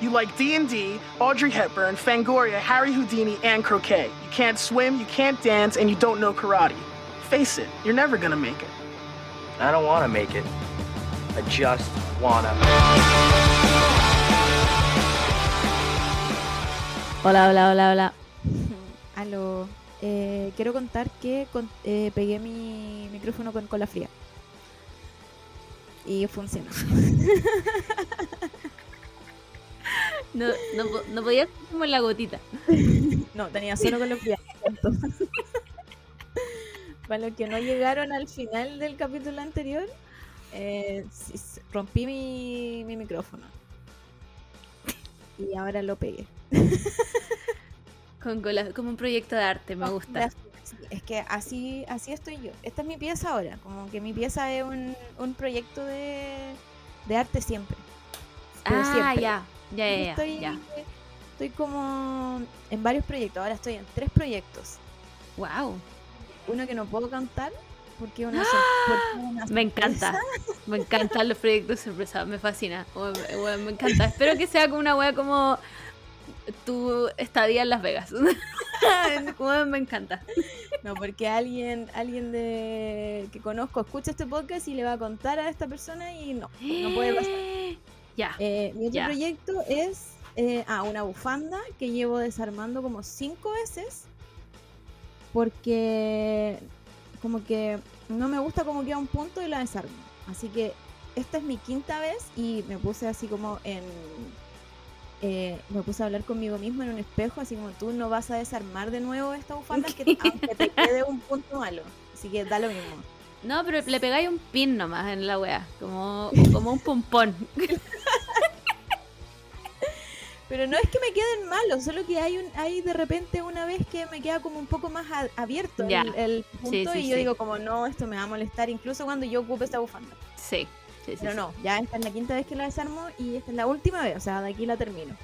You like D&D, Audrey Hepburn, Fangoria, Harry Houdini, and croquet. You can't swim, you can't dance, and you don't know karate. Face it, you're never gonna make it. I don't want to make it. I just wanna. Hola, hola, hola, hola. Aló. Eh, quiero contar que con- eh, pegué mi micrófono con cola fría. Y funcionó. No, no, no podía ser como en la gotita. No, tenía solo cola fría. punto. Para los que no llegaron al final del capítulo anterior, eh, rompí mi, mi micrófono. Y ahora lo pegué. Con cola- como un proyecto de arte, me gusta. Es que así, así estoy yo. Esta es mi pieza ahora. Como que mi pieza es un, un proyecto de, de arte siempre. Ah, siempre. ya. Ya, ya, estoy, ya. estoy como en varios proyectos. Ahora estoy en tres proyectos. Wow. Uno que no puedo cantar porque una, es una Me encanta. Me encantan los proyectos sorpresa. Me fascina. Me- encanta. Espero que sea como una wea como tu estadía en Las Vegas. Me encanta. No, porque alguien, alguien de que conozco escucha este podcast y le va a contar a esta persona y no, no puede pasar. Ya. Eh, mi otro proyecto es eh, ah, una bufanda que llevo desarmando como cinco veces porque como que no me gusta como queda un punto y la desarmo. Así que esta es mi quinta vez y me puse así como en... eh, me puse a hablar conmigo mismo en un espejo, así como tú no vas a desarmar de nuevo esta bufanda, que, aunque te quede un punto malo. Así que da lo mismo. No, pero le pegáis un pin nomás en la wea. Como, como un pompón. Pero no es que me queden malos, solo que hay un hay de repente una vez que me queda como un poco más a- abierto el, el punto Sí, sí, y yo sí. digo como no, esto me va a molestar incluso cuando yo ocupe esta bufanda. Sí. Pero no, ya esta es la quinta vez que la desarmo y esta es la última vez, o sea, de aquí la termino.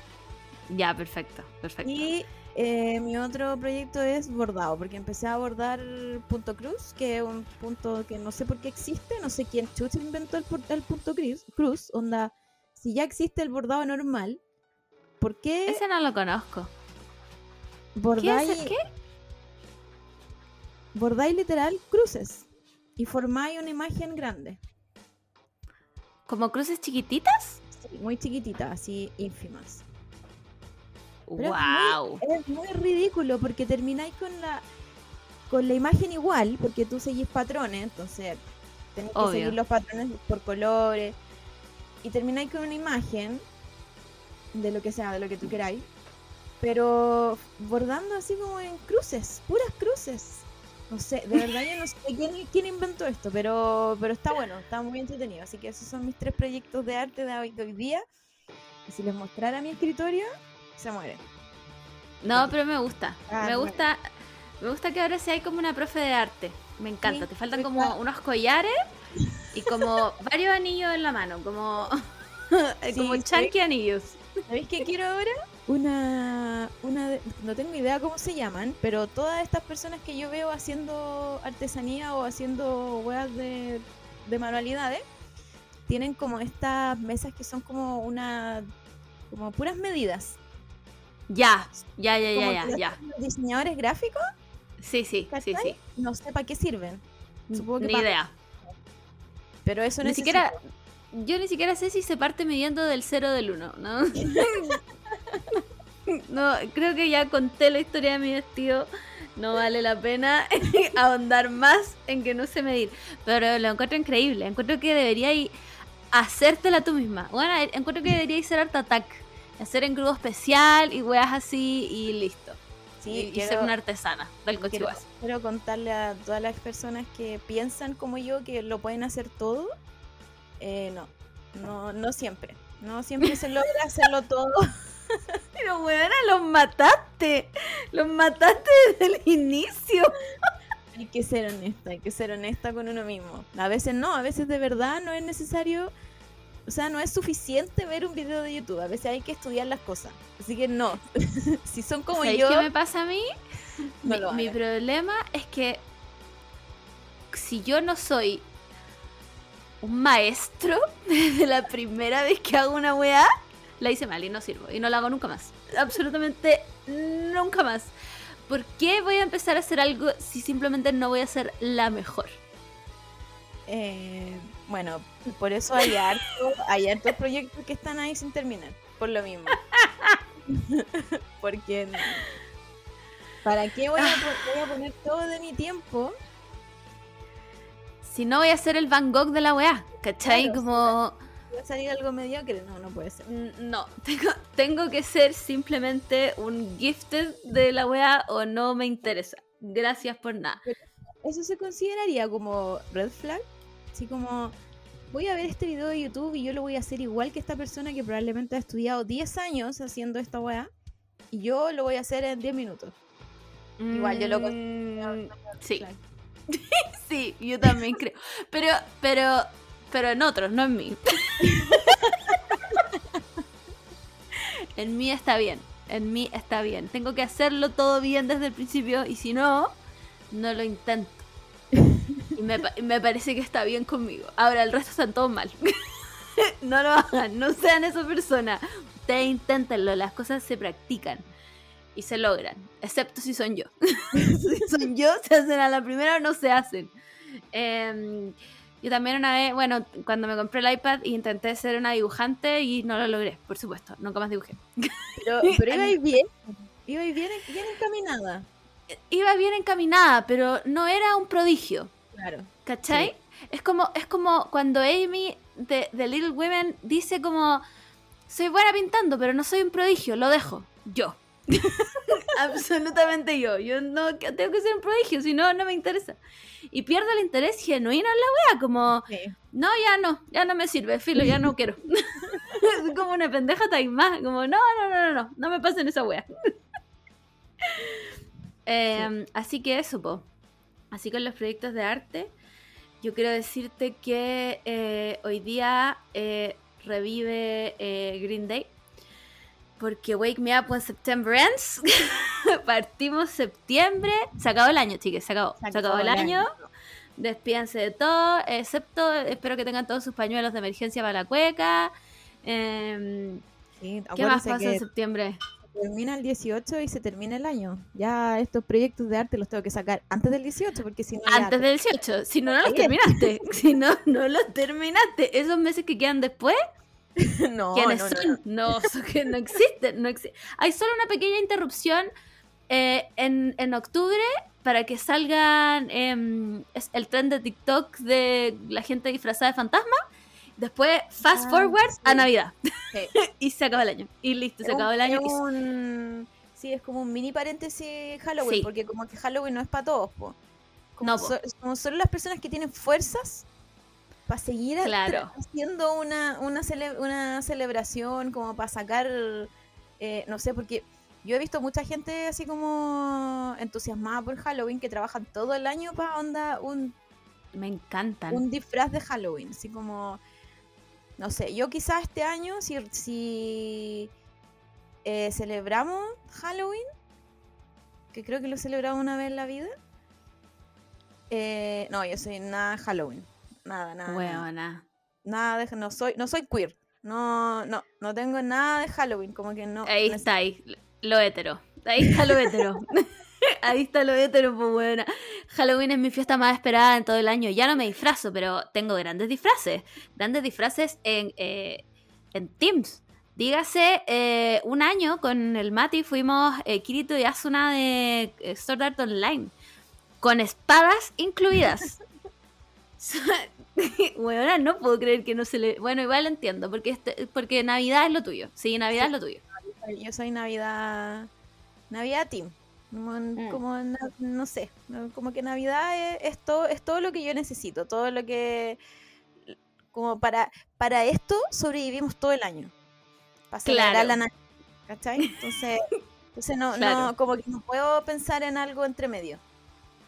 Ya, perfecto. Perfecto. Y eh, mi otro proyecto es bordado, porque empecé a bordar punto cruz, que es un punto que no sé por qué existe, no sé quién chucha inventó el, el punto cruz, cruz, onda, si ya existe el bordado normal, ¿por qué Ese no lo conozco. ¿Qué bordáis, es? ¿Qué? bordáis literal cruces y formáis una imagen grande, ¿Como cruces chiquititas? sí, muy chiquitita, así ínfimas? Pero es ¡Wow! Es muy ridículo porque termináis con la con la imagen igual, porque tú seguís patrones, entonces tenés que seguir los patrones por colores y termináis con una imagen de lo que sea, de lo que tú queráis, pero bordando así como en cruces, puras cruces. No sé, de verdad yo no sé quién, quién inventó esto, pero, pero está bueno, está muy entretenido. Así que esos son mis tres proyectos de arte de hoy, de hoy día. Y si les mostrara mi escritorio, se muere. No, pero me gusta. Ah, me gusta. Me gusta que ahora sea como una profe de arte. Me encanta. Sí, Te faltan como unos collares y como varios anillos en la mano. Como, como Sí, chunky anillos. ¿Sabéis qué quiero ahora? Una, una de- no tengo idea cómo se llaman, pero todas estas personas que yo veo haciendo artesanía o haciendo weas de, de manualidades, tienen como estas mesas que son como una, como puras medidas. Ya, ya, ya, Como ya, ya, que ya. los diseñadores gráficos, Sí, sí, sí, ¿cachai? sí. no sé para qué sirven. Supongo que Ni idea. Pero eso Ni necesito. siquiera. Yo ni siquiera sé si se parte midiendo del 0 del 1, ¿no? no, creo que ya conté la historia de mi vestido. No vale la pena ahondar más en que no sé medir. Pero lo encuentro increíble. Encuentro que deberíais hacértela tú misma. Bueno, encuentro que deberíais ser Art Attack. Hacer engrudo especial y weas así y listo. Sí, y, quiero- ser una artesana del Quiero, cochihuas. quiero contarle a todas las personas que piensan como yo que lo pueden hacer todo. Eh, no, no, no siempre. No siempre se logra hacerlo todo. Pero weona, los mataste. Los mataste desde el inicio. Hay que ser honesta, hay que ser honesta con uno mismo. A veces no, a veces de verdad no es necesario, o sea, no es suficiente ver un video de YouTube. A veces hay que estudiar las cosas. Así que no, si son como ¿Sabéis yo, qué me pasa a mí? no mi, lo mi hagan. problema es que si yo no soy un maestro desde la primera vez que hago una weá, la hice mal y no sirvo. Y no la hago nunca más. Absolutamente nunca más. ¿Por qué voy a empezar a hacer algo si simplemente no voy a ser la mejor? Eh, bueno, por eso hay harto, hay hartos proyectos que están ahí sin terminar. Por lo mismo. Porque. ¿Para qué voy a, po- voy a poner todo de mi tiempo? Si no voy a ser el Van Gogh de la weá, ¿cachai? Claro, Como... ¿Va a salir algo mediocre? No, no puede ser. Mm, No, tengo, tengo que ser simplemente un gifted de la weá o no me interesa. Gracias por nada. ¿Eso se consideraría como red flag? Así como, voy a ver este video de YouTube y yo lo voy a hacer igual que esta persona que probablemente ha estudiado 10 años haciendo esta weá. Y yo lo voy a hacer en 10 minutos. Igual yo lo Mm, Sí, sí, yo también creo. Pero, pero, pero en otros, no en mí. en mí está bien. En mí está bien. Tengo que hacerlo todo bien desde el principio y si no, no lo intento. Y me, me parece que está bien conmigo. Ahora, el resto están todos mal. no lo hagan, no sean esa persona. Ustedes inténtenlo, las cosas se practican y se logran, excepto si son yo. si son yo, se hacen a la primera o no se hacen. Em, yo también una vez, bueno, cuando me compré el iPad intenté ser una dibujante y no lo logré, por supuesto, nunca más dibujé. Pero, pero iba bien. Iba bien, bien encaminada. Iba bien encaminada, pero no era un prodigio. Claro. ¿Cachai? Es como, es como cuando Amy de, de Little Women dice como soy buena pintando, pero no soy un prodigio, lo dejo. Yo. Absolutamente yo. Yo no tengo que ser un prodigio, si no, no me interesa. Y pierdo el interés genuino en la wea, como, Sí. no, ya no, ya no me sirve, filo, ya no quiero. como una pendeja taimá, como, no, no, no, no, no, no me pasen esa wea. Em, Así que eso, po. Así con los proyectos de arte, yo quiero decirte que eh, hoy día eh, revive eh, Green Day. Porque Wake Me Up When September Ends. Partimos septiembre. Se acabó el año, chicas, se acabó. Se acabó, el año. Despídense de todo, excepto espero que tengan todos sus pañuelos de emergencia para la cueca. Em, Sí, ¿Qué más pasa en que septiembre? Termina el 18 y se termina el año. Ya estos proyectos de arte los tengo que sacar antes del 18 porque si no Antes del 18. Si no, no los terminaste. Si no, no los terminaste. Esos meses que quedan después, no, ¿quiénes no, no, son? No, son que no existen. No exi- Hay solo una pequeña interrupción eh, en, en octubre para que salgan es el tren de TikTok de la gente disfrazada de fantasma. Después, fast Ah, forward a. Navidad. Sí. y se acaba el año. Y listo, se un- el año. es un- Sí, es como un mini paréntesis Halloween, Sí. porque como que Halloween no es para todos, po. Como, No, so- como solo las personas que tienen fuerzas para seguir Claro. haciendo una, una, cele- una celebración, como para sacar, eh, no sé, porque yo he visto mucha gente así como entusiasmada por Halloween que trabajan todo el año para onda un Me encantan. un disfraz de Halloween, así como, no sé, yo quizás este año, si, si eh, celebramos Halloween, que creo que lo celebramos una vez en la vida, eh, no, yo soy nada Halloween, nada, nada, nada, Huevona. nada de, no soy, no soy queer, no, no, no tengo nada de Halloween, como que no. Ahí no- está, ahí. Lo hetero. Ahí está lo hetero. ahí está lo hetero, pues buena. Halloween es mi fiesta más esperada en todo el año. Ya no me disfrazo, pero tengo grandes disfraces. Grandes disfraces en, eh, en Teams. Dígase, eh, un año con el Mati fuimos eh, Kirito y Asuna de eh, Sword Art Online. Con espadas incluidas. Bueno, no puedo creer que no se le... Bueno, igual lo entiendo, porque, este, porque Navidad es lo tuyo. Sí, Navidad es lo tuyo. Yo soy Navidad. Navidad Team. Como, Mm. como no sé. Como que Navidad es, es todo, es todo lo que yo necesito. Todo lo que. Como para, para esto sobrevivimos todo el año. Para celebrar Claro. la Navidad. ¿Cachai? Entonces, entonces no, Claro. no, como que no puedo pensar en algo entre medio.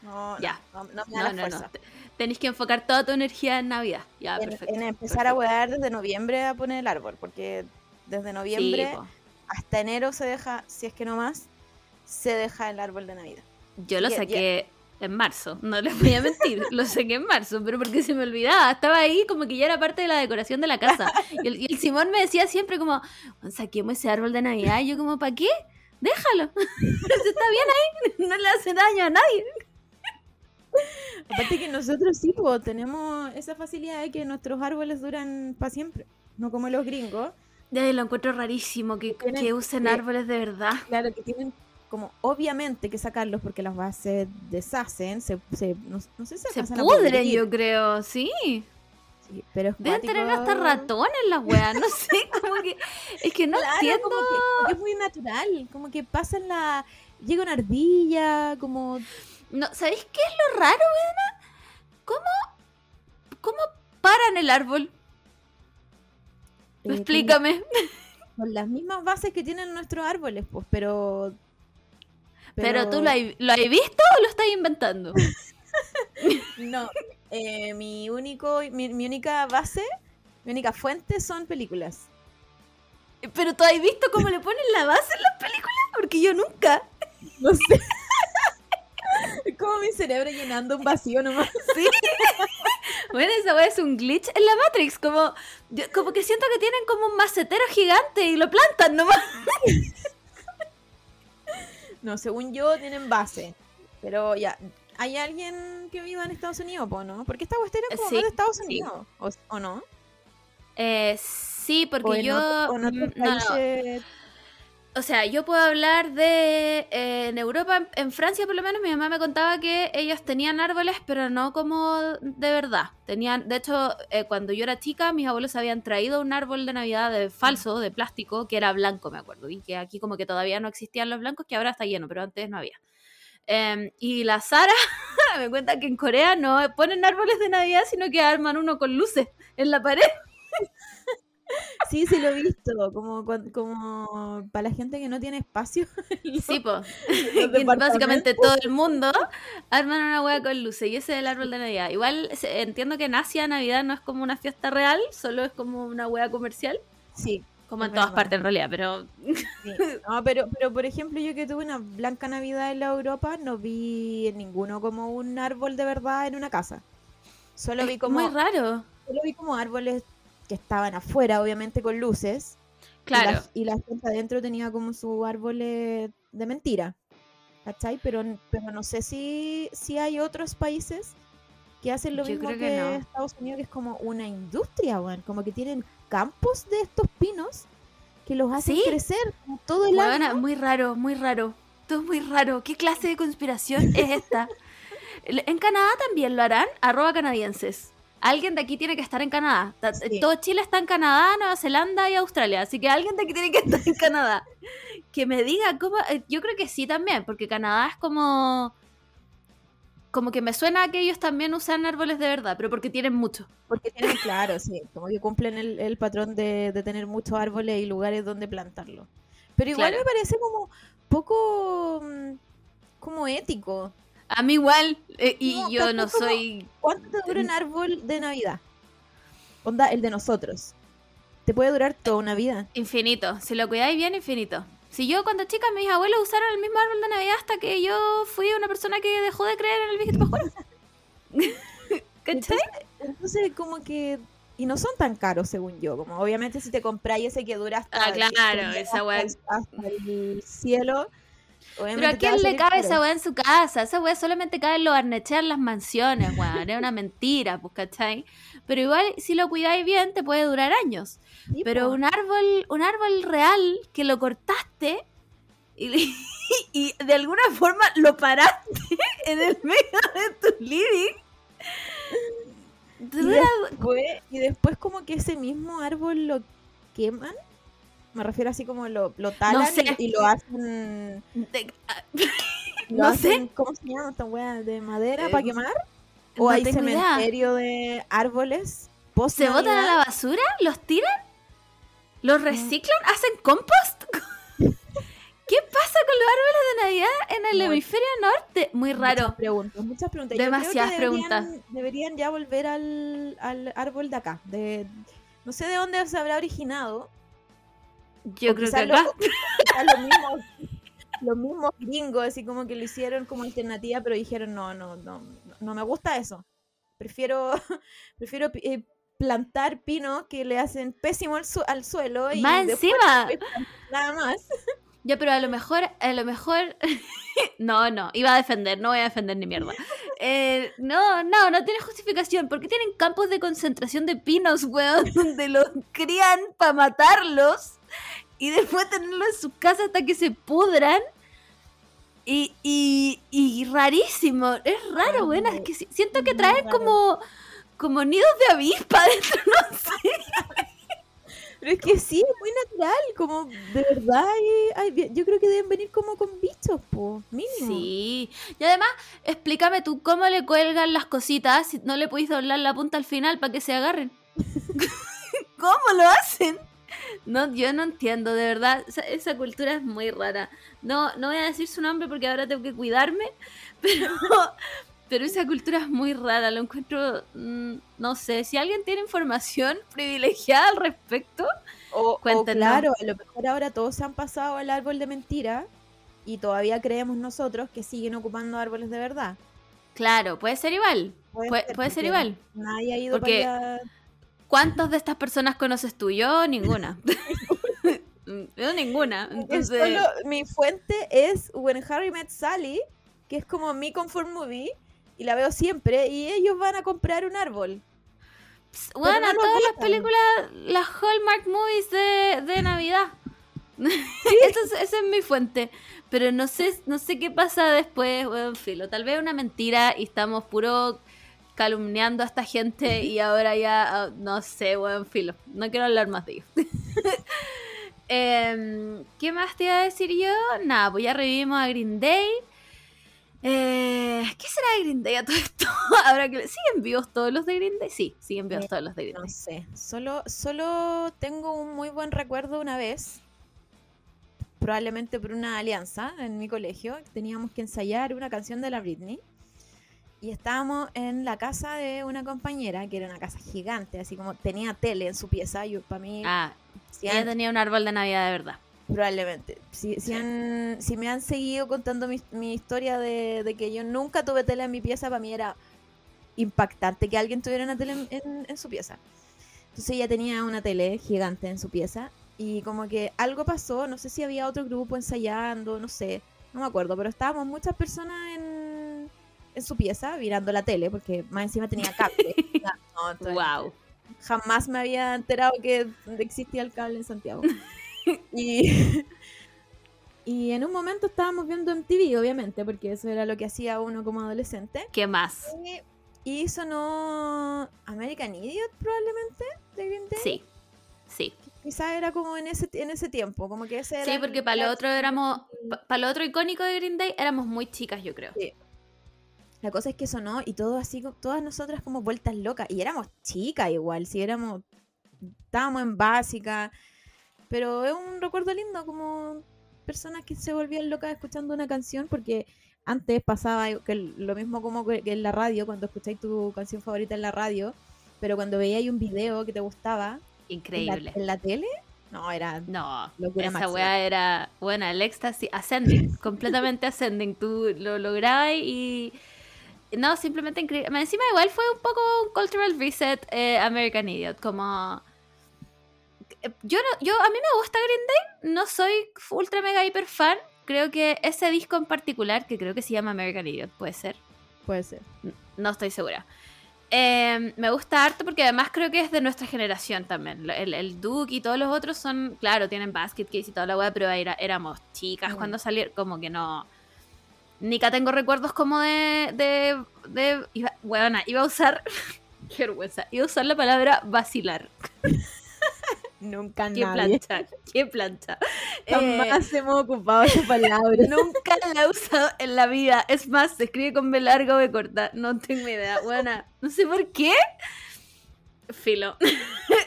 No, Ya. no, no me da No, la no, fuerza. no. Te- Tenéis que enfocar toda tu energía en Navidad. Ya, En, perfecto. en empezar a huear desde noviembre a poner el árbol, porque desde noviembre Sí, hasta enero se deja, si es que no más, se deja el árbol de Navidad. Yo lo saqué En marzo, no les voy a mentir, lo saqué en marzo, pero porque se me olvidaba, estaba ahí como que ya era parte de la decoración de la casa. Y el, y el Simón me decía siempre como, saquemos ese árbol de Navidad, y yo como, ¿para qué? Déjalo, está bien ahí, no le hace daño a nadie. Aparte que nosotros sí, pues, tenemos esa facilidad de que nuestros árboles duran para siempre. No como los gringos. Ya lo encuentro rarísimo que, Tienen que usen que- árboles de verdad. Claro, que tienen como obviamente que sacarlos porque las bases deshacen, se, se- no, no sé si Se pudren, yo creo, sí. sí, pero es Deben tener hasta ratones las weas, no sé, como que. Es que no Claro, entiendo. como que, es muy natural, como que pasa en la... Llega una ardilla, como... No, ¿Sabéis qué es lo raro, weona? ¿Cómo, ¿Cómo paran el árbol? eh, Explícame. Con, las mismas bases que tienen nuestros árboles, pues, pero... Pero, tú lo has, lo has visto o lo estás inventando? No, eh, mi, único, mi, mi única base, mi única fuente son películas. ¿Pero tú has visto cómo le ponen la base en las películas? Porque yo nunca. No sé. Es como mi cerebro llenando un vacío nomás. Sí. Bueno, esa es un glitch en la Matrix. Como, como que siento que tienen como un macetero gigante y lo plantan nomás. No, según yo tienen base. Pero ya, ¿hay alguien que viva en Estados Unidos, po, no? Porque esta cuestión es como Sí, más de Estados sí. Unidos, ¿o, o no? Eh, sí, porque o yo. otro- o en otros mm, no, no. O sea, yo puedo hablar de. eh, en Europa, en, en Francia por lo menos, mi mamá me contaba que ellos tenían árboles, pero no como de verdad. Tenían, de hecho, eh, cuando yo era chica, mis abuelos habían traído un árbol de Navidad de falso, de plástico, que era blanco, me acuerdo. Y que aquí como que todavía no existían los blancos, que ahora está lleno, pero antes no había. Em, y la Sara me cuenta que en Corea no ponen árboles de Navidad, sino que arman uno con luces en la pared. Sí, sí lo he visto, como, como para la gente que no tiene espacio. Sí, pues. Básicamente todo el mundo arman una hueá con luces y ese es el árbol de Navidad. Igual se- entiendo que en Asia Navidad no es como una fiesta real, solo es como una hueá comercial, Sí, como en todas verdad. partes en realidad, pero sí. No, pero, pero por ejemplo, yo que tuve una blanca Navidad en la Europa, no vi en ninguno como un árbol de verdad en una casa. Solo vi como, muy raro. solo vi como árboles que estaban afuera, obviamente con luces. y la- Claro. Y la, gente adentro tenía como su árboles de mentira. ¿Cachai? Pero, pero no sé si, si hay otros países que hacen lo Yo mismo creo que, que no. Estados Unidos, que es como una industria, weón. Como que tienen campos de estos pinos que los hacen Sí. crecer todo el año. muy raro, muy raro. Todo es muy raro. ¿Qué clase de conspiración es esta? ¿En Canadá también lo harán? Arroba canadienses. Alguien de aquí tiene que estar en Canadá. Sí. Todo Chile está en Canadá, Nueva Zelanda y Australia. Así que alguien de aquí tiene que estar en Canadá. Que me diga cómo. eh, Yo creo que sí también, porque Canadá es como. Como que me suena a que ellos también usan árboles de verdad, pero porque tienen mucho. Porque tienen, claro, sí, como que cumplen el, el patrón de, de tener muchos árboles y lugares donde plantarlos. Pero igual Claro. me parece como poco mm, como ético. A mí igual, eh, y No, yo no soy. ¿Cuánto te dura un árbol de Navidad? Onda, el de nosotros. Te puede durar toda una vida. Infinito. Si lo cuidáis bien, infinito. Si yo cuando chica mis abuelos usaron el mismo árbol de Navidad hasta que yo fui una persona que dejó de creer en el viejito pascual. ¿Cachai? Entonces, como que. Y no son tan caros, según yo. Como obviamente, si te compráis ese que dura hasta. Ah, claro, hasta esa weá. Hasta el cielo. Pero a quién le cabe esa weá en su casa? Esa weá solamente cabe en los arnecheas en las mansiones, weón. Es una mentira, pues, ¿cachai? Pero igual, si lo cuidáis bien, te puede durar años. Sí, Pero po. un árbol, un árbol real que lo cortaste y, y de alguna forma lo paraste en el medio de tu living. después, y después como que ese mismo árbol lo queman. Me refiero así como lo, lo talan sé. y, y lo hacen... de- ah, lo No hacen- ¿Cómo se llama esta wea? ¿De madera Eh, para quemar? ¿O no hay tengo idea. cementerio de árboles? ¿Se botan a la basura? ¿Los tiran? ¿Los reciclan? ¿Hacen compost? ¿Qué pasa con los árboles de Navidad en el Muy- hemisferio norte? Muy raro. Muchas preguntas, muchas preguntas. Yo creo que Demasiadas deberían- preguntas. Deberían ya volver al, al árbol de acá. De, no sé de dónde se habrá originado. Yo creo que acá. quizás lo mismo, los mismos gringos, así como que lo hicieron como alternativa, pero dijeron, no, no, no, no me gusta eso. Prefiero, prefiero eh, plantar pino que le hacen pésimo al, su- al suelo y Más encima. nada más. Ya, pero a lo mejor, a lo mejor. no, no, iba a defender, no voy a defender ni mierda. Eh, no, no, no tiene justificación. porque tienen campos de concentración de pinos, weón? Donde los crían para matarlos y después tenerlos en sus casas hasta que se pudran. Y, y, y rarísimo, es raro, weón. Es que si- siento que traen como, como nidos de avispa dentro, no sé. Pero es que sí, es muy natural, como de verdad, eh, ay, yo creo que deben venir como con bichos, po, mínimo. Sí. Y además, explícame tú cómo le cuelgan las cositas si no le podéis doblar la punta al final para que se agarren. ¿Cómo lo hacen? No, yo no entiendo, de verdad. Esa, esa cultura es muy rara. No, no voy a decir su nombre porque ahora tengo que cuidarme, pero, pero esa cultura es muy rara. Lo encuentro, mm, no sé, si alguien tiene información privilegiada al respecto, O, o claro, a lo mejor ahora todos se han pasado al árbol de mentira y todavía creemos nosotros que siguen ocupando árboles de verdad. claro, puede ser igual. Puede, puede ser igual. Nadie ha ido Porque- para allá. ¿Cuántas de estas personas conoces tú? Yo, ninguna. Yo, ninguna. Es Entonces, solo- mi fuente es When Harry Met Sally, que es como mi comfort movie, y la veo siempre, y ellos van a comprar un árbol. bueno, no todas las películas, las Hallmark movies de, de Navidad. Esa es, esa es mi fuente. Pero no sé, no sé qué pasa después, bueno, filo. Tal vez una mentira y estamos puro calumniando a esta gente y ahora ya, ah, no sé, buen filo. No quiero hablar más de ellos. Em, ¿Qué más te iba a decir yo? Nada, pues ya revivimos a Green Day. Eh, ¿Qué será de Green Day a todo esto? Ahora que siguen vivos todos los de Green Day. Sí, siguen vivos Eh, todos los de Green No Day. sé, solo, solo tengo un muy buen recuerdo una vez, probablemente por una alianza en mi colegio, teníamos que ensayar una canción de la Britney y estábamos en la casa de una compañera, que era una casa gigante, así como tenía tele en su pieza, yo para mí, Ah, si ella han- tenía un árbol de Navidad de verdad. probablemente, si, si, han- si me han seguido contando mi, mi historia de, de que yo nunca tuve tele en mi pieza, para mí era impactante que alguien tuviera una tele en- en- en su pieza. Entonces ella tenía una tele gigante en su pieza y como que algo pasó, no sé si había otro grupo ensayando, no sé, no me acuerdo, pero estábamos muchas personas en, en su pieza mirando la tele porque más encima tenía cable. No, entonces, Wow. Jamás me había enterado que existía el cable en Santiago. y, y en un momento estábamos viendo MTV, obviamente, porque eso era lo que hacía uno como adolescente. ¿Qué más? Y, y sonó American Idiot probablemente de Green Day. Sí, sí. Quizás era como en ese, en ese tiempo, como que ese era Sí, porque para lo otro éramos, para lo otro icónico de Green Day éramos muy chicas, yo creo. La cosa es que sonó y todo así, todas nosotras como vueltas locas. Y éramos chicas igual, si éramos, estábamos en básica. Pero es un recuerdo lindo como personas que se volvían locas escuchando una canción porque antes pasaba que lo mismo como que en la radio, cuando escucháis tu canción favorita en la radio, pero cuando veíais un video que te gustaba en la, Increíble. en la tele, no, era No, esa máxima. weá era, bueno, el éxtasis ascending, completamente ascending. Tú lo lograbas y... No, simplemente increíble. Encima igual fue un poco un cultural reset eh, American Idiot, como... Yo, no, yo, a mí me gusta Green Day, no soy ultra mega hiper fan. Creo que ese disco en particular, que creo que se llama American Idiot, puede ser. puede ser. No estoy segura. Eh, me gusta harto porque además creo que es de nuestra generación también. El, el Duke y todos los otros son, claro, tienen basket case y toda la weá, pero era- éramos chicas Mm. cuando salieron, como que no. Nica tengo recuerdos como de. de. de iba, weona, iba a usar. Qué vergüenza. Iba a usar la palabra vacilar. Nunca Qué nadie. plancha. Qué plancha. Eh, Jamás hemos ocupado esa palabra. Nunca la he usado en la vida. Es más, se escribe con B larga o B corta. No tengo idea. Buena. No sé por qué. Filo.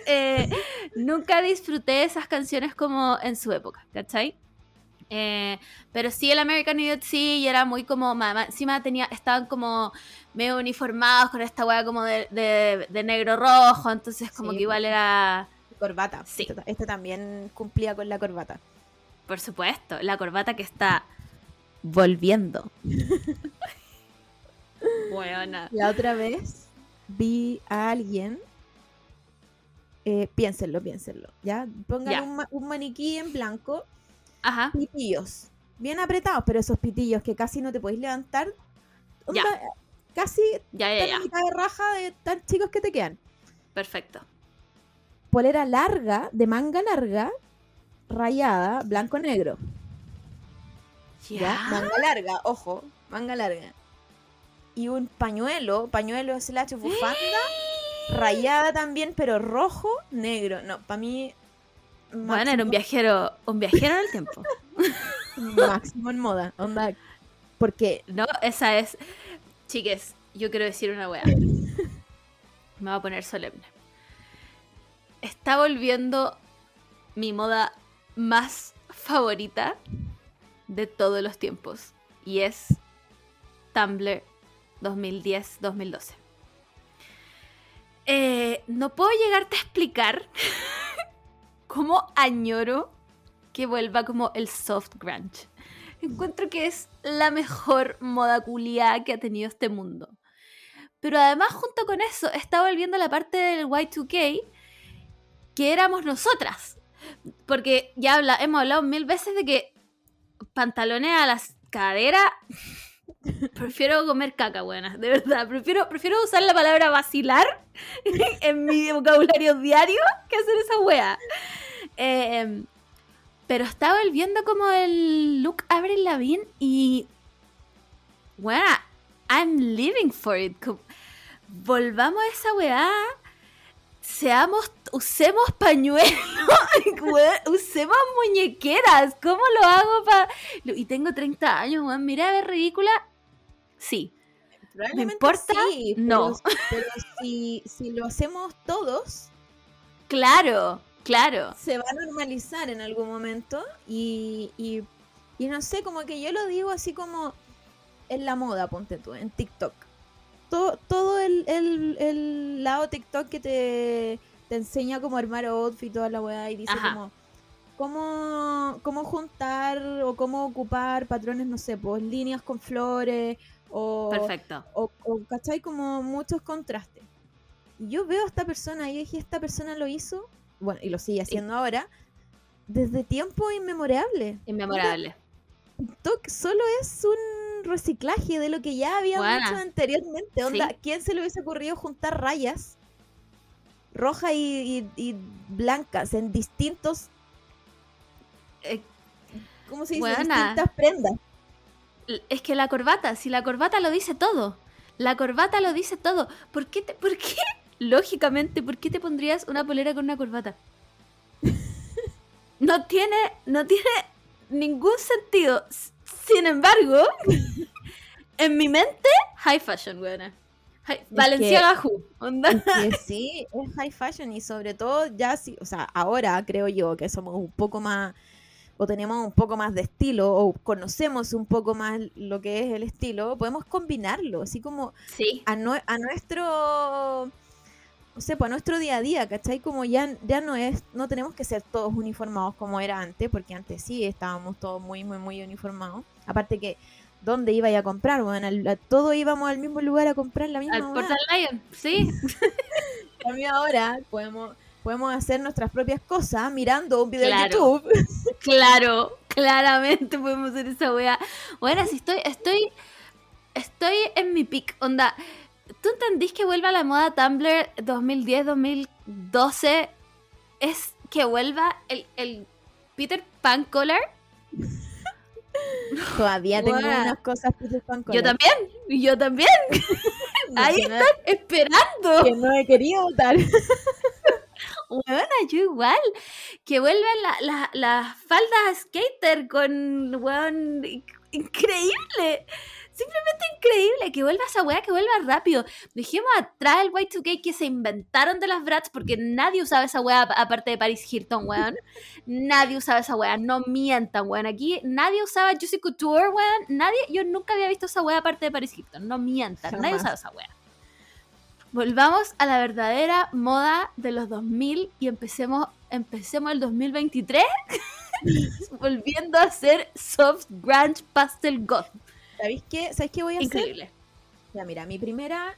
Eh, nunca disfruté esas canciones como en su época, ¿cachai? Eh, pero sí, el American Idiot sí, y era muy como. ma- ma- Encima tenía, estaban como medio uniformados con esta weá como de, de- de negro rojo. Entonces, como Sí, que igual era. Corbata. Sí. Este, este también cumplía con la corbata. Por supuesto, la corbata que está volviendo. Buena. La otra vez vi a alguien. eh, piénsenlo, piénsenlo. ¿Ya? Pongan Ya. Un, ma- un maniquí en blanco, Ajá. pitillos. Bien apretados, pero esos pitillos que casi no te podéis levantar. Ya. Casi Ya, ya, tan mitad de raja de tan chicos que te quedan. Perfecto. Polera larga, de manga larga, rayada, blanco-negro. ¿ya? Manga larga, ojo, manga larga. Y un pañuelo, pañuelo slash bufanda, rayada también, pero rojo, negro. No, para mí. Bueno, era un viajero, un viajero en el tiempo. Máximo en moda. Onda. Porque No, esa es. Chiques, yo quiero decir una weá. Me voy a poner solemne. Está volviendo mi moda más favorita de todos los tiempos. Y es Tumblr 2010-2012. Eh, no puedo llegarte a explicar cómo añoro que vuelva como el soft grunge. Encuentro que es la mejor moda culiada que ha tenido este mundo. Pero además, junto con eso, está volviendo la parte del Y2K que éramos nosotras. Porque ya habla, hemos hablado mil veces de que pantalones a las caderas. Prefiero comer caca, buena, de verdad. Prefiero, prefiero usar la palabra vacilar en mi vocabulario diario que hacer esa wea. Eh, pero está volviendo como el look Avril Lavigne y. Bueno, I'm living for it. Volvamos a esa weá. Seamos, usemos pañuelos, usemos muñequeras. ¿Cómo lo hago para.? Y tengo 30 años, weón. Mira, ver, ridícula. Sí, probablemente importa? sí, No. Pero, pero si, si lo hacemos todos, claro, claro. se va a normalizar en algún momento. Y, y, y no sé, como que yo lo digo así como en la moda, ponte tú, en TikTok. Todo, todo el, el, el lado TikTok que te, te enseña cómo armar outfit y toda la weá y dice Ajá. como cómo, cómo juntar o cómo ocupar patrones, no sé, pues líneas con flores o, Perfecto. o, o, ¿cachai? Como muchos contrastes. Y yo veo a esta persona y dije, esta persona lo hizo, bueno, y lo sigue haciendo ahora, desde tiempo inmemorable. Inmemorable. TikTok solo es un reciclaje de lo que ya Buena. hecho anteriormente. Onda, Sí. ¿quién se le hubiese ocurrido juntar rayas rojas y, y- y blancas en distintos, Eh, ¿cómo se dice? Buena. Distintas prendas. Es que la corbata, si la corbata lo dice todo. La corbata lo dice todo. ¿Por qué, te- por qué? Lógicamente, ¿por qué te pondrías una polera con una corbata? No tiene, no tiene ningún sentido. Sin embargo, en mi mente, high fashion, buena. Valenciaga Who, onda. Es que sí, es high fashion y sobre todo ya sí, o sea, ahora creo yo que somos un poco más o tenemos un poco más de estilo o conocemos un poco más lo que es el estilo, podemos combinarlo, así como Sí, a nuestro o sea, a nuestro día a día, ¿cachai? Como ya, ya no es, no tenemos que ser todos uniformados como era antes, porque antes sí estábamos todos muy, muy, muy uniformados. Aparte que, ¿dónde iba a comprar? Bueno, al- a- todos íbamos al mismo lugar a comprar la misma al. Portal Lion, sí. Cambio ahora podemos, podemos hacer nuestras propias cosas mirando un video Claro. de YouTube. Claro, claramente podemos hacer esa wea. Bueno, si estoy, estoy, estoy en mi pick, onda. ¿Tú entendís que vuelva la moda Tumblr 2010-2012? Es que vuelva el, el Peter Pan color. Todavía tengo unas cosas Peter Pan Yo color. también, yo también, ahí no- esperando. Que no he querido votar. Weona, yo igual. Que vuelvan la- la- las faldas skater con weón in- increíble. Simplemente increíble. Que vuelva esa weá, que vuelva rápido. Dejemos atrás el Y2K que se inventaron de las brats porque nadie usaba esa weá ap- aparte de Paris Hilton, weón. nadie usaba esa weá. No mientan, weón. Aquí nadie usaba Juicy Couture, weón. Nadie, yo nunca había visto esa weá aparte de Paris Hilton. No mientan. Nadie usaba esa weá. Volvamos a la verdadera moda de los 2000 y empecemos, empecemos el 2023 volviendo a ser soft grunge pastel goth. ¿Sabéis qué? ¿Sabéis qué voy a hacer? Increíble. Ya, mira, mi primera.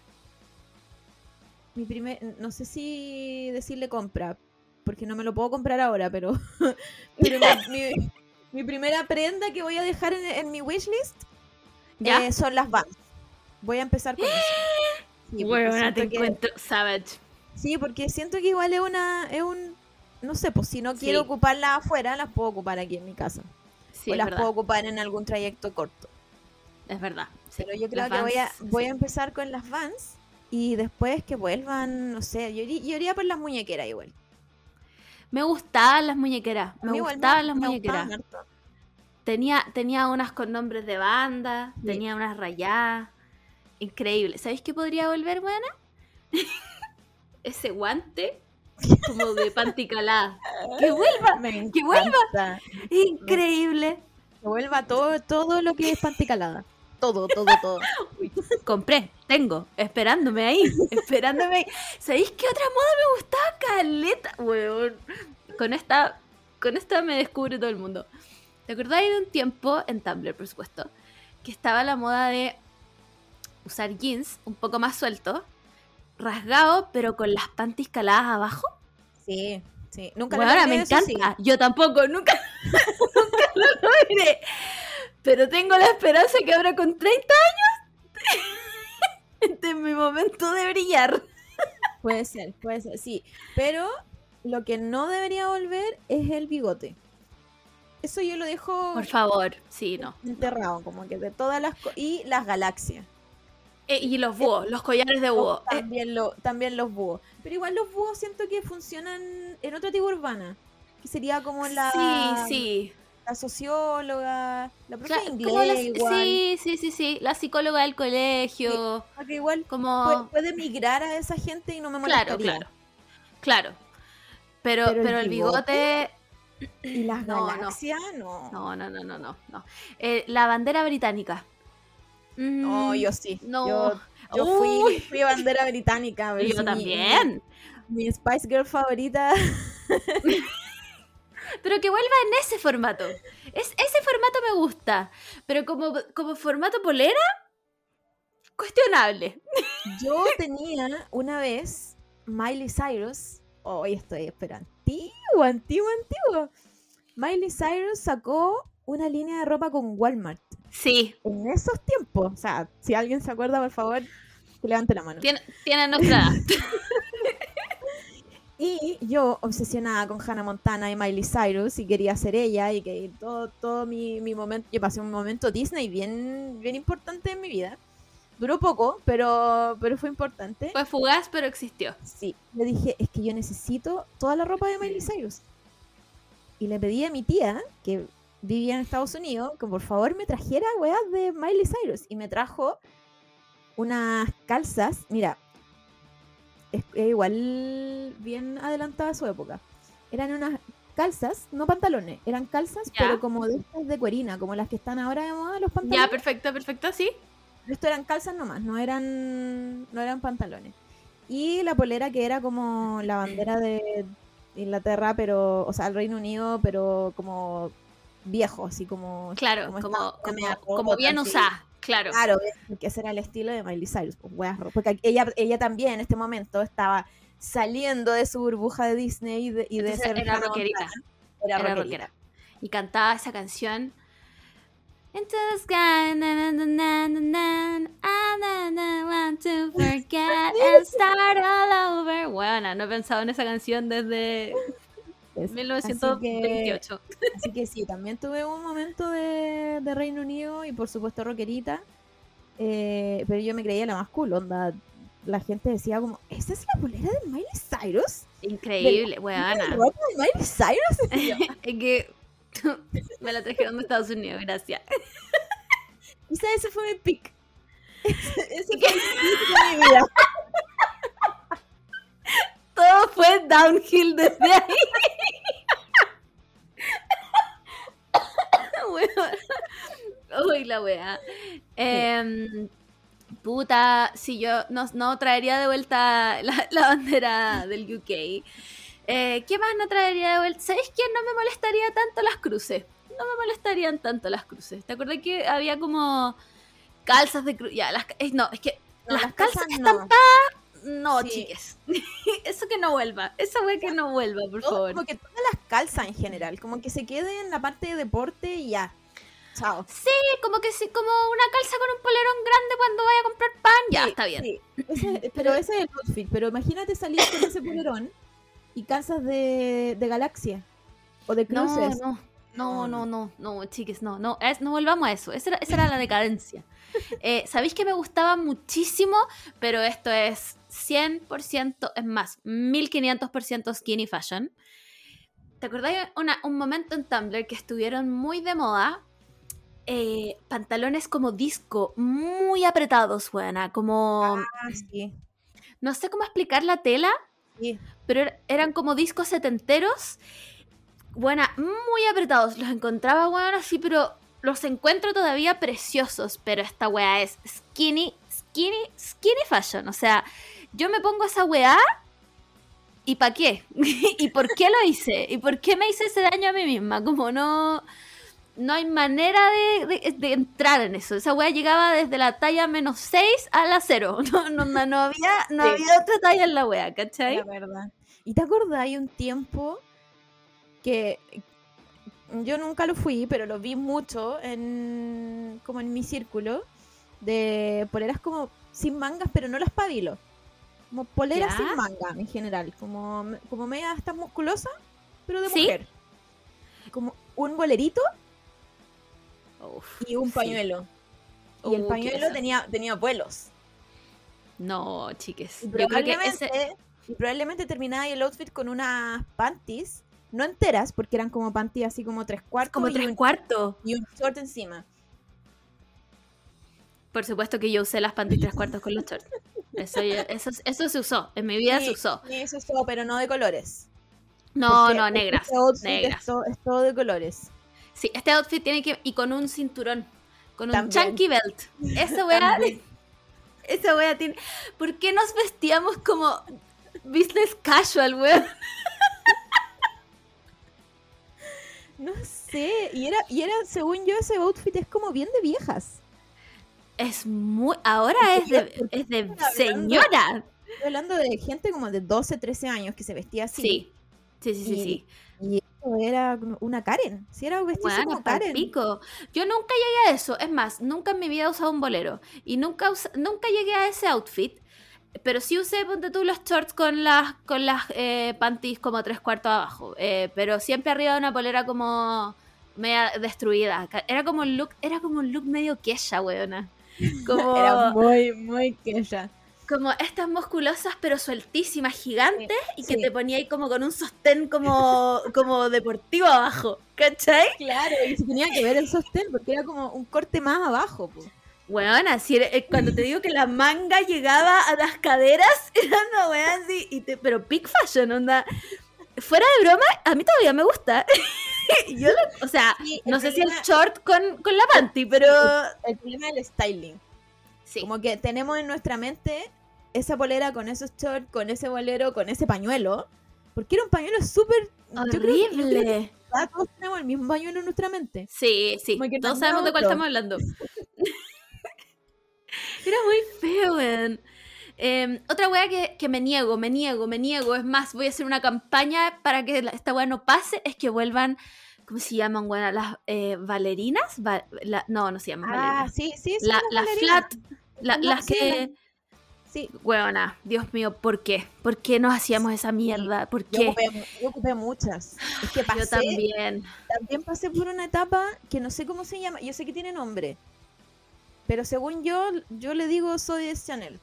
Mi primer. No sé si decirle compra, porque no me lo puedo comprar ahora, pero. pero mi, mi- mi primera prenda que voy a dejar en, en mi wishlist ¿Ya? eh, son las Vans. Voy a empezar con eso. Sí, Bueno, te que- encuentro savage. Sí, porque siento que igual es una. Es un. No sé, pues si no Sí. quiero ocuparlas afuera, las puedo ocupar aquí en mi casa. Sí, o las verdad. puedo ocupar en algún trayecto corto. Es verdad. sí. Pero yo creo Las que voy a, voy a empezar con las Vans y después que vuelvan, no sé, yo, iría- yo iría por las muñequeras igual. Me gustaban las muñequeras. Me igual gustaban las me muñequeras. gustaban. Tenía, tenía unas con nombres de banda, Sí. tenía unas rayadas. Increíble. ¿Sabéis qué podría volver, buena? Ese guante como de panticalada. ¡Que vuelva! Me ¡Que vuelva! Increíble. Que vuelva todo, todo lo que es panticalada. Todo, todo, todo. Compré, tengo, esperándome ahí, esperándome ahí. ¿Sabéis qué otra moda me gustaba? Caleta, weón. Con esta, con esta me descubre todo el mundo. ¿Te acordáis de un tiempo, en Tumblr por supuesto, que estaba la moda de usar jeans un poco más sueltos, rasgado, pero con las panties caladas abajo? Sí, sí. Nunca Bueno, lo ahora me eso sí. encanta. Yo tampoco, nunca, nunca lo logré. Pero tengo la esperanza que ahora con 30 años este es mi momento de brillar. Puede ser, puede ser, sí. Pero lo que no debería volver es el bigote. Eso yo lo dejo Por favor, sí, no. enterrado, como que de todas las... Y las galaxias. Eh, y los búhos, los collares de búho. Eh, También, lo, también los búhos. Pero igual los búhos siento que funcionan en otra tribu urbana. Que sería como la, sí, sí. La socióloga, la profe inglés igual. sí, sí, sí, sí. La psicóloga del colegio. Porque igual Como. puede, puede migrar a esa gente y no me molestaría. claro, claro. Claro. Pero, Pero pero, el bigote. Y las No, no. galaxias, no. No, no, no, no, no. no. Eh, la bandera británica. No, Mm, yo sí. No. Yo, fui, fui bandera británica. yo sí, también. Mi, mi Spice Girl favorita. Pero que vuelva en ese formato. Es, ese formato me gusta. Pero como, como formato polera, cuestionable. Yo tenía una vez Miley Cyrus. Hoy estoy esperando. Antiguo, antiguo, antiguo. Miley Cyrus sacó una línea de ropa con Walmart. Sí, En esos tiempos. O sea, si alguien se acuerda, por favor, que levante la mano. tiene, tiene nuestra. Y yo, obsesionada con Hannah Montana y Miley Cyrus, y quería ser ella, y que todo, todo mi, mi momento, yo pasé un momento Disney bien, bien importante en mi vida. Duró poco, pero, pero fue importante. Fue fugaz, pero existió. Sí, le dije, es que yo necesito toda la ropa de Miley Cyrus. Y le pedí a mi tía, que vivía en Estados Unidos, que por favor me trajera weas de Miley Cyrus. Y me trajo unas calzas, mira, es, es igual bien adelantada a su época. Eran unas calzas, no pantalones, eran calzas, Ya. pero como de estas de cuerina, como las que están ahora de moda, los pantalones. Ya, perfecto, perfecto, sí. Esto eran calzas nomás, no eran, no eran pantalones. Y la polera que era como la bandera de Inglaterra, pero, o sea, el Reino Unido, pero como viejo, así como... Claro, como como, esta- como, media como rota, bien así. usada, claro. Claro, porque ese era el estilo de Miley Cyrus, pues, porque ella, ella también en este momento estaba saliendo de su burbuja de Disney y de, y de ser era rockerita. Era, Era rockera. Y cantaba esa canción. Into the sky, na, na, want to forget and start all over. Bueno, no he pensado en esa canción desde Es- así que- 1928. Así que sí, también tuve un momento de, de Reino Unido y por supuesto rockerita. eh, pero yo me creía la más cool, onda. La gente decía como, ¿esa es la polera de Miley Cyrus? Increíble, ¿La buena. ropa de Miley Cyrus? Es que me la trajeron de Estados Unidos, gracias. Quizá ese fue mi pick. Ese, ese fue el pick de mi vida. Todo fue downhill desde ahí. La wea. Em, puta, si yo no, no traería de vuelta la, la bandera del UK. Eh, ¿Qué más no traería de vuelta? ¿Sabéis que no me molestaría tanto las cruces? No me molestarían tanto las cruces. ¿Te acordás que había como calzas de cruz? Ya, las, eh, no, es que No, las, las calzas calzas no. estampadas, no, Sí. chiques. Eso que no vuelva. Esa wea que no vuelva, por Todo- favor. como que todas las calzas en general, como que se quede en la parte de deporte y ya. Chao. Sí, como que sí, como una calza con un polerón grande cuando vaya a comprar pan, ya Sí, está bien. sí. Ese- pero ese es el outfit. Pero imagínate salir con ese polerón y calzas de, de galaxia o de No, cruces. no, no, no, no, no, chiques, no, no, es- no volvamos a eso. Esa era, esa era la decadencia. Eh, Sabéis que me gustaba muchísimo, pero esto es 100%, es más, 1500% skinny fashion. ¿Te acordáis una- un momento en Tumblr que estuvieron muy de moda? Eh, pantalones como disco, muy apretados, buena, como... Ah, sí. No sé cómo explicar la tela, sí. pero er- eran como discos setenteros. Buena, muy apretados. Los encontraba, weón, así, pero los encuentro todavía preciosos. Pero esta weá es skinny, skinny, skinny fashion. O sea, yo me pongo esa weá. ¿Y para qué? ¿Y por qué lo hice? ¿Y por qué me hice ese daño a mí misma? Como no. No hay manera de, de- de entrar en eso. Esa weá llegaba desde la talla menos 6 a la 0. No, no, no, no había, no Sí. había otra talla en la weá, ¿cachai? La verdad. ¿Y te acordás? Hay un tiempo que yo nunca lo fui, pero lo vi mucho en como en mi círculo de poleras como sin mangas, pero no las pabilo. Como poleras Ya. sin manga en general, como como media estas musculosas, pero de Sí. mujer. Como un bolerito Uf, y un sí. pañuelo. Y el Uh, pañuelo tenía tenía vuelos. No, chiques. Y Yo creo que probablemente, ese... probablemente terminaba el outfit con unas panties, no enteras, porque eran como panties así como tres cuartos Como tres cuartos. y un short encima. Por supuesto que yo usé las panties tres cuartos con los shorts. Eso, eso, eso se usó. En mi vida se usó. sí, es todo, pero no de colores. No, Porque no, negras. este Negras. Es, todo, es todo de colores. Sí, este outfit tiene que. Y con un cinturón. Con un chunky belt. Esa weá. Esa weá tiene. ¿Por qué nos vestíamos como business casual, weón? No sé, y era, y era, según yo, ese outfit es como bien de viejas. Es muy. Ahora es de, es de hablando- señora. Estoy hablando de gente como de 12, 13 años que se vestía así. Sí. Sí, sí, sí, Y- sí. Y era una Karen. Si era vestirse Bueno, como pa'l Karen. pico. Yo nunca llegué a eso. Es más, nunca en mi vida he usado un bolero. Y nunca, us- nunca llegué a ese outfit. Pero sí usé, ponte tú, los shorts con las, con las eh, panties como tres cuartos abajo. Eh, pero siempre arriba de una polera como media destruida. Era como un look, era como un look medio queja, weona. Como, Era muy, muy queja. Como estas musculosas pero sueltísimas, gigantes, y que sí. te ponía ahí como con un sostén como, como deportivo abajo. ¿Cachai? Claro, y se tenía que ver el sostén porque era como un corte más abajo. si era- eh, cuando te digo que la manga llegaba a las caderas, era una weá así, y te- pero peak fashion, onda. Fuera de broma, a mí todavía me gusta. Yo lo- o sea, Sí, no sé si el short con, con la panty, pero... El problema del styling. Sí, Como que tenemos en nuestra mente esa polera con esos shorts, con ese bolero, con ese pañuelo. Porque era un pañuelo súper. horrible. todos tenemos el mismo pañuelo en nuestra mente. Sí, sí, todos sabemos de cuál otro. estamos hablando. Era muy feo, weón. Eh, otra weá que, que me niego, me niego, me niego. Es más, voy a hacer una campaña para que esta weá no pase. Es que vuelvan, ¿cómo se llaman, weón? Las eh, valerinas. Va- la- no, no se llaman Ah, valerinas. sí, sí, sí. La- las flat, la- No, las sí, que... Sí, Weona, Dios mío, ¿por qué? ¿Por qué nos hacíamos esa mierda? ¿Por yo qué? ocupé, yo ocupé muchas. Es que pasé, Yo también. también pasé por una etapa que no sé cómo se llama. Yo sé que tiene nombre. Pero según yo, yo le digo soy de Chanel.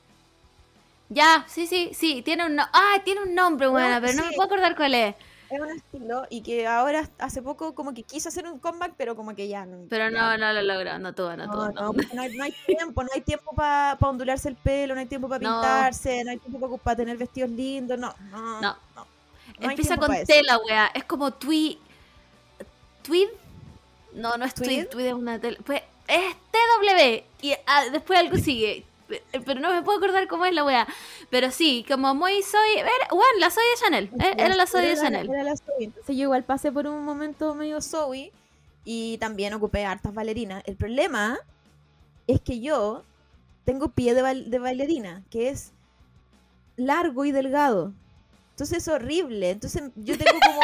Ya, sí, sí, sí, tiene un, no- ah, tiene un nombre, weona, pero no me puedo acordar cuál es. Es un estilo y que ahora hace poco como que quiso hacer un comeback, pero como que ya no. Pero no, no lo logró, no tuvo, no, No, tuvo, no, no. no hay, no hay tiempo, no hay tiempo para ondularse el pelo, no hay tiempo para pintarse, no hay tiempo para tener vestidos lindos, no, no, No. Empieza con pa' tela, wea. Es como tweed. ¿Tweed? No, no es. ¿Tweed? Tweed es una tela. Pues es TW. Y ah, después algo sigue. Pero no me puedo acordar cómo es la wea. Pero sí, como muy soy. Era, bueno, la soy de Chanel. eh, Era la soy de Chanel. era la Zoe. Entonces yo igual pasé por un momento medio Zoe y también ocupé hartas bailarinas. El problema es que yo tengo pie de, bail- de bailarina, que es largo y delgado. Entonces es horrible. Entonces yo tengo como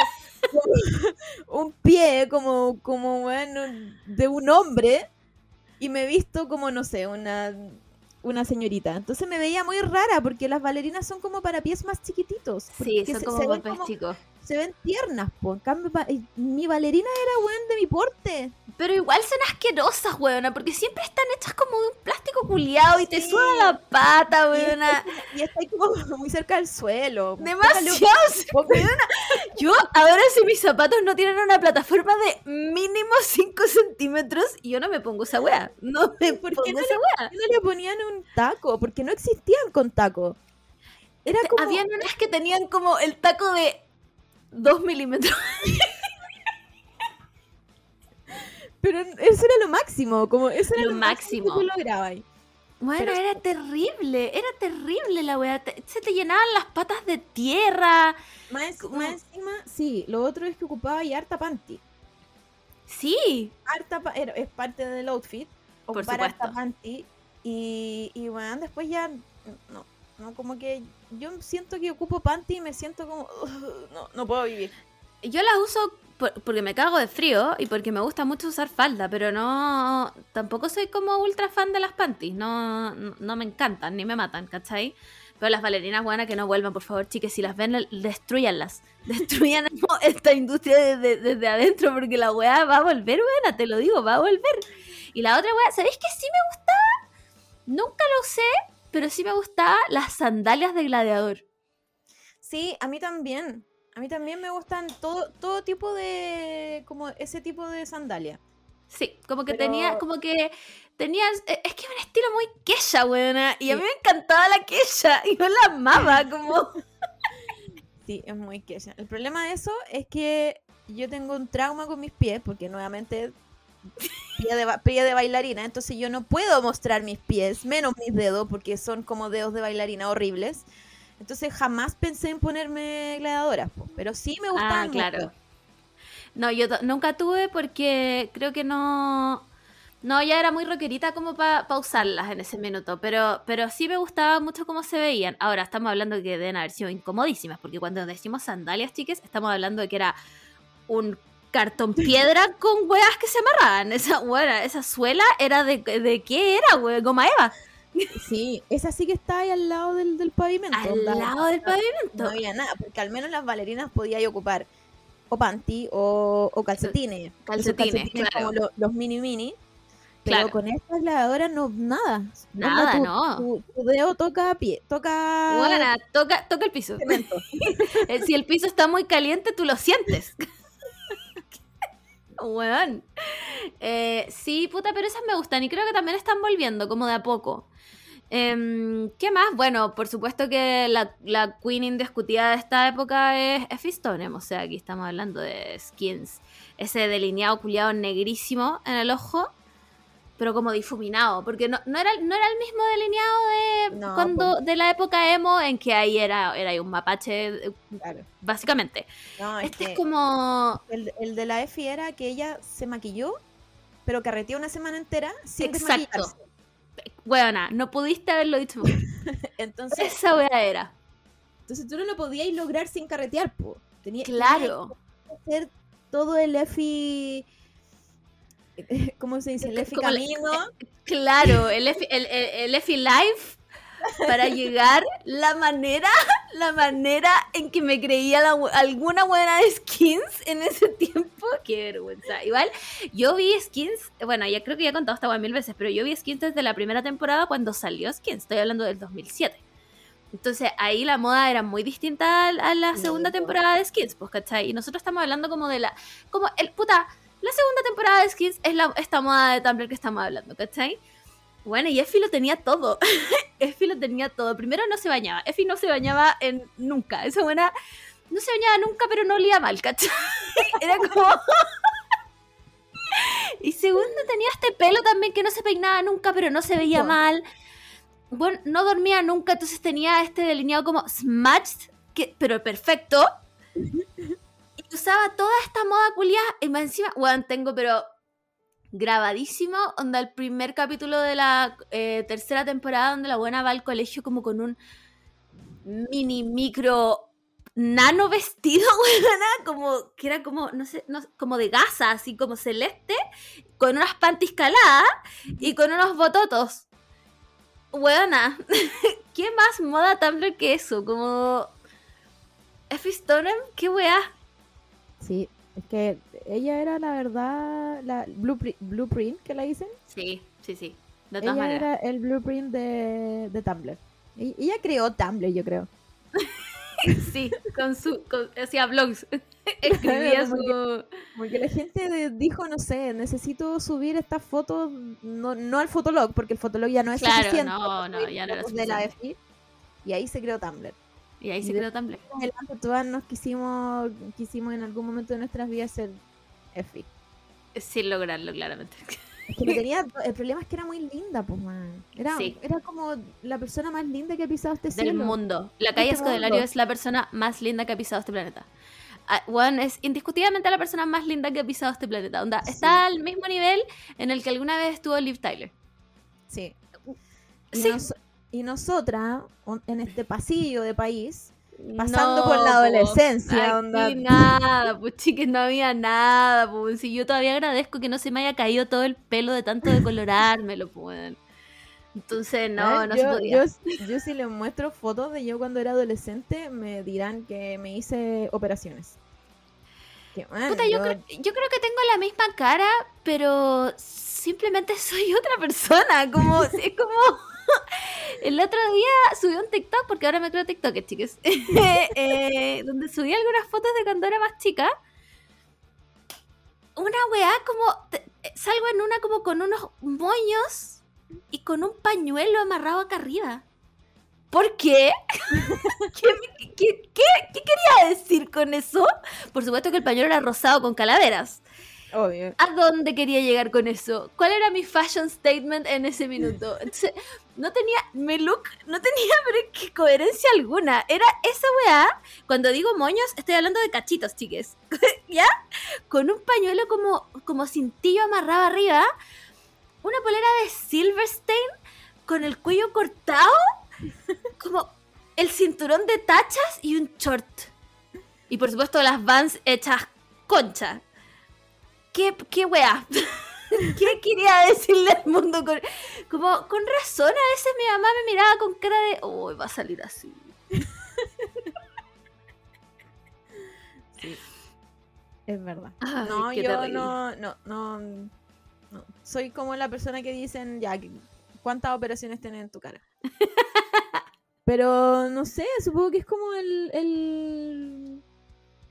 un pie como, como bueno, de un hombre y me he visto como, no sé, una, una señorita. Entonces me veía muy rara porque las bailarinas son como para pies más chiquititos. Sí, son se- como se golpes como- chicos. Se ven tiernas, po. En cambio, y mi bailarina era, weón, de mi porte. Pero igual son asquerosas, weona, porque siempre están hechas como de un plástico culiado y te suda la pata, Y weona. está, y está ahí como muy cerca del suelo. Demasiado. Póngale- Yo, ahora si mis zapatos no tienen una plataforma de mínimo 5 centímetros, yo no me pongo esa weá. No me ¿Por qué no esa weá. ¿Por qué no le ponían un taco? Porque no existían con taco. Era como... Habían unas que tenían como el taco de 2 milímetros. Pero eso era lo máximo, como eso era Lo lo, máximo. máximo. que tú lograbas. Bueno, Pero- era terrible, era terrible la weá. Se te llenaban las patas de tierra. Más, más encima, sí, lo otro es que ocupaba y harta panty. Sí, Harta era- es parte del outfit. Por ocupar harta supuesto. panty. Y, y bueno, después ya, no, no, como que yo siento que ocupo panty y me siento como, "Ugh, no, no puedo vivir. yo las uso por- porque me cago de frío y porque me gusta mucho usar falda, pero no. Tampoco soy como ultra fan de las panties. No, no, me encantan ni me matan, ¿cachai? Pero las bailarinas buenas que no vuelvan, por favor, chiques, si las ven, destruyanlas. Destruyan esta industria desde, desde adentro porque la weá va a volver, buena, te lo digo, va a volver. Y la otra weá, ¿sabéis que sí me gustaba? Nunca lo usé, pero sí me gustaba las sandalias de gladiador. Sí, a mí también. A mí también me gustan todo, todo tipo de, como ese tipo de sandalia. Sí, como que Pero- tenía, como que tenías, eh, es que es un estilo muy quecha, buena, y a mí me encantaba la quecha, y yo la amaba, como, Sí, es muy quecha. El problema de eso es que yo tengo un trauma con mis pies, porque nuevamente pie de, ba- pie de bailarina, entonces yo no puedo mostrar mis pies, menos mis dedos, porque son como dedos de bailarina horribles. Entonces jamás pensé en ponerme gladiadoras, po, pero sí me ah, gustaban claro. mucho. No, yo nunca tuve porque creo que no, no, ya era muy rockerita como para usarlas en ese minuto, pero, pero sí me gustaba mucho cómo se veían. Ahora, estamos hablando de que deben haber sido incomodísimas, porque cuando decimos sandalias, chiques, estamos hablando de que era un cartón piedra con hueas que se amarraban. Esa, esa suela era de, de qué era, güey, goma Eva. Sí, esa sí que está ahí al lado del, del pavimento. Al lado del pavimento. No había nada, porque al menos las bailarinas podíais ocupar o panty o, o calcetines. Esos Calcetines, claro. como lo- los mini mini. Pero Claro. con estas gladiadoras no, nada. Nada, tu, no. Tu, tu dedo toca pie, toca Bueno, toca, toca el piso. Eh, si el piso está muy caliente, tú lo sientes. Weón. Eh, sí, puta, pero esas me gustan y creo que también están volviendo, como de a poco. Em, ¿Qué más? Bueno, por supuesto que la, la queen indiscutida de esta época es, es Fistonem, o sea, aquí estamos hablando de skins. Ese delineado culiado negrísimo en el ojo, pero como difuminado, porque no, no, era, no era el mismo delineado de, No, cuando, de la época emo, en que ahí era, era un mapache, Claro. básicamente. No, es Este es como... el, el de la Efi era que ella se maquilló, pero carreteó una semana entera sin Exacto. Weona, no pudiste haberlo dicho mejor. Entonces, Esa wea era. entonces tú no lo podías lograr sin carretear, po. Tenía, Claro. tenía que hacer todo el EFI. ¿Cómo se dice? El EFI Como la- camino. Claro, el Efi, el, el, el Efi Life para llegar la manera, la manera en que me creía la alguna buena de skins en ese tiempo. Qué vergüenza. Igual, yo vi skins, bueno, ya creo que ya he contado esta mil veces, pero yo vi skins desde la primera temporada cuando salió skins. Estoy hablando del 2007. Entonces ahí la moda era muy distinta a la segunda po. temporada de Skins, pues, ¿cachai? Y nosotros estamos hablando como de la... Como el puta, la segunda temporada de Skins es la, esta moda de Tumblr que estamos hablando, ¿cachai? Bueno, y Effie lo tenía todo. Effie lo tenía todo. Primero no se bañaba. Effie no se bañaba en nunca. Esa buena no se bañaba nunca, pero no olía mal, ¿cachai? Era como... y segundo tenía este pelo también que no se peinaba nunca, pero no se veía mal. bueno, no dormía nunca, entonces tenía este delineado como smashed, que, pero perfecto. Usaba toda esta moda culia y más encima, bueno, tengo pero grabadísimo, onda el primer capítulo de la eh, tercera temporada donde la buena va al colegio como con un mini micro nano vestido, weona, como que era como, no sé, no- como de gasa, así como celeste, con unas panties caladas y con unos bototos. Weona, ¿qué más moda Tumblr que eso? Como... Effie Stoneham, qué weá. Sí, es que ella era la verdad, la blueprint, blueprint que la dicen. Sí, sí, sí. De todas Ella maneras. era el blueprint de, de Tumblr. Y- Ella creó Tumblr, yo creo. Sí, con su. Con, hacía blogs. Escribía su. Porque la gente dijo, no sé, necesito subir estas fotos, no, no al Fotolog, porque el Fotolog ya no es Claro, suficiente. no, no, ya no era de la. FI, y ahí se creó Tumblr. Y ahí Y se creó Tumblr. Adelante todas nos quisimos, quisimos en algún momento de nuestras vidas ser FI. Sin lograrlo, claramente. Es que lo tenía, el problema es que era muy linda, pues, man. Era, Sí. era como la persona más linda que ha pisado este Del cielo. mundo. La calle Este Escodelario mundo. es la persona más linda que ha pisado este planeta. Ah, Juan es indiscutiblemente la persona más linda que ha pisado este planeta. Onda, Sí. está al mismo nivel en el que alguna vez estuvo Liv Tyler. Sí. Y, Sí. Y nosotras, en este pasillo de país, Pasando por la adolescencia, Aquí onda. nada, pues chiques, no había nada, pues. Si yo todavía agradezco que no se me haya caído todo el pelo de tanto decolorármelo, pues. Entonces, no, ¿eh? no yo, se podía. Yo, yo si les muestro fotos de yo cuando era adolescente, me dirán que me hice operaciones. Que, man, Puta, yo, creo, yo creo que tengo la misma cara, pero simplemente soy otra persona. Como, es como. El otro día subí un TikTok, porque ahora me creo TikTok, chicas. eh, donde subí algunas fotos de cuando era más chica. Una weá como. te- salgo en una como con unos moños y con un pañuelo amarrado acá arriba. ¿Por qué? ¿Qué, qué- qué- qué- qué quería decir con eso? Por supuesto que el pañuelo era rosado con calaveras. Obvio. ¿A dónde quería llegar con eso? ¿Cuál era mi fashion statement en ese minuto? Entonces, no tenía, mi look no tenía coherencia alguna. Era esa weá, cuando digo moños, estoy hablando de cachitos, chiques. ¿Ya? Con un pañuelo como, como cintillo amarrado arriba, una polera de Silverstein con el cuello cortado, como el cinturón de tachas y un short. Y por supuesto las vans hechas concha. ¿Qué, qué weá? ¿Qué quería decirle al mundo? Con, como, con razón, a veces mi mamá me miraba con cara de, oh, va a salir así. Es verdad. Ay, no, yo no, no, no, no. Soy como la persona que dicen, ya, ¿cuántas operaciones tienes en tu cara? Pero no sé, supongo que es como el. el-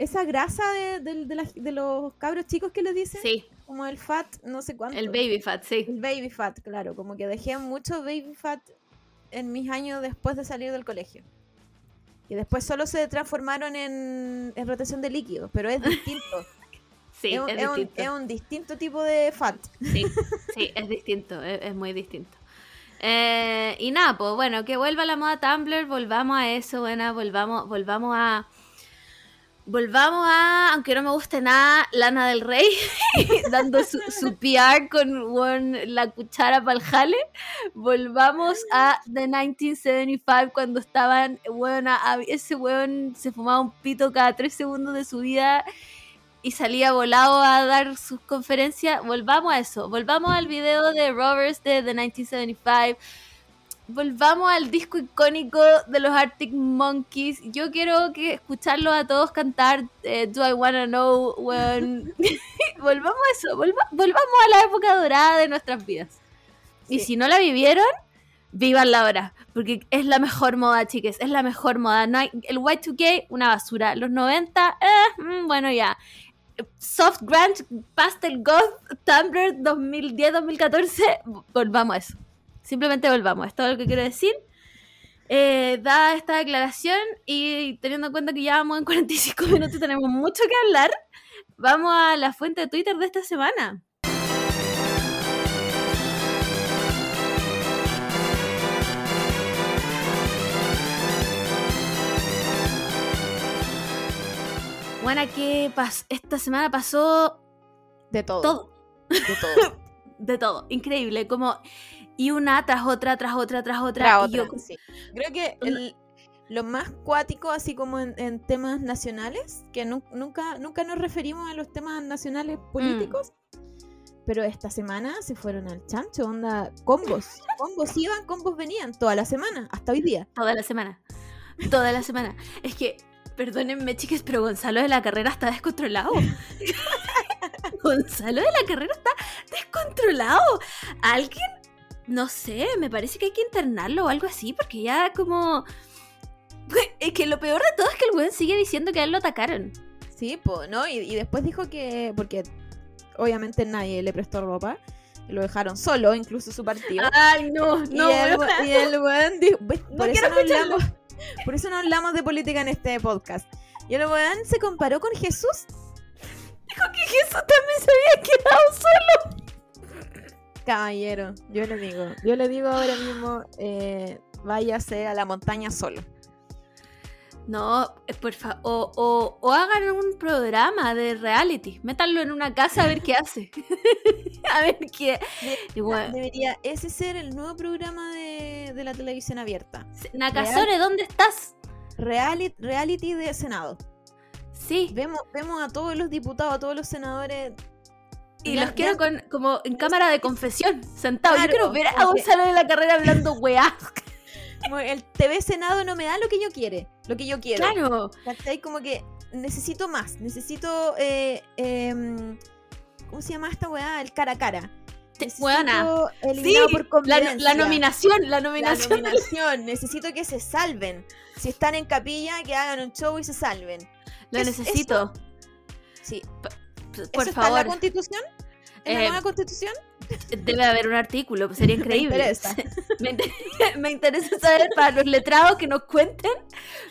esa grasa de, de- de los cabros chicos que les dicen. Sí, Como el fat, no sé cuánto. el baby fat, sí. El baby fat, claro. Como que dejé mucho baby fat en mis años después de salir del colegio. Y después solo se transformaron en, en rotación de líquidos, pero es distinto. Sí, es, un, es es un- distinto. es un distinto tipo de fat. Sí, sí, es distinto, es, es muy distinto. Eh, y nada, pues bueno, que vuelva la moda Tumblr, volvamos a eso, bueno, volvamos, volvamos a. Volvamos a, aunque no me guste nada, Lana del Rey, dando su, su PR con weón, la cuchara para el jale. Volvamos a The 1975, cuando estaban, bueno, ese weón se fumaba un pito cada tres segundos de su vida y salía volado a dar sus conferencias. Volvamos a eso. Volvamos al video de Roberts de The 1975. Volvamos al disco icónico de los Arctic Monkeys. Yo quiero que escucharlos a todos cantar eh, Do I Wanna Know when... volvamos a eso. volva- volvamos a la época dorada de nuestras vidas. Y si no la vivieron, vivan la hora. Porque es la mejor moda, chiques. Es la mejor moda. No hay- el Y2K, una basura. Los 90, eh, mm, bueno, ya. Soft Grunge, Pastel Goth, Tumblr 2010-2014, volvamos a eso simplemente volvamos, es todo lo que quiero decir. Eh, dada esta declaración y teniendo en cuenta que ya vamos en 45 minutos y tenemos mucho que hablar, vamos a la fuente de Twitter de esta semana. Bueno, que esta semana pasó de todo. todo. De todo. de todo. Increíble. Como y una tras otra, tras otra, tras otra. Tra- y yo otra, sí. Creo que el- lo más cuático, así como en, en temas nacionales, que nu- nunca, nunca nos referimos a los temas nacionales políticos, pero esta semana se fueron al chancho, onda, combos. Combos iban, combos venían, toda la semana, hasta hoy día. Toda la semana. Toda la semana. Es que, perdónenme, chicas, pero Gonzalo de la carrera está descontrolado. Gonzalo de la carrera está descontrolado. Alguien, no sé, me parece que hay que internarlo o algo así, porque ya como. Es que lo peor de todo es que el weón sigue diciendo que a él lo atacaron. Sí, po, ¿no? Y, y después dijo que, porque obviamente nadie le prestó ropa, lo dejaron solo, incluso su partido. Ay, no, y, el, we- y el weón dijo, "Ves, por, eso no escucharlo". hablamos, por eso no hablamos de política en este podcast. Y el weón se comparó con Jesús. Dijo que Jesús también se había quedado solo. Caballero, yo le digo, yo le digo ahora mismo, eh, váyase a la montaña solo. No, eh, por favor, o, o, o hagan un programa de reality, métanlo en una casa a ver qué hace. a ver qué. Y bueno, Debería ese ser el nuevo programa de, de la televisión abierta. Nakazore, ¿dónde estás? Reality, reality de Senado. Sí, Vemos, vemos a todos los diputados, a todos los senadores. Y Ya- los quiero con, como en cámara de confesión, sentados. Yo quiero ver a Gonzalo de la carrera hablando weá. el TV Senado no me da lo que yo quiere, lo que yo quiero. Claro. ¿Cachai? Como que necesito más, necesito. Eh, em, ¿Cómo se llama esta weá? El cara a cara. Eliminado Sí, por la, convivencia. la nominación, la La nominación. nominación. Necesito que se salven. Si están en capilla, que hagan un show y se salven. Lo Es- necesito. Sí. Por ¿Eso está en la constitución? ¿En la Eh, nueva constitución? debe haber un artículo, sería Me increíble. interesa. Me, inter- me interesa saber para los letrados que nos cuenten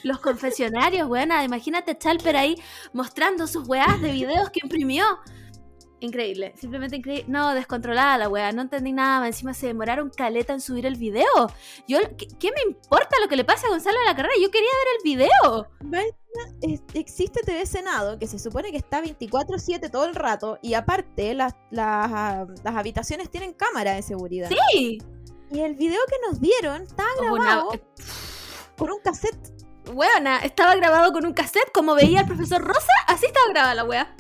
los confesionarios, weona. Imagínate Chalper ahí mostrando sus weas de videos que imprimió. Increíble, simplemente increíble. No, descontrolada la wea, no entendí nada. Encima se demoraron caleta en subir el video. Yo, ¿qué, qué me importa lo que le pase a Gonzalo de la carrera? Yo quería ver el video. Es- existe TV Senado que se supone que está 24-7 todo el rato y aparte las, las, las habitaciones tienen cámara de seguridad. Sí. Y el video que nos dieron estaba grabado Una- por un cassette. Weona, estaba grabado con un cassette como veía el profesor Rosa. Así estaba grabada la wea.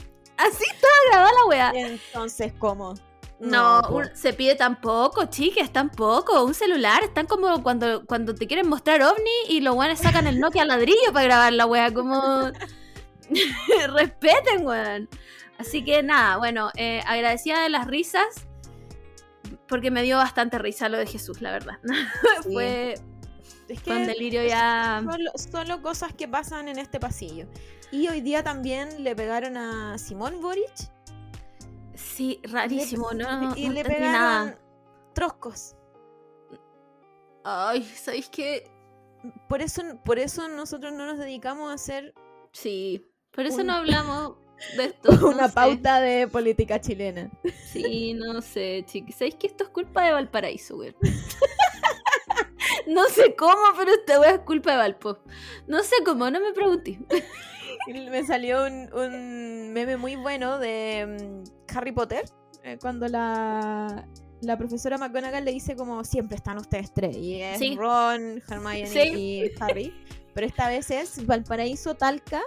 Así estaba grabada la wea. Entonces, ¿cómo? No, un- se pide tampoco, chiques, tampoco. Un celular, están como cuando, cuando te quieren mostrar ovni y los weones sacan el Nokia ladrillo para grabar la wea, como... Respeten, weón. Así que nada, bueno, eh, agradecida de las risas, porque me dio bastante risa lo de Jesús, la verdad. Sí. fue, Es que delirio ya... solo, solo cosas que pasan en este pasillo. Y hoy día también le pegaron a Simón Boric Sí, rarísimo, ¿no? y no le pegaron nada. troscos. Ay, ¿sabéis qué? Por eso, por eso nosotros no nos dedicamos a hacer Sí, por eso Un- no hablamos de esto. no una sé. pauta de política chilena. Sí, no sé, chiquis. ¿Sabéis que esto es culpa de Valparaíso, güey? no sé cómo, pero esta weá es culpa de Valpo. No sé cómo, no me pregunté. Me salió un, un meme muy bueno de mm, Harry Potter, eh, cuando la, la profesora McGonagall le dice como siempre están ustedes tres, y es Sí. Ron, Hermione Sí. y Harry, pero esta vez es Valparaíso, Talca,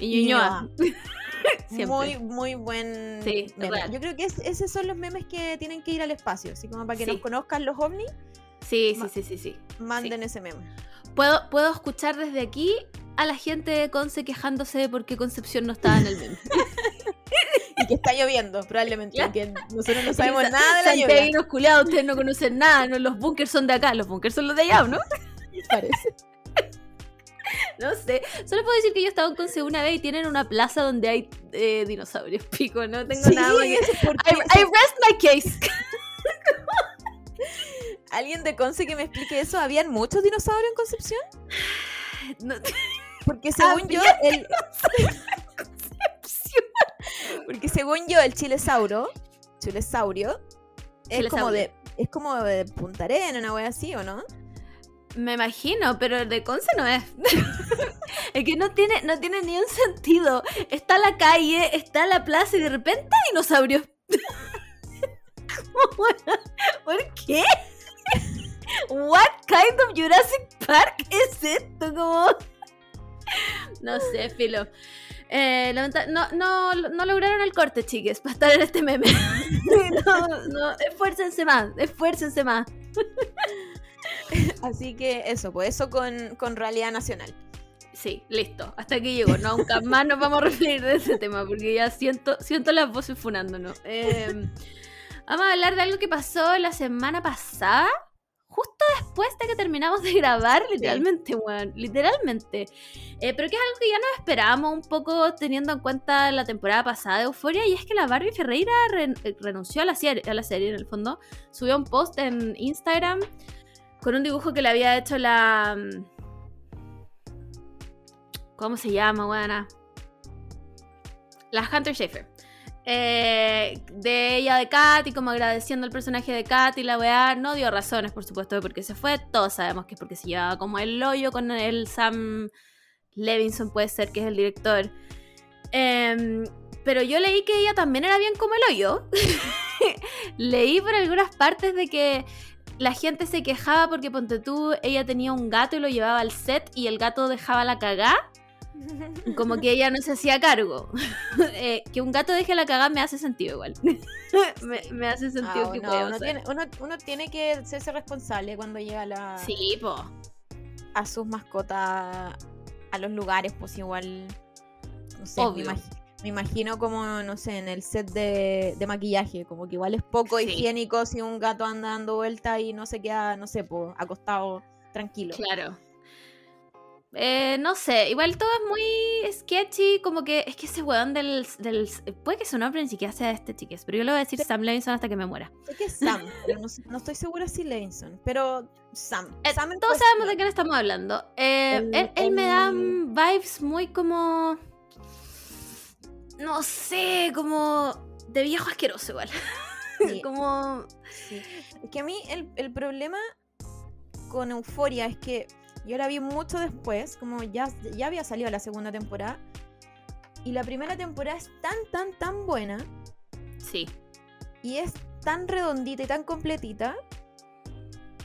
Y Ñuñoa. Muy, muy buen Sí, meme. Yo creo que es- esos son los memes que tienen que ir al espacio, así como para que nos conozcan los ovnis, Sí, sí, sí, sí, sí. manden ese meme. Puedo, puedo escuchar desde aquí a la gente de Conce quejándose de por qué Concepción no estaba en el meme. Y que está lloviendo, probablemente, Claro. que nosotros no sabemos Sa- nada de la lluvia, Santiaguinos culiados, ustedes no conocen nada, no, los bunkers son de acá, los bunkers son los de allá, ¿o ¿no? parece. No sé, solo puedo decir que yo he estado en Conce una vez y tienen una plaza donde hay eh, dinosaurios, pico, no tengo Sí, nada porque I, I rest my case. Alguien de Conce que me explique eso. ¿Habían muchos dinosaurios en Concepción? No- Porque según yo, el, porque según yo, el chilesauro, chilesaurio, es como de, es como de Punta Arena, una wea así, ¿o no? Me imagino, pero el de Conce no es. es que no tiene, no tiene ni un sentido. Está la calle, está la plaza y de repente dinosaurios. ¿Por qué? What kind of Jurassic Park es esto? Como... No sé, filo. Eh, no, no, no lograron el corte, chiques, para estar en este meme. no, no, esfuércense más, esfuércense más. Así que eso, pues eso con, con realidad nacional. Sí, listo. Hasta aquí llegó. No, nunca más nos vamos a referir de ese tema porque ya siento, siento las voces funándonos. Eh, vamos a hablar de algo que pasó la semana pasada. Justo después de que terminamos de grabar, literalmente, weón. Literalmente. Eh, pero que es algo que ya nos esperábamos un poco teniendo en cuenta la temporada pasada de Euforia. Y es que la Barbie Ferreira eh, renunció a la, serie, a la serie, en el fondo. Subió un post en Instagram con un dibujo que le había hecho la. mm, ¿Cómo se llama, buena? La Hunter Schaefer. Eh, de ella de Kat y como agradeciendo al personaje de Kat y la weá. No dio razones, por supuesto, de por qué se fue. Todos sabemos que es porque se llevaba como el hoyo con el Sam Levinson, puede ser, que es el director. Em, pero yo leí que ella también era bien como el hoyo. leí por algunas partes de que la gente se quejaba porque ponte tú, ella tenía un gato y lo llevaba al set y el gato dejaba la cagá. Como que ella no se hacía cargo. Eh, que un gato deje la cagá me hace sentido igual. me, me hace sentido Ah, que no, pueda uno, tiene, uno, uno tiene que hacerse responsable cuando llega la, Sí, po. a sus mascotas a los lugares, pues igual. No sé, me, Obvio. me imagino como, no sé, en el set de, de maquillaje, como que igual es poco Sí. higiénico si un gato anda dando vuelta y no se queda, no sé, pues, acostado tranquilo. Claro. Eh, no sé, igual todo es muy sketchy, como que es que ese weón del, del... Puede que su nombre ni siquiera sea este, chiques, pero yo le voy a decir Sam Levinson hasta que me muera. Sé que es Sam, pero no, estoy segura si Levinson, pero Sam. Eh, Sam Todos sabemos de quién estamos hablando. Eh, El- él, él me da vibes muy como. No sé, como. De viejo asqueroso igual. Sí. como. Sí. Es que a mí el, el problema con Euforia es que yo la vi mucho después, como ya, ya había salido la segunda temporada. Y la primera temporada es tan, tan, tan buena. Sí. Y es tan redondita y tan completita.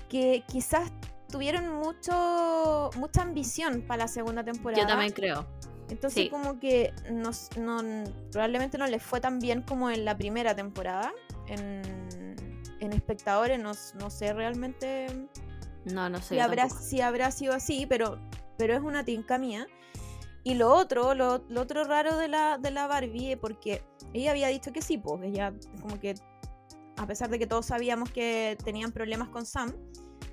Que quizás tuvieron mucho mucha ambición para la segunda temporada. Yo también creo. Entonces sí. como que nos, no, probablemente no les fue tan bien como en la primera temporada. En, en espectadores no, no sé realmente No, no sé. si habrá, si habrá sido así, pero, pero es una tinca mía. Y lo otro, lo, lo otro raro de la, de la Barbie, porque ella había dicho que sí, pues ella como que, a pesar de que todos sabíamos que tenían problemas con Sam,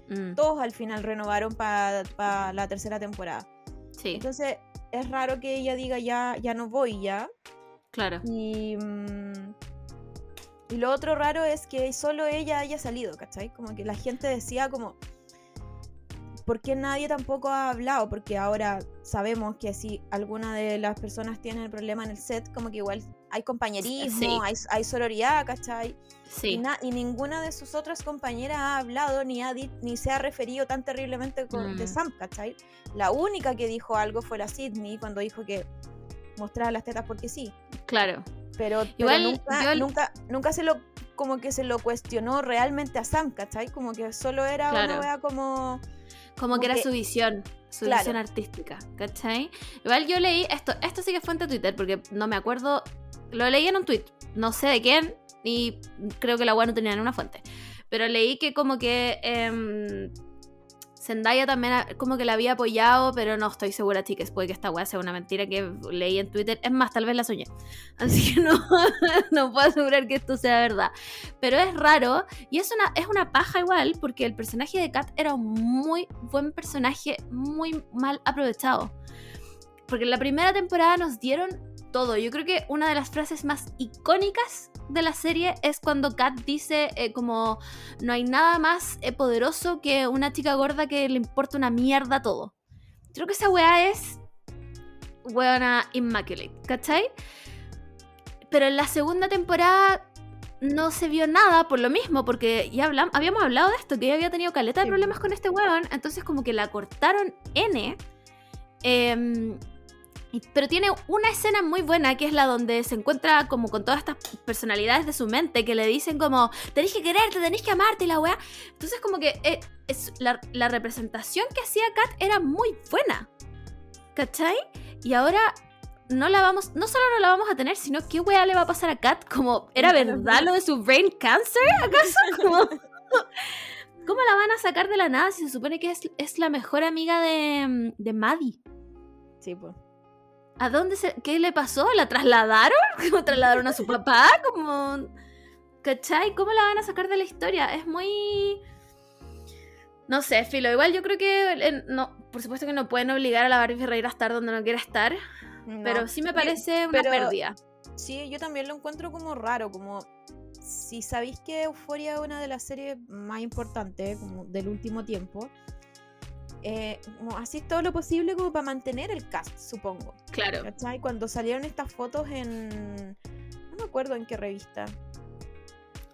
Mm, todos al final renovaron para la tercera temporada. sí, Entonces es raro que ella diga ya, ya no voy ya. claro. Y, mm, y lo otro raro es que solo ella haya salido, ¿cachai? Como que la gente decía como, ¿por qué nadie tampoco ha hablado? Porque ahora sabemos que si alguna de las personas tiene el problema en el set, como que igual hay compañerismo, Sí. hay, hay sororidad, ¿cachai? Y, na- y ninguna de sus otras compañeras ha hablado ni, ha ni se ha referido tan terriblemente con, de Mm. Sam, ¿cachai? La única que dijo algo fue la Sydney cuando dijo que mostraba las tetas porque sí. Claro. Pero, nunca, nunca, nunca se lo como que se lo cuestionó realmente a Sam, ¿cachai? Como que solo era Claro. una wea como Como que era su visión, su Claro. visión artística, ¿cachai? Igual yo leí esto, esto sí que fue en Twitter, porque no me acuerdo, lo leí en un tweet, no sé de quién, y creo que la web no tenía ninguna fuente, pero leí que como que em, Zendaya también como que la había apoyado, pero no estoy segura, chicas, puede que esta weá sea una mentira que leí en Twitter, es más, tal vez la soñé, así que no, no puedo asegurar que esto sea verdad, pero es raro y es una, es una paja igual, porque el personaje de Kat era un muy buen personaje, muy mal aprovechado. Porque en la primera temporada nos dieron todo. Yo creo que una de las frases más icónicas de la serie es cuando Kat dice eh, como no hay nada más eh, poderoso que una chica gorda que le importa una mierda todo. Creo que esa weá es weona immaculate, ¿cachai? Pero en la segunda temporada no se vio nada por lo mismo, porque ya hablam- habíamos hablado de esto, que ella había tenido caleta de problemas con este weón, entonces como que la cortaron N. y- pero tiene una escena muy buena que es la donde se encuentra como con todas estas personalidades de su mente que le dicen como tenés que quererte, tenés que amarte y la weá. Entonces como que eh, es, la, la representación que hacía Kat era muy buena. ¿Cachai? Y ahora no la vamos, no solo no la vamos a tener, sino qué weá le va a pasar a Kat, como, ¿era verdad lo de su brain cancer? ¿Acaso? Como, ¿Cómo la van a sacar de la nada si se supone que es, es la mejor amiga de, de Maddie? Sí, pues. ¿A dónde se, qué le pasó? ¿La trasladaron? ¿Cómo trasladaron a su papá? Como, ¿cachai? ¿Cómo la van a sacar de la historia? Es muy... No sé, Filo, igual yo creo que, eh, no, por supuesto que no pueden obligar a la Barbie Ferreira a estar donde no quiera estar, pero sí me parece una pero- pérdida. Sí, yo también lo encuentro como raro, como si sabéis que Euforia es una de las series más importantes como del último tiempo, eh, hacís todo lo posible como para mantener el cast, supongo. Claro. ¿Cachai? Cuando salieron estas fotos en... No me acuerdo en qué revista.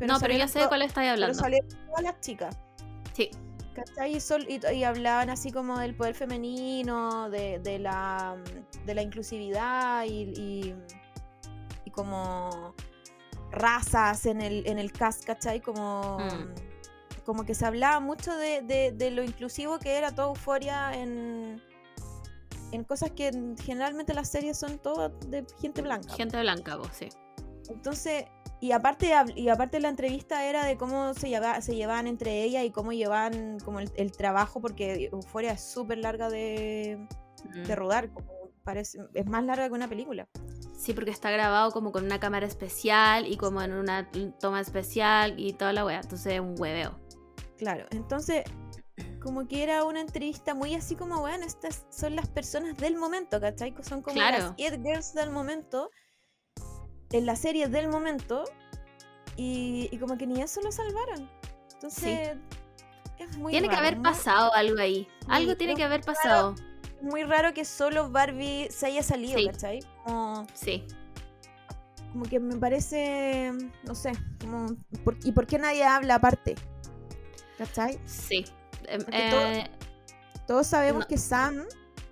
no, pero ya sé de cuál estáis Pero hablando. salieron todas las chicas. Sí, ¿Cachai? Y, sol- y- y hablaban así como del poder femenino, de, de la, de la inclusividad y, y, y como razas en el, en el cast, ¿cachai? Como, Mm. Como que se hablaba mucho de, de- de lo inclusivo que era toda euforia en, en cosas que generalmente las series son todas de gente blanca. gente blanca, vos, sí. Entonces, y aparte, y aparte la entrevista era de cómo se, lleva, se llevaban entre ellas y cómo llevaban como el, el trabajo, porque Euforia es súper larga de, de rodar, como parece, es más larga que una película. Sí, porque está grabado como con una cámara especial y como en una toma especial y toda la wea. Entonces es un hueveo. Claro, entonces como que era una entrevista muy así como, bueno, estas son las personas del momento, ¿cachai? Son como Claro. las It Girls del momento, en la serie del momento, y, y como que ni eso lo salvaron. Entonces, es muy tiene que raro, haber pasado algo ahí. Algo Sí, tiene que haber pasado. muy raro que solo Barbie se haya salido, Sí. ¿cachai? Como, Sí. como que me parece, no sé, como, ¿por- ¿y por qué nadie habla aparte? ¿Cachai? Sí. Em, todo- eh, Todos sabemos No. que Sam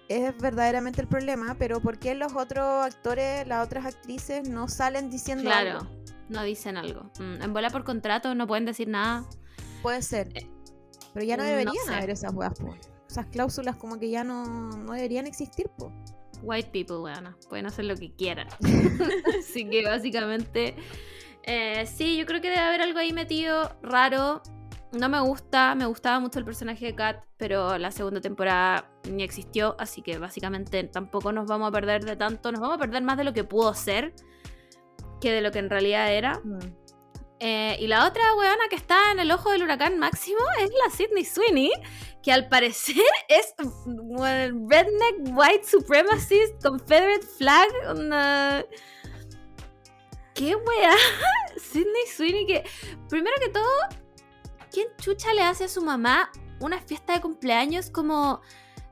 es verdaderamente el problema, pero ¿por qué los otros actores, las otras actrices no salen diciendo claro. algo? No dicen algo. Mm, en bola por contrato no pueden decir nada. Puede ser. Eh, Pero ya no no deberían sé. haber esas weas, po. Esas cláusulas como que ya no, no deberían existir, po. White people, bueno, pueden hacer lo que quieran. Así que básicamente, eh, sí, yo creo que debe haber algo ahí metido raro. No me gusta, me gustaba mucho el personaje de Kat, pero la segunda temporada ni existió, así que básicamente tampoco nos vamos a perder de tanto, nos vamos a perder más de lo que pudo ser que de lo que en realidad era. Eh, y la otra weona que está en el ojo del huracán máximo es la Sydney Sweeney, que al parecer es redneck white supremacist confederate flag. Una... ¿Qué wea? Sydney Sweeney que, primero que todo, ¿quién chucha le hace a su mamá una fiesta de cumpleaños como...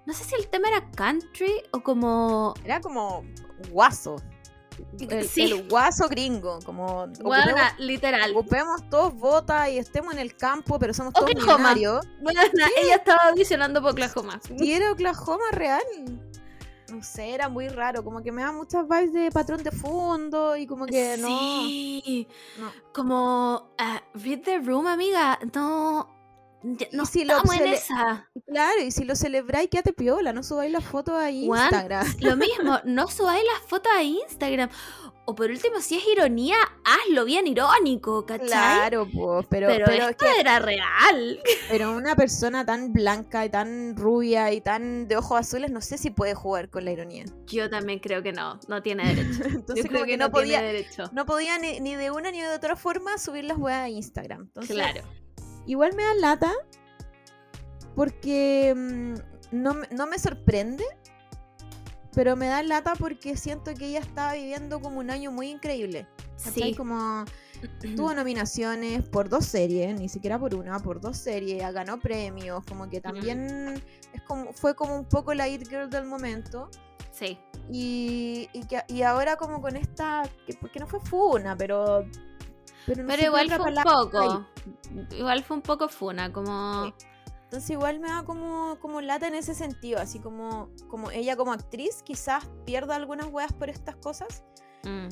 No sé si el tema era country o como... Era como guaso. El, sí, el guaso gringo, como weona, ocupemos, literal. ocupemos todos botas y estemos en el campo, pero somos todos Oklahoma. millonarios. Weona, ella estaba audicionando por Oklahoma. Y era Oklahoma real. No sé, era muy raro, como que me da muchas vibes de patrón de fondo y como que no. Sí. no. Como ah, read the room, amiga. No. Y No si lo en esa. Claro, y si lo celebráis, quédate piola, no subáis las fotos a Instagram. Lo mismo, no subáis las fotos a Instagram. O por último, si es ironía, hazlo bien irónico, ¿cachai? Claro, pues, pero, pero, pero, es esto que era real. pero una persona tan blanca y tan rubia y tan de ojos azules, no sé si puede jugar con la ironía. Yo también creo que no, no tiene derecho. Entonces, Yo creo como que, que no, no podía, tiene derecho. no podía ni, ni de una ni de otra forma subir las weas a Instagram. Entonces, claro. Igual me da lata porque mm, no, no me sorprende, pero me da lata porque siento que ella estaba viviendo como un año muy increíble. ¿cachai? Sí. Como tuvo nominaciones por dos series, ni siquiera por una, por dos series, ganó premios, como que también es como, fue como un poco la It Girl del momento. Sí. Y, y, que, y ahora como con esta, que, porque no fue funa, pero Pero, no Pero igual fue un poco. Igual fue un poco funa, como. Sí. Entonces igual me da como, como lata en ese sentido, así como, como ella como actriz quizás pierda algunas weas por estas cosas, mm,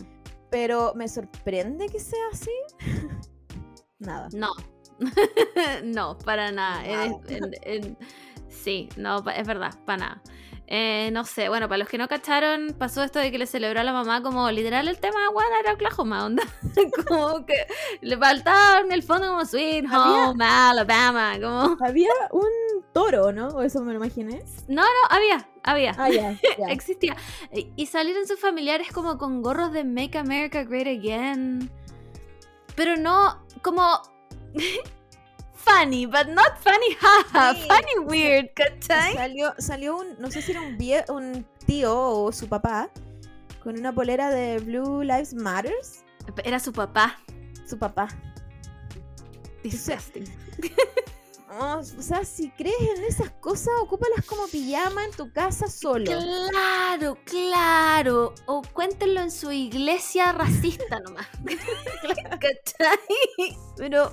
pero me sorprende que sea así. Nada. no. no, para nada. En- en- sí, no, es verdad, para nada. Eh, no sé, bueno, para los que no cacharon, pasó esto de que le celebró a la mamá como literal el tema, bueno, era Oklahoma, onda. como que le faltaba en el fondo como Sweet Había- Home, Alabama, como... Había un toro, ¿no? O eso me lo imaginé. No, no, había, había. Ah, ya, ya. Existía. Y salieron sus familiares como con gorros de Make America Great Again. Pero no como. funny, but not funny, haha. Sí. Funny weird, ¿cachai? Salió, salió un, no sé si era un, vie- un tío o su papá, con una polera de Blue Lives Matters. Era su papá. Su papá. Disgusting. O sea, si crees en esas cosas, ocúpalas como pijama en tu casa solo. Claro, claro. O cuéntenlo en su iglesia racista nomás. ¿Cachai? Pero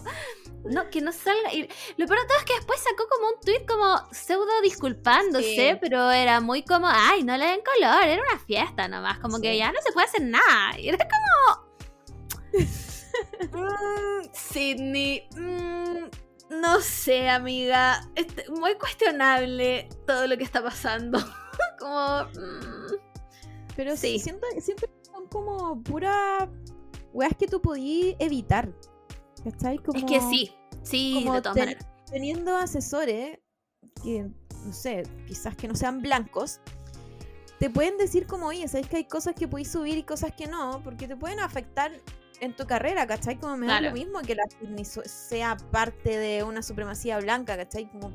no, que no salga. Y lo peor de todo es que después sacó como un tweet como pseudo disculpándose, Sí. pero era muy como, ay, no le den color, era una fiesta nomás, como que ya no se puede hacer nada. Y era como. "Mm, Sydney, mm, no sé, amiga. Este- muy cuestionable todo lo que está pasando. como. mm, Pero Sí. sí, siento, siento que son como puras weas que tú podías evitar. ¿Cachai? Como, Es que sí, sí, como de todas ten- maneras. Teniendo asesores que, no sé, quizás que no sean blancos, te pueden decir como, oye, sabes que hay cosas que podéis subir y cosas que no, porque te pueden afectar en tu carrera, ¿cachai? Como me da Claro. lo mismo que la Sydney sea parte de una supremacía blanca, ¿cachai? Como...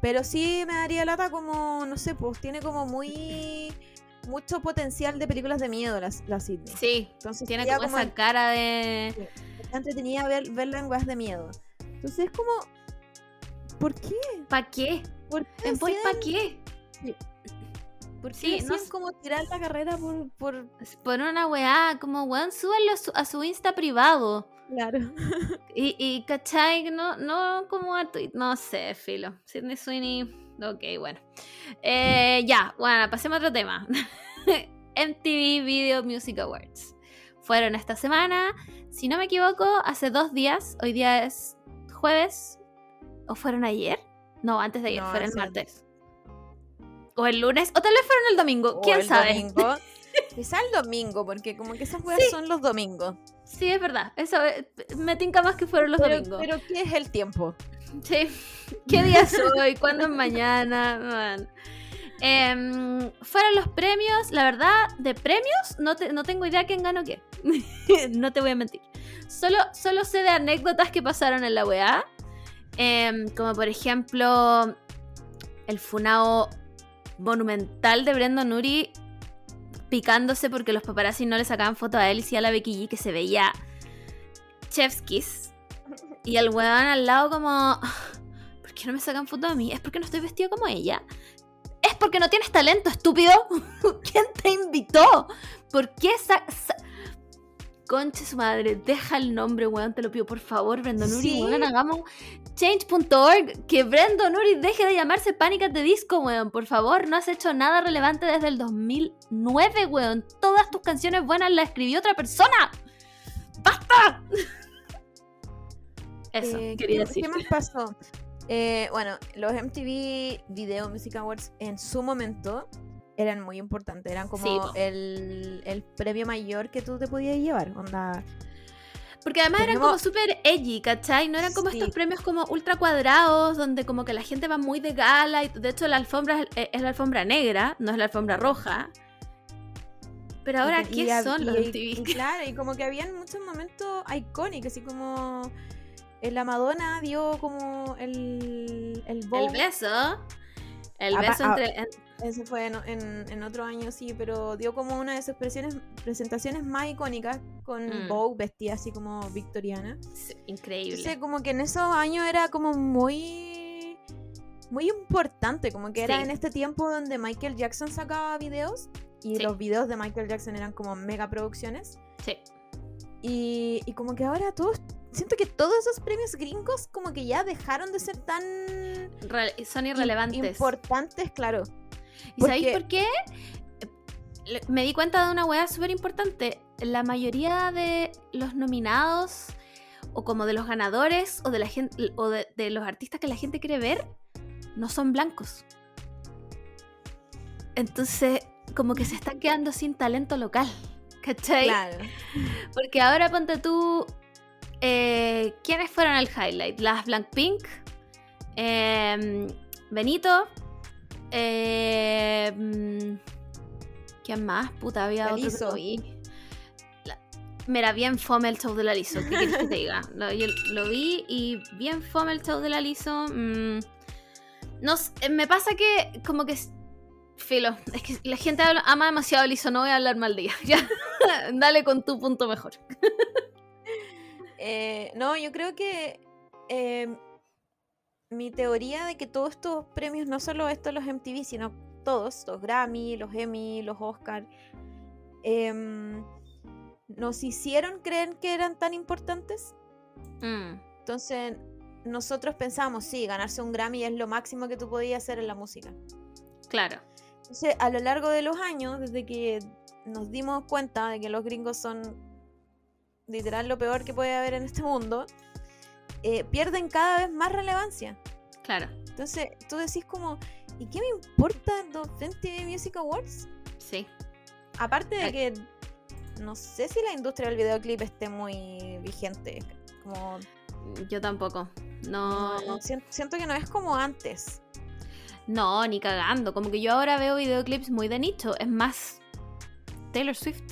Pero sí me daría lata como, no sé, pues tiene como muy... Mucho potencial de películas de miedo la, la Sydney. Sí, Entonces tiene sería como esa cara de. está entretenida ver, verla en weas de miedo. Entonces es como... ¿Por qué? ¿Pa' qué? ¿Por qué ¿En voy hacían- pa' qué? ¿Por Sí, qué no sé. como tirar la carrera por... por... Por una weá, como weón, súbanlo a su, a su Insta privado. Claro. Y, y ¿cachai? No, no como a tweet. No sé, filo. Sidney Sweeney. Ok, bueno. Eh, ya, bueno, pasemos a otro tema. MTV Video Music Awards. Fueron esta semana, si no me equivoco, hace dos días. Hoy día es jueves. ¿O fueron ayer? No, antes de ayer, No, fueron el martes. O el lunes, o tal vez fueron el domingo, quién el sabe. domingo. Quizá el domingo, porque como que esas weas Sí. son los domingos. Sí, es verdad. Eso eh, me tinca más que fueron los Pero, domingos. pero ¿qué es el tiempo? Sí. ¿Qué día es hoy? ¿Cuándo es mañana? Man. Em, fueron los premios. La verdad, de premios, no, te- no tengo idea quién ganó qué. no te voy a mentir. Solo, solo sé de anécdotas que pasaron en la weá. Em, como por ejemplo, el funao monumental de Brandon Nuri picándose porque los paparazzi no le sacaban foto a él y sí a la Becky que se veía chef's kiss. Y el weón al lado como... ¿Por qué no me sacan foto a mí? ¿Es porque no estoy vestido como ella? ¿Es porque no tienes talento, estúpido? ¿Quién te invitó? ¿Por qué sa... sa- Conche su madre, deja el nombre, weón, te lo pido, por favor, Brandon Uri, Sí. weón, hagamos change.org, que Brandon Uri deje de llamarse Pánicas de Disco, weón, por favor, no has hecho nada relevante desde el 2009, weón, todas tus canciones buenas las escribió otra persona, ¡basta! Eso, Eh, quería ¿qué, decir. ¿Qué más pasó? Eh, bueno, los MTV Video Music Awards en su momento eran muy importantes. Eran como Sí, el, el premio mayor que tú te podías llevar. Onda, Porque además eran Tenemos- como súper edgy, ¿cachai? No eran como Sí. estos premios como ultra cuadrados, donde como que la gente va muy de gala. Y de hecho la alfombra es, es la alfombra negra, no es la alfombra roja. Pero ahora, ¿qué y son los MTV? claro, y como que habían muchos momentos icónicos, así como en la Madonna dio como el, el. El beso. El Apa- beso ah, entre... Ese fue en, en, en otro año, sí, pero dio como una de sus presentaciones más icónicas con Mm. bow vestida así como victoriana. increíble. Entonces, como que en esos años era como muy muy importante, como que era en este tiempo donde Michael Jackson sacaba videos y Sí. los videos de Michael Jackson eran como mega producciones. Sí. Y, y como que ahora todos, siento que todos esos premios gringos como que ya dejaron de ser tan Re- son irrelevantes. importantes, claro. ¿Y sabéis por qué? Le- Me di cuenta de una weá súper importante. La mayoría de los nominados, o como de los ganadores, o de la gente, o de, de los artistas que la gente quiere ver, no son blancos. Entonces, como que se están quedando sin talento local. ¿Cachai? Claro. Porque ahora ponte tú. eh, ¿Quiénes fueron al highlight? Las Blackpink, em, Benito, eh, mm, ¿quién más? Puta, había La otro que no vi. La- Mira, bien fome el show de la Lizo. ¿Qué quieres que te diga? Lo, yo lo vi y bien fome el show de la Lizo. mm, no eh, me pasa que como que... Filo, es que la gente habla- ama demasiado a Lizo, no voy a hablar mal de ella. Ya, dale con tu punto mejor. Eh, no, yo creo que eh, mi teoría de que todos estos premios, no solo estos los MTV, sino todos, los Grammy, los Emmy, los Oscar, em, nos hicieron creer que eran tan importantes. Mm, Entonces, nosotros pensamos, sí, ganarse un Grammy es lo máximo que tú podías hacer en la música. claro. Entonces, a lo largo de los años, desde que nos dimos cuenta de que los gringos son literal lo peor que puede haber en este mundo, eh, pierden cada vez más relevancia. Claro, Entonces, tú decís como, ¿y qué me importa los MTV Music Awards? sí. Aparte de Ay. que no sé si la industria del videoclip esté muy vigente. Como, Yo tampoco. No, no, sien- siento que no es como antes. no, ni cagando. Como que yo ahora veo videoclips muy de nicho. Es más Taylor Swift.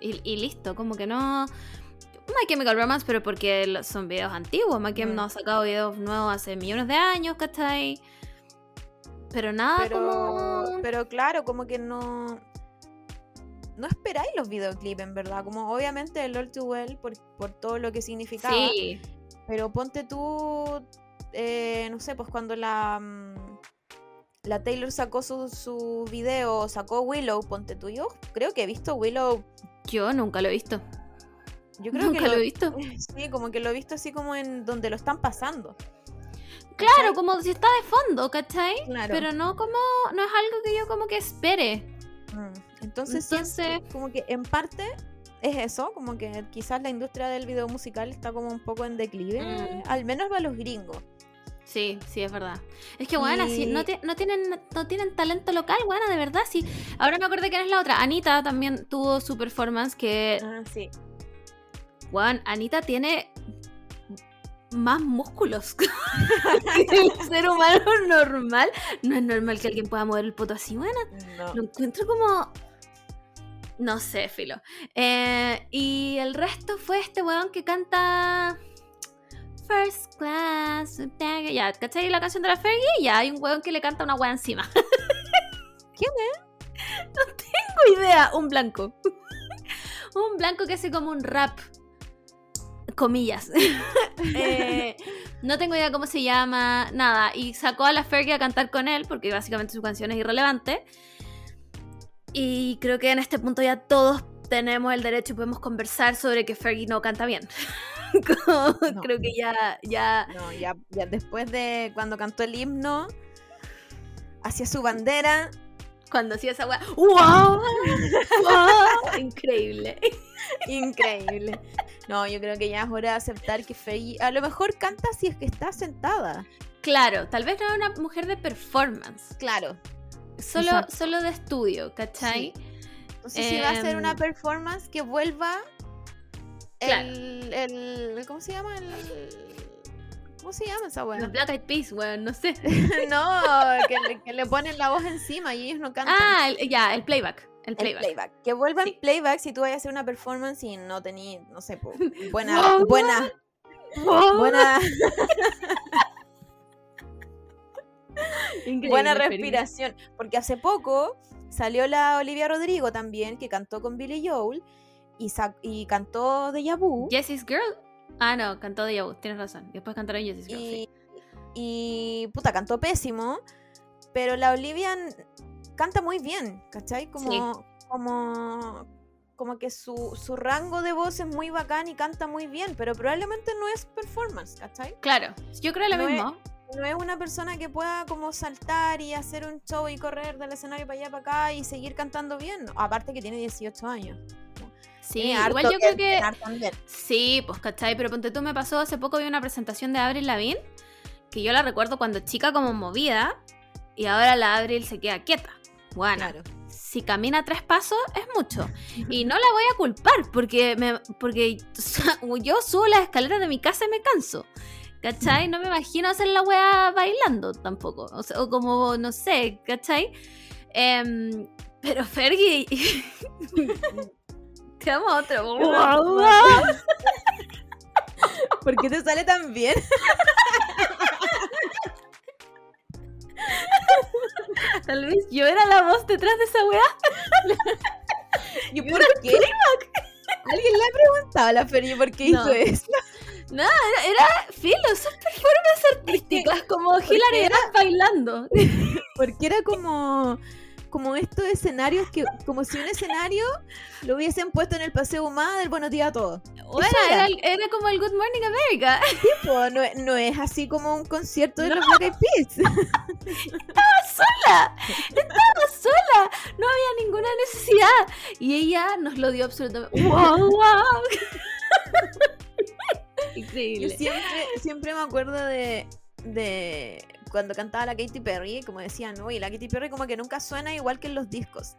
Y, y listo, como que no. My Chemical Romance, pero porque son videos antiguos. My Chem Mm. no ha sacado videos nuevos hace millones de años, ¿cachai? Pero nada pero, como. pero claro, como que no. No esperáis los videoclips, en verdad. Como obviamente el All Too Well por, por todo lo que significaba. Sí, Pero ponte tú. eh, no sé, pues cuando la. mm, La Taylor sacó su, su video, sacó Willow, ponte tú. Yo creo que he visto Willow. yo nunca lo he visto. Yo creo Nunca que lo he visto. Sí, como que lo he visto así como en donde lo están pasando. Claro, ¿Cachai? como si está de fondo, ¿cachai? Claro. Pero no como. No es algo que yo como que espere. Mm, Entonces, Entonces- como que en parte es eso, como que quizás la industria del video musical está como un poco en declive, Mm. al menos para los gringos. Sí, sí, es verdad. Es que, bueno, así, no, Y- no, tienen, no tienen talento local, bueno, de verdad, sí. Ahora me acordé quién es la otra. Anita también tuvo su performance que, Ah, sí. Bueno, Anita tiene más músculos que el ser humano normal. No es normal que alguien pueda mover el poto así, bueno. No. Lo encuentro como... No sé, filo. Eh, y el resto fue este weón que canta... First Class. Ya, ¿cachai la canción de la Fergie? Ya, hay un weón que le canta una weá encima. ¿Quién es? No tengo idea. Un blanco. un blanco que hace como un rap. Comillas. Eh, no tengo idea cómo se llama, nada. Y sacó a la Fergie a cantar con él, porque básicamente su canción es irrelevante. Y creo que en este punto ya todos tenemos el derecho y podemos conversar sobre que Fergie no canta bien. Como- No. Creo que ya, ya. No, ya, ya después de cuando cantó el himno hacia su bandera, Cuando hacía esa weá. ¡Wow! ¡Wow! Increíble. increíble. No, yo creo que ya es hora de aceptar que Fergie a lo mejor canta si es que está sentada. Claro, tal vez no era una mujer de performance. Claro. Solo, Exacto. solo de estudio, ¿cachai? Entonces, si va a ser una Em, performance que vuelva Claro. el, el- ¿Cómo se llama? El, ¿Cómo se llama esa Los weá? Black Eyed Peas, weón, no sé. no, que le, que le ponen la voz encima y ellos no cantan. Ah, el- ya, el playback. El El playback. Que vuelva Sí. playback si tú vayas a hacer una performance y no tení, no sé, po, buena, Wow. buena, Wow. buena, buena respiración. Porque hace poco salió la Olivia Rodrigo también, que cantó con Billy Joel y, y cantó de Vu. Jesse's Girl. Ah, no, cantó de Yabu, tienes razón. Después cantaron Jesse's Girl. Y, sí. y, puta, cantó pésimo, pero la Olivia canta muy bien, ¿cachai? Como, como, como que su, su rango de voz es muy bacán y canta muy bien, pero probablemente no es performance, ¿cachai? Claro, yo creo lo No es- mismo. No es una persona que pueda como saltar y hacer un show y correr del escenario para allá para acá y seguir cantando bien. Aparte que tiene 18 años. Sí, igual yo creo que. también. Sí, pues cachai, pero ponte tú me pasó hace poco vi una presentación de Avril Lavigne, que yo la recuerdo cuando chica como movida, y ahora la Avril se queda quieta. Bueno, Claro. si camina tres pasos es mucho. Y no la voy a culpar, porque, me, porque yo subo las escaleras de mi casa y me canso. ¿Cachai? No me imagino hacer la wea bailando tampoco. O, sea, o como, no sé, ¿cachai? Em, pero Fergie... Te amo otro. ¿Por qué te sale tan bien? Tal vez yo era la voz detrás de esa weá. ¿Y por qué? ¿Alguien le ha preguntado a la Feria por qué No. hizo eso? Era, era filo, son performances artísticas como Hilary Duff bailando. Porque era como, como estos escenarios que, como si un escenario lo hubiesen puesto en el Paseo Humada del Buenos Días a todos. Bueno, era. era, como el Good Morning America. Tipo, no, no es así como un concierto de los Black Eyed Peas. sola, estaba sola, no había ninguna necesidad. Y ella nos lo dio absolutamente. ¡Wow, wow! Yo Increíble. siempre, siempre me acuerdo de, de cuando cantaba la Katy Perry, como decían, ¿no? Y la Katy Perry como que nunca suena igual que en los discos.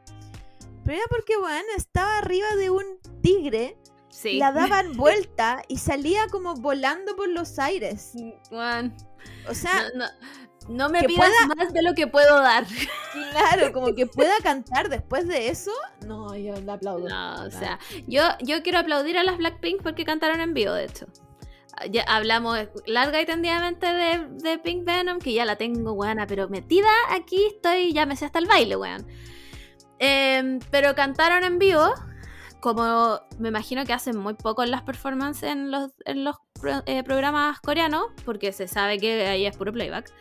Pero era porque, bueno, estaba arriba de un tigre, Sí. la daban vuelta y salía como volando por los aires. Juan, O sea, no, no, no me pidas pueda- más de lo que puedo dar. claro, como que pueda cantar después de eso. No, yo le aplaudo. No, o sea, yo, yo quiero aplaudir a las Blackpink porque cantaron en vivo, de hecho. Ya hablamos larga y tendidamente de, de Pink Venom, que ya la tengo, weona, pero metida aquí estoy, ya me sé hasta el baile, weón. Em, pero cantaron en vivo, como me imagino que hacen muy poco en las performances en los, en los pro- eh, programas coreanos, porque se sabe que ahí es puro playback.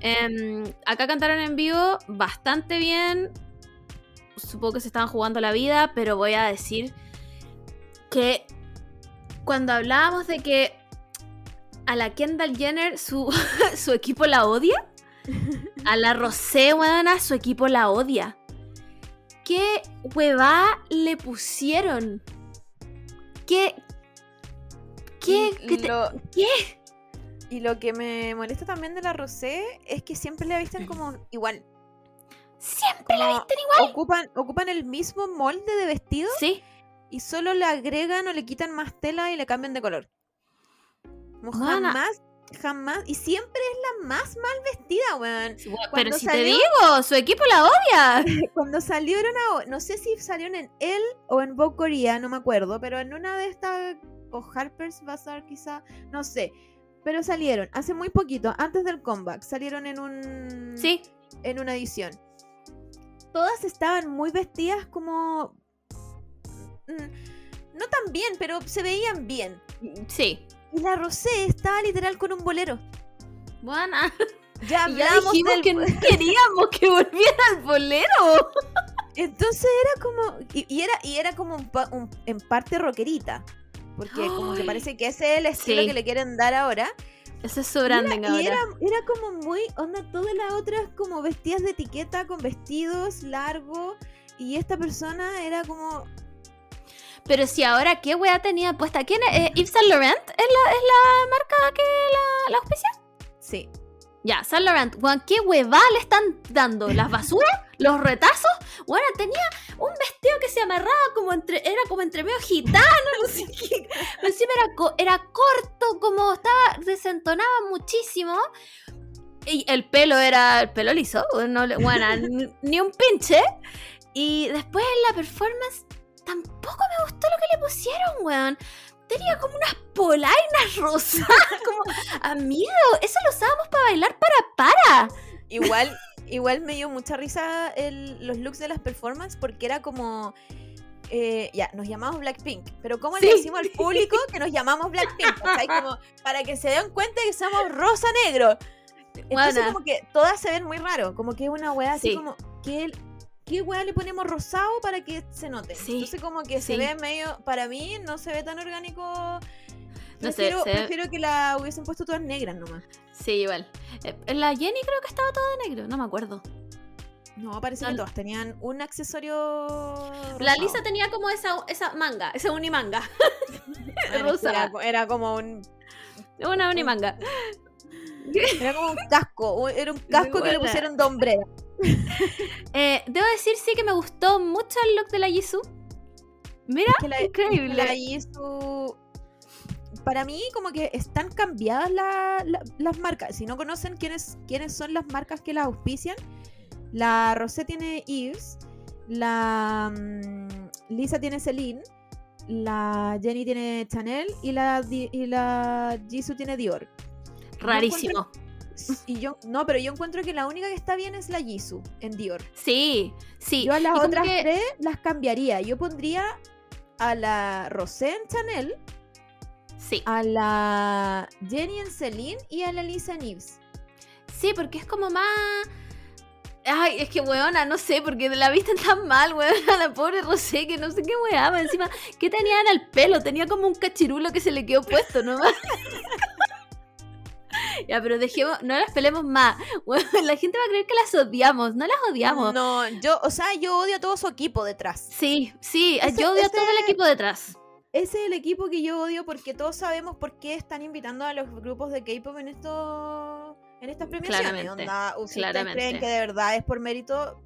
Em, acá cantaron en vivo bastante bien. Supongo que se estaban jugando la vida, pero voy a decir que cuando hablábamos de que a la Kendall Jenner su, su equipo la odia, a la Rosé, weona, su equipo la odia. ¿Qué huevá le pusieron? ¿Qué? ¿Qué? Y ¿Qué? te- lo- ¿Qué? Y lo que me molesta también de la Rosé es que siempre la visten como igual. Siempre la visten igual. Ocupan, ocupan el mismo molde de vestido Sí, y solo le agregan o le quitan más tela y le cambian de color. Como jamás, jamás. Y siempre es la más mal vestida, weón. pero si te digo, su equipo la odia. Cuando salieron a. No sé si salieron en él o en Vogue Korea, no me acuerdo. Pero en una de estas. O Harper's Bazaar, quizá. No sé. Pero salieron hace muy poquito, antes del comeback. Salieron en un. Sí, en una edición. Todas estaban muy vestidas como... mm, No tan bien, pero se veían bien. sí. Y la Rosé estaba literal con un bolero. Buena. Ya Y ya hablamos dijimos del... que no queríamos que volviera al bolero. Entonces era como... Y, y era, y era como un pa- un- en parte rockerita. Porque como que parece que ese es el estilo Sí. que le quieren dar ahora. Ese es su Y era- branding y era, era como muy, onda, todas las otras como vestidas de etiqueta con vestidos largos. Y esta persona era como, Pero si ahora, ¿qué wea tenía puesta? ¿Quién es? Eh, ¿Yves Saint Laurent es la, es la marca que la, la auspicia? sí, Ya, Saint Laurent. Weón, ¿qué hueva le están dando? ¿Las basuras? ¿Los retazos? Bueno, tenía un vestido que se amarraba como entre... Era como entre medio gitano, no sé qué. Encima era, era corto, como estaba... Desentonaba muchísimo. Y el pelo era... El pelo liso. No, le- bueno, ni, ni un pinche. Y después en la performance... Tampoco me gustó lo que le pusieron, weón. Tenía como unas polainas rosadas, como amigo, eso lo usábamos para bailar para para. igual, igual me dio mucha risa el- los looks de las performances porque era como, eh, ya, nos llamamos Blackpink, pero ¿cómo Sí. le decimos al público que nos llamamos Blackpink? ¿cachai? Como para que se den cuenta que somos rosa-negro. Entonces Buena. como que todas se ven muy raro, como que es una weá así Sí. como, ¿qué, qué weá le ponemos rosado para que se note. Sí, Entonces como que sí. se ve medio, para mí no se ve tan orgánico. No sé, Prefiero, se ve- prefiero que la hubiesen puesto todas negras nomás. Sí, igual. Eh, La Jenny creo que estaba toda de negro, no me acuerdo. No, parece No, que todas tenían un accesorio. La. Lisa tenía como esa, esa manga, esa unimanga. Bueno, era, era como un Una unimanga. era como un casco, era un casco que le pusieron de hombrera. Eh, debo decir sí que me gustó mucho el look de la Jisoo. Mira, Que la- increíble. La Jisoo- Para mí, como que están cambiadas la- la- las marcas. Si no conocen quiénes, quiénes son las marcas que las auspician, la Rosé tiene Yves, la mm, Lisa tiene Celine, la Jenny tiene Chanel y la, y la Jisoo tiene Dior. Rarísimo. Y yo, no, pero yo encuentro que la única que está bien es la Jisoo en Dior. Sí, sí. Yo a las otras que- tres las cambiaría. Yo pondría a la Rosé en Chanel, Sí, a la Jenny en Celine y a la Lisa en Yves. sí, porque es como más. Ay, es que weona, no sé, porque la visten tan mal, weona, la pobre Rosé, que no sé qué weaba. Encima, ¿qué tenía en el pelo? Tenía como un cachirulo que se le quedó puesto nomás. ya, pero dejemos, no las pelemos más. La gente va a creer que las odiamos, no las odiamos. No, yo, o sea, yo odio a todo su equipo detrás. Sí, sí, Ese- yo odio a todo el equipo detrás. Ese es el equipo que yo odio porque todos sabemos por qué están invitando a los grupos de K-pop en estos en estas premiaciones. Claramente, Onda, o si ustedes claramente. creen que de verdad es por mérito,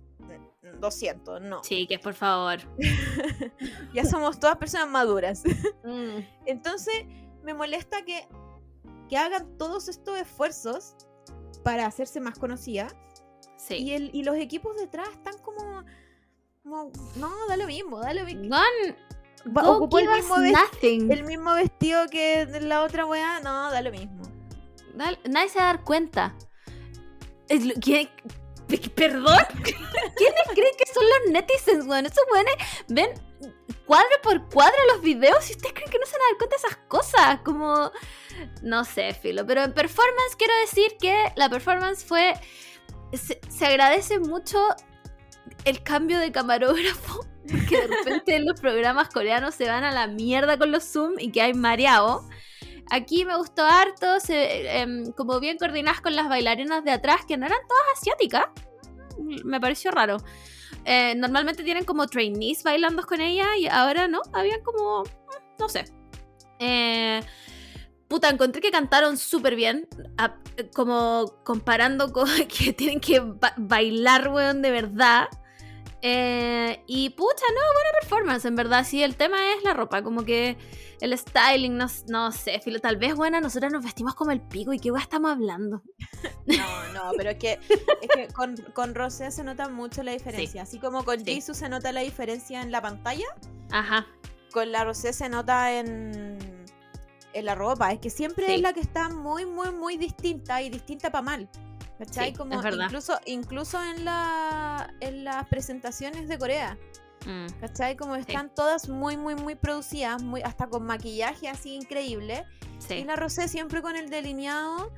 lo siento, no. Sí, que por favor. Ya somos todas personas maduras. Mm, Entonces, me molesta que, que hagan todos estos esfuerzos para hacerse más conocida. sí. Y, el, y los equipos detrás están como, como, No, da lo mismo, da lo mismo. Go ocupó el mismo, nothing. el mismo vestido que la otra weá. No, da lo mismo. Nadie se va a dar cuenta. Es lo- ¿Quién- pe- ¿Perdón? ¿Quiénes creen que son los netizens, weón? Esos weones ven cuadro por cuadro los videos y ustedes creen que no se van a dar cuenta de esas cosas. Como. No sé, filo. Pero en performance quiero decir que la performance fue. Se, agradece mucho el cambio de camarógrafo. Que de repente en los programas coreanos se van a la mierda con los Zoom y que hay mareado. Aquí me gustó harto, se, em, como bien coordinadas con las bailarinas de atrás, que no eran todas asiáticas. Me pareció raro. Eh, normalmente tienen como trainees bailando con ella y ahora no, habían como, no sé. Eh, puta, encontré que cantaron súper bien, como comparando con que tienen que ba- bailar, weón, de verdad. Eh, y pucha, no, buena performance, en verdad. Sí, el tema es la ropa, como que el styling, no, no sé, filo, tal vez, buena, nosotras nos vestimos como el pico y qué weá estamos hablando. No, no, pero es que, es que con, con Rosé se nota mucho la diferencia. Así como con Sí. Jisoo se nota la diferencia en la pantalla, Ajá, con la Rosé se nota en, en la ropa. Es que siempre Sí. es la que está muy, muy, muy distinta y distinta para mal. ¿Cachai? Como incluso, incluso en la en las presentaciones de Corea. Mm, ¿Cachai? Como están todas muy, muy, muy producidas, muy, hasta con maquillaje así increíble. Y sí. la Rosé siempre con el delineado,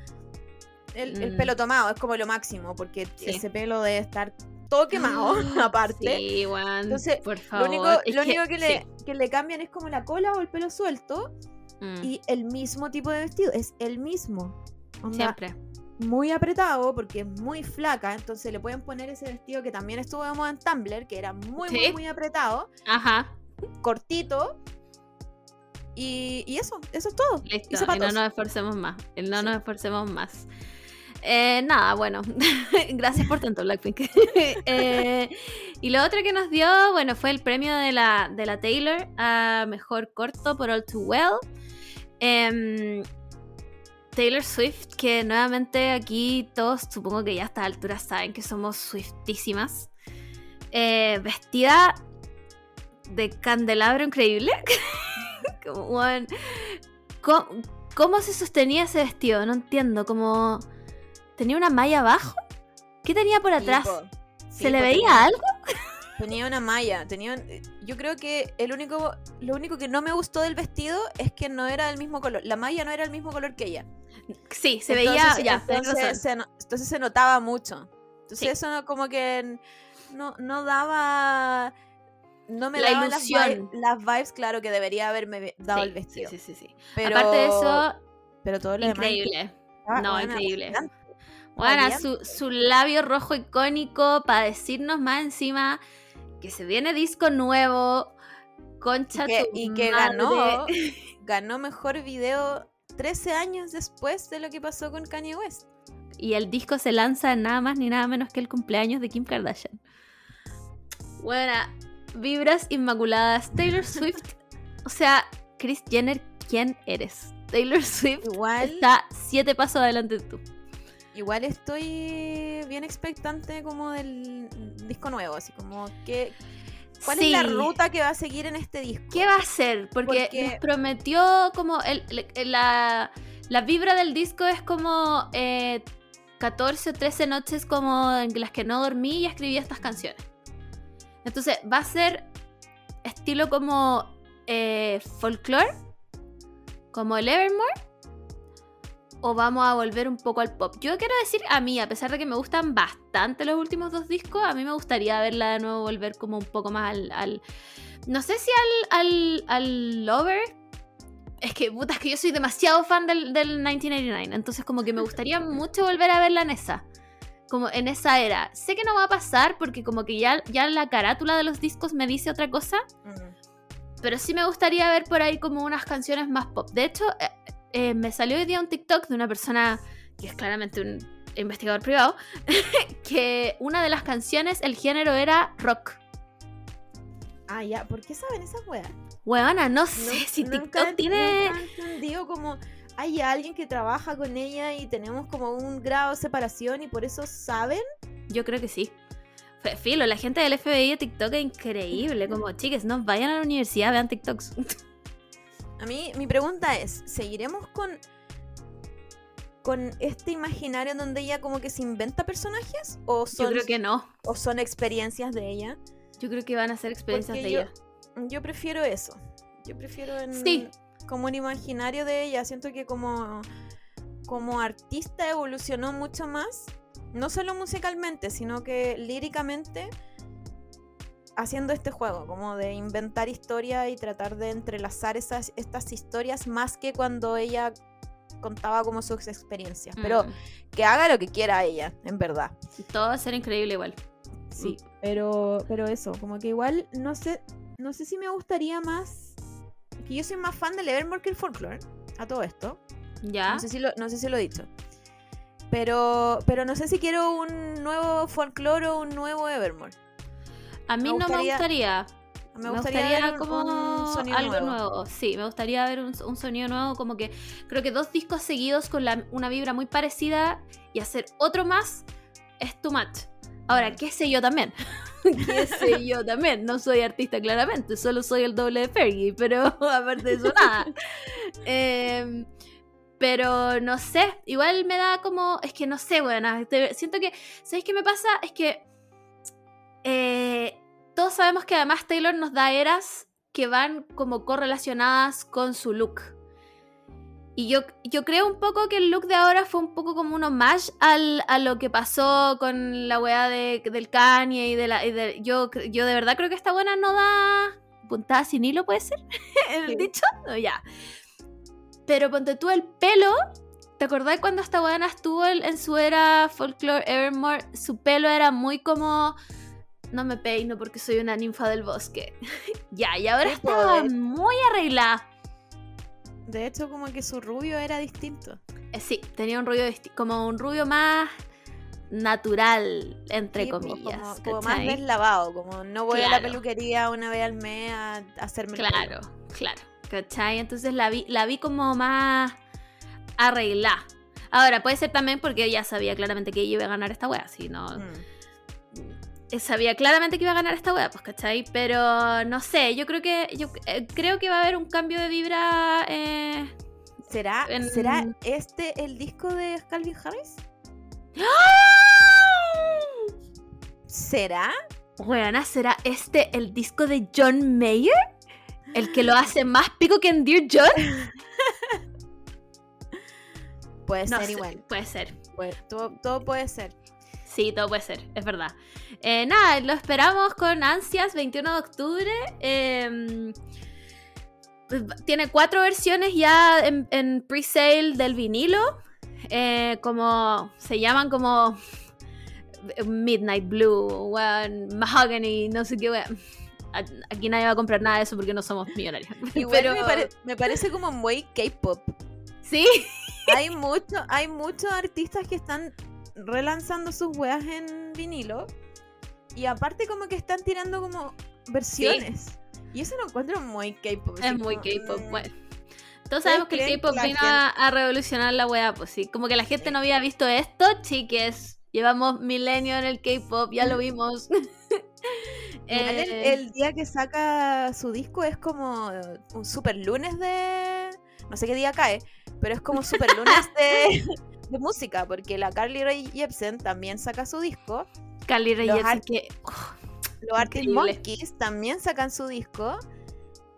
el, el Mm. pelo tomado, es como lo máximo, porque Sí. ese pelo debe estar todo quemado, aparte. Sí, weón, Entonces, por Lo único, que, le, sí. que le cambian es como la cola o el pelo suelto Mm, y el mismo tipo de vestido, es el mismo. Onda, siempre. Muy apretado porque es muy flaca, entonces le pueden poner ese vestido que también estuvo de moda en Tumblr, que era muy, muy, Sí. muy apretado, Ajá, cortito. Y, y eso, eso es todo. listo. Y no nos esforcemos más. y no Sí. nos esforcemos más. Eh, nada, bueno. Gracias por tanto, Blackpink. Eh, y lo otro que nos dio, bueno, fue el premio de la, de la Taylor a mejor corto por All Too Well. Em, Taylor Swift, que nuevamente aquí todos supongo que ya a esta altura saben que somos Swiftísimas. Eh, vestida de candelabro increíble. Como, ¿cómo, cómo se sostenía ese vestido? No entiendo. Como. ¿Tenía una malla abajo? ¿Qué tenía por atrás? ¿Se le veía tenía- algo? Tenía una malla, tenía yo creo que el único lo único que no me gustó del vestido es que no era del mismo color. La malla no era el mismo color que ella. Sí, se Entonces- veía. Ya, entonces, se, no- entonces se notaba mucho. Entonces Sí. eso no- como que no, no daba. No me La daba las ilusión. las vibes, claro, que debería haberme dado Sí, el vestido. Sí, sí, sí. Pero, Aparte de eso, pero todo lo demás increíble. estaba, No, increíble. Bueno, su, su labio rojo icónico para decirnos más encima que se viene disco nuevo. Concha Y que, tu y que madre. ganó, ganó mejor video 13 años después de lo que pasó con Kanye West. Y el disco se lanza nada más ni nada menos que el cumpleaños de Kim Kardashian. Bueno, vibras inmaculadas. Taylor Swift. o sea, Chris Jenner, ¿quién eres? Taylor Swift Igual, está siete pasos adelante de tú. igual estoy bien expectante como del disco nuevo, así como que ¿cuál es la ruta que va a seguir en este disco? ¿Qué va a hacer? Porque, Porque- nos prometió como el, el- la, la vibra del disco es como eh, 14 o 13 noches como en las que no dormí y escribí estas canciones. Entonces, va a ser estilo como eh, folklore, como el Evermore, o vamos a volver un poco al pop. Yo quiero decir, a mí, a pesar de que me gustan bastante los últimos dos discos, a mí me gustaría verla de nuevo volver como un poco más al... al- no sé si al, al, al Lover. Es que, puta, es que yo soy demasiado fan del, del 1989. Entonces, como que me gustaría mucho volver a verla en esa. Como en esa era. Sé que no va a pasar porque como que ya, ya la carátula de los discos me dice otra cosa. Pero sí me gustaría ver por ahí como unas canciones más pop. De hecho, eh, me salió hoy día un TikTok de una persona que es claramente un investigador privado, que una de las canciones, el género era rock. Ah, ya, ¿por qué saben esas weas? Huevona, no sé No- si TikTok tiene... nunca he entendido como hay alguien que trabaja con ella y tenemos como un grado de separación y por eso saben. Yo creo que sí. Filo, la gente del FBI de TikTok es increíble. Como, chiques, no vayan a la universidad, vean TikToks. A mí, mi pregunta es, ¿seguiremos con con este imaginario en donde ella como que se inventa personajes o Yo son, creo que no. o son experiencias de ella? Yo creo que van a ser experiencias Porque de yo- ella. Yo prefiero eso. Yo prefiero en, Sí. como un imaginario de ella. Siento que como, como artista evolucionó mucho más. No solo musicalmente, sino que líricamente haciendo este juego, como de inventar historia y tratar de entrelazar esas, estas historias más que cuando ella contaba como sus experiencias. Pero Mm. que haga lo que quiera ella, en verdad. Todo va a ser increíble igual. Sí, pero, pero eso, como que igual no sé, no sé si me gustaría más. Que yo soy más fan del Evermore que el folklore. A todo esto. ¿Ya? No sé si lo, no sé si lo he dicho. Pero, pero no sé si quiero un nuevo folklore o un nuevo Evermore. A mí me no me gustaría- gustaría. Me, gustaría, ver como un sonido algo nuevo. nuevo. Sí, me gustaría ver un, un sonido nuevo. Como que creo que dos discos seguidos con la- una vibra muy parecida y hacer otro más es too much. Ahora, qué sé yo también. qué sé yo también. No soy artista claramente, solo soy el doble de Fergie, pero aparte de eso nada. Em, pero no sé, igual me da como, es que no sé, bueno, siento que, ¿sabéis qué me pasa? Es que eh, todos sabemos que además Taylor nos da eras que van como correlacionadas con su look. Y yo, yo creo un poco que el look de ahora fue un poco como un homage al, a lo que pasó con la weá de, del Kanye y de la... y de- yo, yo de verdad creo que esta buena no da puntada sin hilo, ¿puede ser? ¿El Sí. dicho? No, ya. Pero ponte tú el pelo. ¿Te acordás cuando esta buena estuvo en, en su era folklore Evermore? Su pelo era muy como... No me peino porque soy una ninfa del bosque. ya, y ahora estaba muy arreglada. De hecho, como que su rubio era distinto. Eh, Sí, tenía un rubio como un rubio más natural, entre Sí, comillas. Como, como más deslavado, como no voy a la peluquería una vez al mes a, a hacerme el. Claro, claro. ¿Cachai? Entonces la vi, la vi como más arreglada. Ahora, puede ser también porque ella sabía claramente que ella iba a ganar esta wea, si no... Mm. Eh, Sabía claramente que iba a ganar esta wea, pues, ¿cachai? Pero no sé, yo creo que yo eh, creo que va a haber un cambio de vibra. eh, ¿Será, En- ¿Será este el disco de Calvin Harris? ¿Será? Weona, ¿será este el disco de John Mayer? ¿El que lo hace más pico que en Dear John? Puede No ser sé, igual. Puede ser. Puede- todo, todo puede ser. Sí, todo puede ser, es verdad. Eh, nada, lo esperamos con ansias, 21 de octubre. Eh, tiene cuatro versiones ya en, en pre-sale del vinilo. Eh, como se llaman como Midnight Blue, weón, Mahogany, no sé qué. A- Aquí nadie va a comprar nada de eso porque no somos millonarios. Igual Pero me, pare- me parece como muy K-pop. sí, Hay, mucho, hay muchos artistas que están relanzando sus weas en vinilo. Y aparte como que están tirando como versiones. Y eso lo encuentro muy K-pop. es muy K-pop, mm, bueno. Todos sabemos que el K-pop vino a, a revolucionar la wea, pues sí. Como que la gente no había visto esto, chiques. Llevamos milenio en el K-pop, ya lo vimos. El, Eh, el día que saca su disco es como un super lunes de. No sé qué día cae, pero es como super lunes de, de música, porque la Carly Rae Jepsen también saca su disco. Carly Rae Jepsen, Los Arctic. Monkeys también sacan su disco.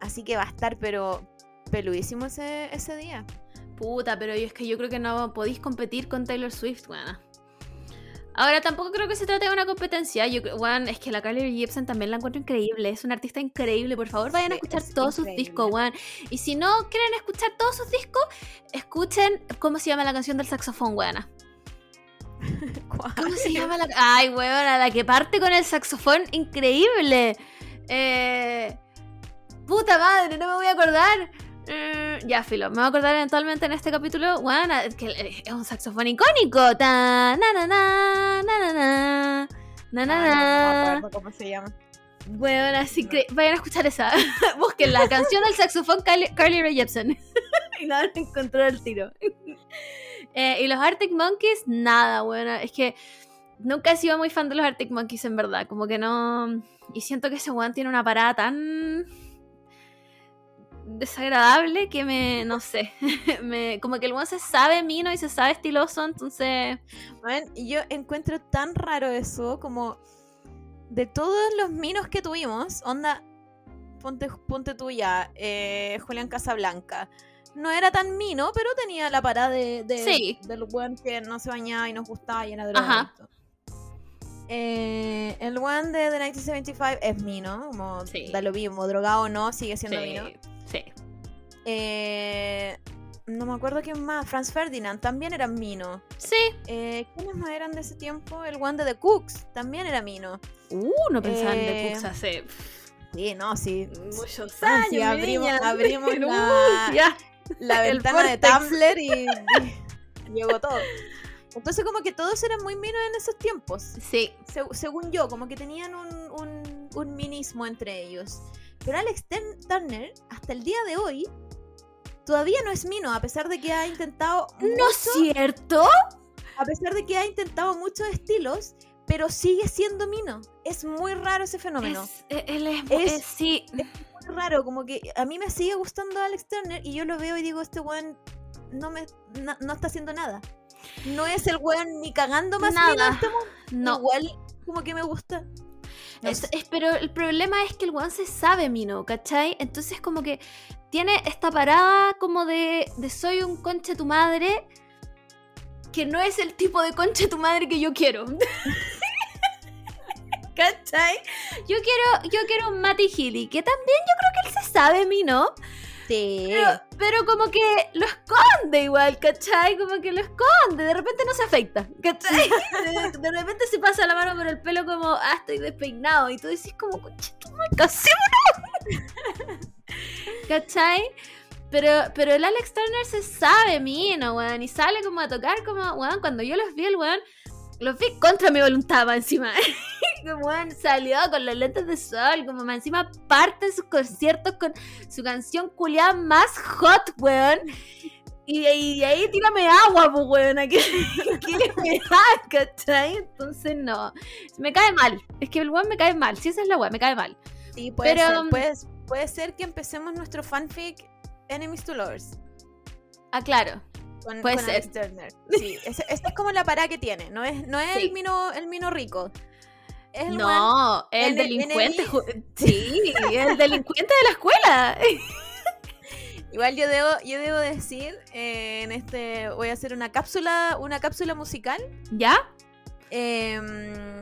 Así que va a estar, pero peludísimo ese, ese día. Puta, pero yo- es que yo creo que no podéis competir con Taylor Swift, weón. Ahora tampoco creo que se trate de una competencia. Yo, weón, es que la Carly Jepsen también la encuentro increíble. Es una artista increíble. Por favor, vayan a escuchar es todos sus discos, weón. Y si no quieren escuchar todos sus discos, escuchen cómo se llama la canción del saxofón, weona. ¿Cómo se llama la Ay, weona, la que parte con el saxofón increíble. Eh... Puta madre, no me voy a acordar. Mm, ya, filo, me voy a acordar eventualmente en este capítulo. Bueno, que eh, es un saxofón icónico. Ta, na, na, na, na, na, na, na, na, no, no cómo se llama. Weón, así No. que vayan a escuchar esa. Busquen la canción del saxofón Carly, Rae Jepsen. y la van a encontrar al tiro. Eh, y los Arctic Monkeys, nada, bueno. Es que nunca he sido muy fan de los Arctic Monkeys, en verdad. Como que no. Y siento que ese weón tiene una parada tan. Desagradable que me. no sé. me, como que el weón se sabe mino y se sabe estiloso, entonces. Man, yo encuentro tan raro eso, como de todos los minos que tuvimos, onda, ponte, ponte tú ya, eh, Julián Casablanca. No era tan mino, pero tenía la parada de, de- Sí. del buen que no se bañaba y nos gustaba y era drogadicto. Eh, el one de The 1975 es mino, como Sí. da lo mismo, drogado o no, sigue siendo Sí. mino. Sí. Eh, no me acuerdo quién más, Franz Ferdinand también era mino. Sí. Eh, ¿Quiénes más eran de ese tiempo? El one de The Cooks también era mino. Uh, no pensaba en Eh, The Cooks hace. Sí, no, sí. Muchos Ah, años. sí, abrimos- niña. abrimos Uh, la- ya. La El ventana de. Tumblr y, y llegó todo. Entonces como que todos eran muy minos en esos tiempos. Sí. Se- según yo, como que tenían un, un, un minismo entre ellos. Pero Alex Turner, hasta el día de hoy, todavía no es mino, a pesar de que ha intentado ¿No es cierto? a pesar de que ha intentado muchos estilos, pero sigue siendo mino. Es muy raro ese fenómeno. Es- eh, él es, Es- eh, sí. muy raro, como que a mí me sigue gustando Alex Turner y yo lo veo y digo, este weón no me na- no está haciendo nada. No es el weón ni cagando más Nada. este. No. Igual como que me gusta. No Es- sé. es- pero el problema es que el weón se sabe mino, ¿cachai? Entonces como que tiene esta parada como de, de soy un conche tu madre que no es el tipo de conche tu madre que yo quiero. ¿Cachai? Yo quiero, yo quiero un Matty Healy, que también yo creo que él se sabe mino, Sí. pero, pero como que lo esconde igual, ¿cachai? Como que lo esconde, de repente no se afecta, ¿cachai? De, de repente se pasa la mano por el pelo como, ah, estoy despeinado, y tú decís como, madre, casémonos". ¿Cachai? Pero, pero el Alex Turner se sabe mino, weón, y sale como a tocar como, weón, cuando yo los vi, el weón, los vi contra mi voluntad, más encima. como, salió con los lentes de sol, como más encima parte de sus conciertos con su canción culiada más hot, weón. Y, y ahí tírame agua, pues, weón, que, que me da, ¿cachai? Entonces, no. Me cae mal. Es que el weón me cae mal. Si esa es la weón, me cae mal. Sí, puede, Pero, ser, um, puede, puede ser que empecemos nuestro fanfic Enemies to Lovers. Ah, claro. Con, Puede con ser. Alex Turner. Sí, esta es como la parada que tiene. No es, no es Sí. el, mino, el mino rico. Es el No, el Ene- delincuente. Sí, el delincuente de la escuela. Igual yo debo, yo debo decir, eh, en este voy a hacer una cápsula, una cápsula musical. ¿Ya? em,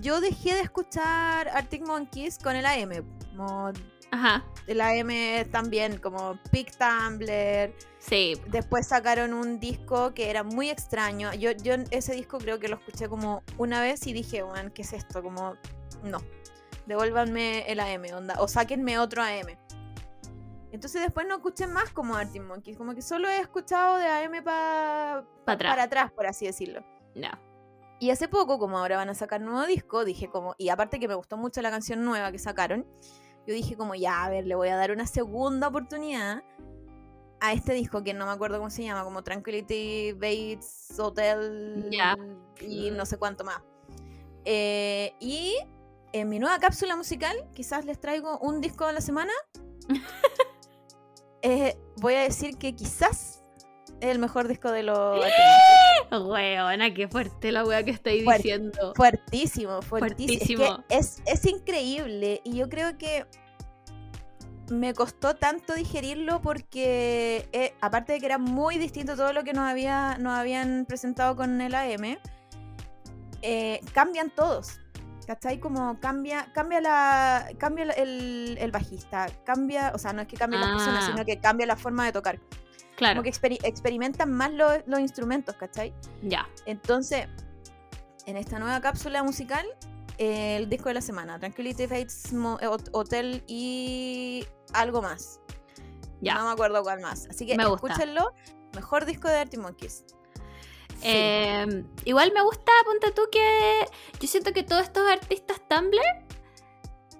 yo dejé de escuchar Arctic Monkeys con el AM. Como Ajá, el AM también, como Big Tumblr. Sí. Después sacaron un disco que era muy extraño. Yo, yo ese disco creo que lo escuché como una vez y dije, man, ¿qué es esto? Como, no. Devuélvanme el AM, onda. O sáquenme otro AM. Entonces después no escuché más como Arctic Monkeys. Como que solo he escuchado de AM pa- Pa' atrás. para atrás, por así decirlo. No. Y hace poco, como ahora van a sacar nuevo disco, dije como, y aparte que me gustó mucho la canción nueva que sacaron, yo dije como, ya, a ver, le voy a dar una segunda oportunidad a este disco que no me acuerdo cómo se llama, como Tranquility Bates Hotel Ya. y no sé cuánto más. Eh, y en mi nueva cápsula musical, quizás les traigo un disco a la semana. Eh, voy a decir que quizás es el mejor disco de los... Weona, qué fuerte la wea que estoy Fuerte. diciendo. Fuertísimo, fuertísimo. Fuertísimo. Es, que es, es increíble y yo creo que me costó tanto digerirlo porque eh, aparte de que era muy distinto todo lo que nos, había, nos habían presentado con el AM, eh, cambian todos. ¿Cachai? Como cambia, cambia la. cambia el, el bajista. Cambia. O sea, no es que cambie las personas, Ah. sino que cambia la forma de tocar. Claro, Como que experi- experimentan más los, los instrumentos, ¿cachai? ya. Entonces, en esta nueva cápsula musical, eh, el disco de la semana, Tranquility Fates eh, Hot- Hotel y algo más. Ya. No me acuerdo cuál más. Así que Me escúchenlo. Mejor disco de Arctic Monkeys. Sí. Eh, igual me gusta, ponte tú, que yo siento que todos estos artistas Tumblr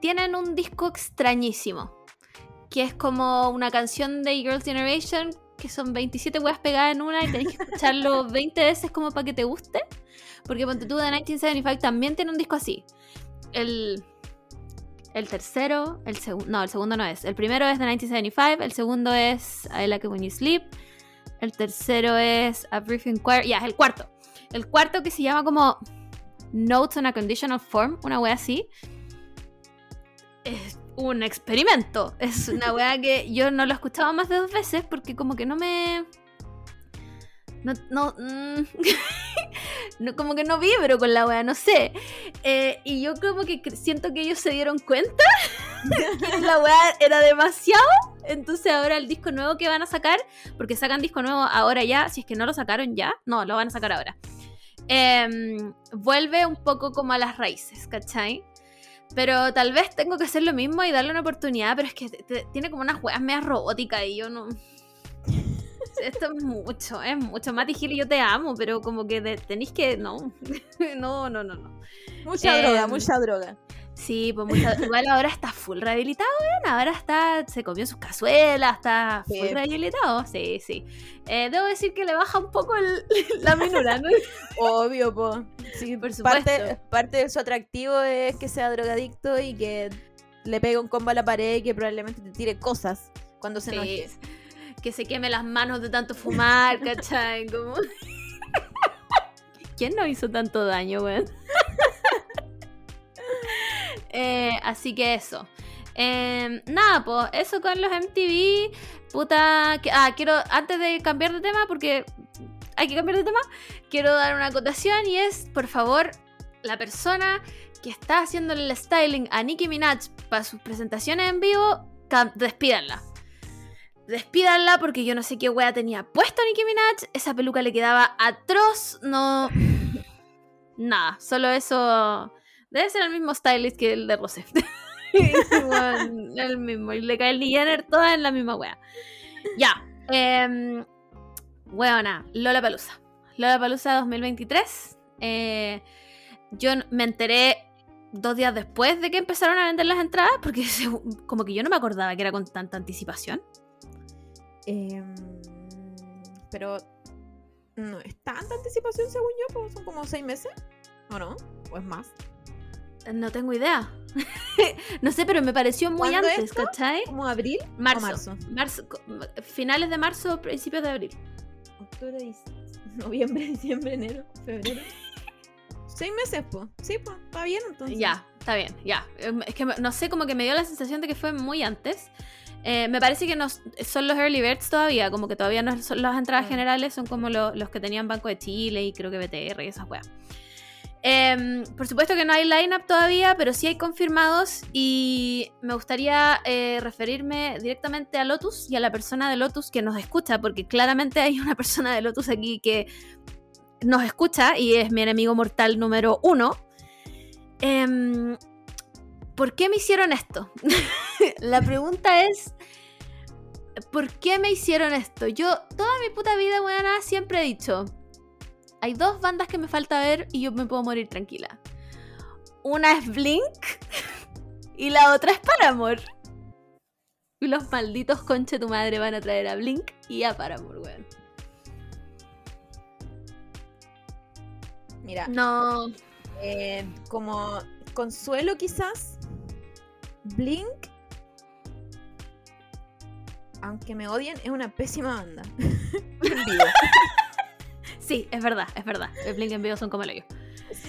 tienen un disco extrañísimo. Que es como una canción de Girls' Generation, que son 27 weas pegadas en una y tenés que escucharlo 20 veces como para que te guste. Porque ponte tú de 1975 también tiene un disco así. El, el tercero, el segundo, no, el segundo no es. El primero es de 1975, el segundo es I Like It When You Sleep. El tercero es A Brief Inquiry. Ya, es el cuarto. El cuarto que se llama como Notes on a Conditional Form, una wea así. Es un experimento. Es una wea que yo no lo he escuchado más de dos veces porque como que no me... No, no, mm, como que no vibro con la wea, no sé. Eh, y yo como que siento que ellos se dieron cuenta que la wea era demasiado. Entonces ahora el disco nuevo que van a sacar, porque sacan disco nuevo ahora ya, si es que no lo sacaron ya, no, lo van a sacar ahora. Em, vuelve un poco como a las raíces, ¿cachai? Pero tal vez tengo que hacer lo mismo y darle una oportunidad, pero es que te- te- tiene como unas weas medias robóticas y yo no... Esto es mucho, es mucho. Mati Gil, yo te amo, pero como que de- tenéis que... No, no, no, no, no. Mucha Em, droga, mucha droga. Sí, pues mucha- igual ahora está full rehabilitado, weón. Ahora está, se comió sus cazuelas, está full Sí. rehabilitado. Sí, sí. Eh, debo decir que le baja un poco el- la minura, ¿no? Obvio, po. Sí, Por supuesto. Parte, parte de su atractivo es que sea drogadicto y que le pegue un combo a la pared y que probablemente te tire cosas cuando se Sí. enoje. Que se queme las manos de tanto fumar, ¿cachai? Como... ¿Quién no hizo tanto daño, weón? Eh, así que eso. Eh, nada, pues eso con los MTV. Puta. que- ah, quiero, antes de cambiar de tema, porque hay que cambiar de tema, quiero dar una acotación y es, por favor, la persona que está haciendo el styling a Nicki Minaj para sus presentaciones en vivo, despídanla. Despídanla porque yo no sé qué wea tenía puesto Nicki Minaj. Esa peluca le quedaba atroz. No. Nada, solo eso. Debe ser el mismo stylist que el de Rosé. El mismo. Y le cae el Jenner toda en la misma wea. Ya. Eh, weona, Lola Palusa. Lola Palusa 2023. Eh, yo me enteré dos días después de que empezaron a vender las entradas porque como que yo no me acordaba que era con tanta anticipación. Em, pero no es tanta anticipación según yo, pues son como seis meses, ¿o no? ¿O es más? No tengo idea. no sé, pero me pareció muy ¿Cuándo antes, esto? ¿cachai? ¿Como abril? Marzo. marzo? Marzo, finales de marzo, principios de abril. Octubre, noviembre, diciembre, enero, febrero. Seis meses, pues. Sí, pues, está bien entonces. Ya, está bien, ya. Em, Es que no sé, como que me dio la sensación de que fue muy antes. Eh, me parece que no, son los early birds todavía, como que todavía no son las entradas generales, son como lo- los que tenían Banco de Chile y creo que BTR y esas weas. Em, por supuesto que no hay lineup todavía, pero sí hay confirmados y me gustaría eh, referirme directamente a Lotus y a la persona de Lotus que nos escucha, porque claramente hay una persona de Lotus aquí que nos escucha y es mi enemigo mortal número uno. Em, ¿Por qué me hicieron esto? la pregunta es, ¿por qué me hicieron esto? Yo toda mi puta vida, buena, siempre he dicho, hay dos bandas que me falta ver y yo me puedo morir tranquila. Una es Blink y la otra es Paramore. Y los malditos conche tu madre van a traer a Blink y a Paramore, weón. Mira, No. eh, como consuelo quizás, Blink, aunque me odien, es una pésima banda. Sí, es verdad, es verdad. Blink en vivo son como el hoyo.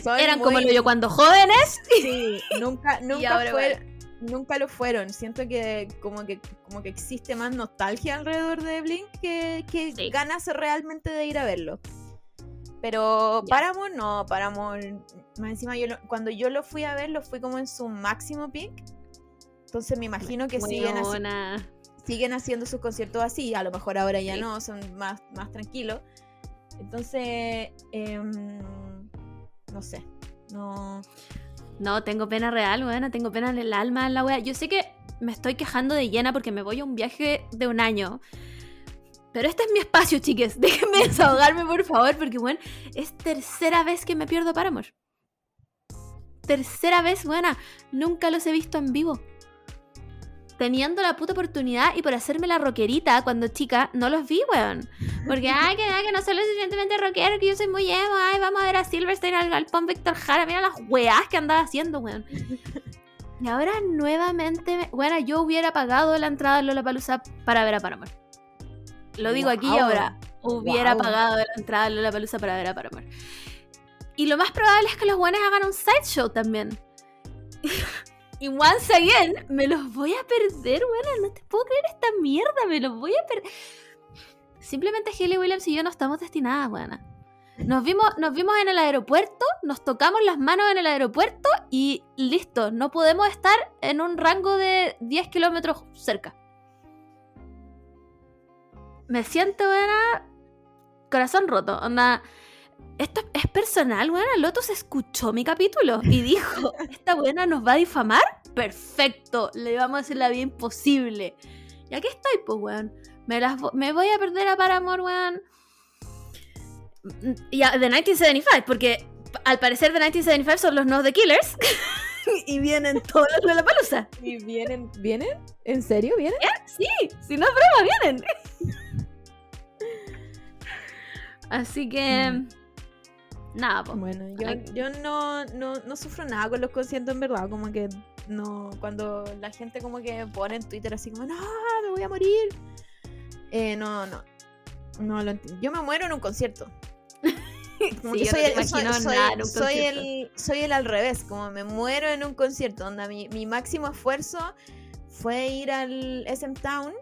Son Eran como el hoyo cuando jóvenes. Sí, nunca, nunca, fue- nunca lo fueron. Siento que como que como que existe más nostalgia alrededor de Blink que, que Sí. ganas realmente de ir a verlo. Pero Ya. Paramore no, Paramore, más encima yo lo- cuando yo lo fui a ver, lo fui como en su máximo peak. Entonces me imagino que siguen, haci- siguen haciendo sus conciertos así. A lo mejor ahora ya Sí. no, son más, más tranquilos. Entonces, em, no sé. No. No, tengo pena real, weona. Tengo pena en el alma, en la wea. Yo sé que me estoy quejando de llena porque me voy a un viaje de un año. Pero este es mi espacio, chiques. Déjenme desahogarme, por favor, porque, bueno, es tercera vez que me pierdo Paramore. Tercera vez, buena. Nunca los he visto en vivo. Teniendo la puta oportunidad y por hacerme la rockerita cuando chica, no los vi, weón. Porque, ay, que, ay, que no soy lo suficientemente rockero, que yo soy muy emo, ay, vamos a ver a Silverstein al galpón Víctor Jara, mira las weás que andaba haciendo, weón. Y ahora nuevamente, me- bueno, yo hubiera pagado la entrada a Lollapalooza para ver a Paramore. Lo digo aquí y ahora. Hubiera Guau. pagado la entrada a Lollapalooza para ver a Paramore. Y lo más probable es que los buenos hagan un sideshow también. y once again, me los voy a perder, bueno, no te puedo creer esta mierda, me los voy a perder. Simplemente Haley Williams y yo no estamos destinadas, buena. Nos vimos, nos vimos en el aeropuerto, nos tocamos las manos en el aeropuerto y listo, no podemos estar en un rango de 10 kilómetros cerca. Me siento, buena, corazón roto, onda. Esto es personal, buena. Lotus escuchó mi capítulo y dijo, esta buena nos va a difamar. Perfecto, le vamos a hacer la vida imposible. Y aquí estoy, pues, weón. Me, las vo- me voy a perder a Paramore, weón. Y a The 1975, porque al parecer The 1975 son los nuevos The Killers. y vienen todos los la palusa. ¿Y vienen? ¿Vienen? ¿En serio vienen? Sí, si no es broma, vienen. Así que. Nada, pues. Bueno, yo, Ay. yo no, no, no sufro nada con los conciertos en verdad, como que no, cuando la gente como que pone en Twitter así como, no, me voy a morir. Eh, no, no, no lo entiendo. Yo me muero en un concierto. Como Sí, que yo soy, no el, soy, soy- el, soy el al revés, como me muero en un concierto, onda, mi, mi máximo esfuerzo fue ir al SM Town,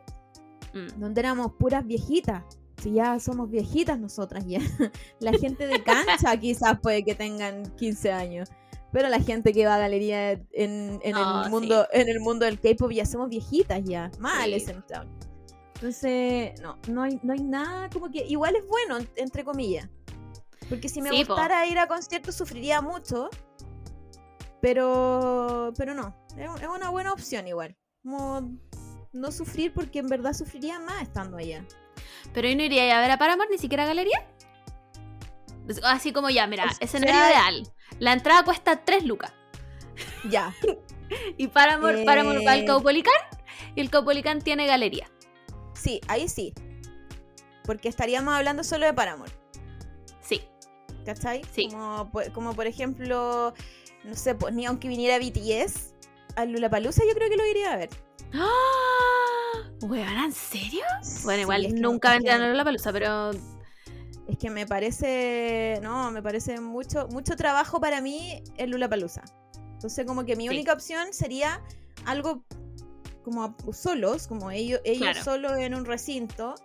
Mm. donde éramos puras viejitas. Si ya somos viejitas nosotras ya. La gente de cancha quizás puede que tengan 15 años. Pero la gente que va a galería en, en No, el mundo en el mundo del K-pop ya somos viejitas ya. Mal Sí. es SM Town. Entonces, no, no hay, no hay nada como que. Igual es bueno, entre comillas. Porque si me Sí, po. gustara ir a conciertos sufriría mucho. Pero. Pero no. Es, es una buena opción igual. Como no sufrir porque en verdad sufriría más estando allá. Pero hoy no iría a ver a Paramore ni siquiera a galería. Así como ya, mira, O sea- escenario ideal. La entrada cuesta 3 lucas. Ya. Y Paramore, Eh. Paramore va al Caupolicán y el Caupolicán tiene galería. Sí, ahí sí. Porque estaríamos hablando solo de Paramore. Sí. ¿Cachai? Sí. Como, como por ejemplo, no sé, pues ni aunque viniera BTS al Lollapalooza, yo creo que lo iría a ver. ¡Ah! Weona, ¿en serio? Bueno, Sí, igual es que- nunca es vendrían que- a la palusa, pero Es que me parece, no, me parece mucho, mucho trabajo para mí el Lollapalooza. Entonces como que mi Sí. única opción sería algo como solos, como ellos, ellos Claro. solos en un recinto.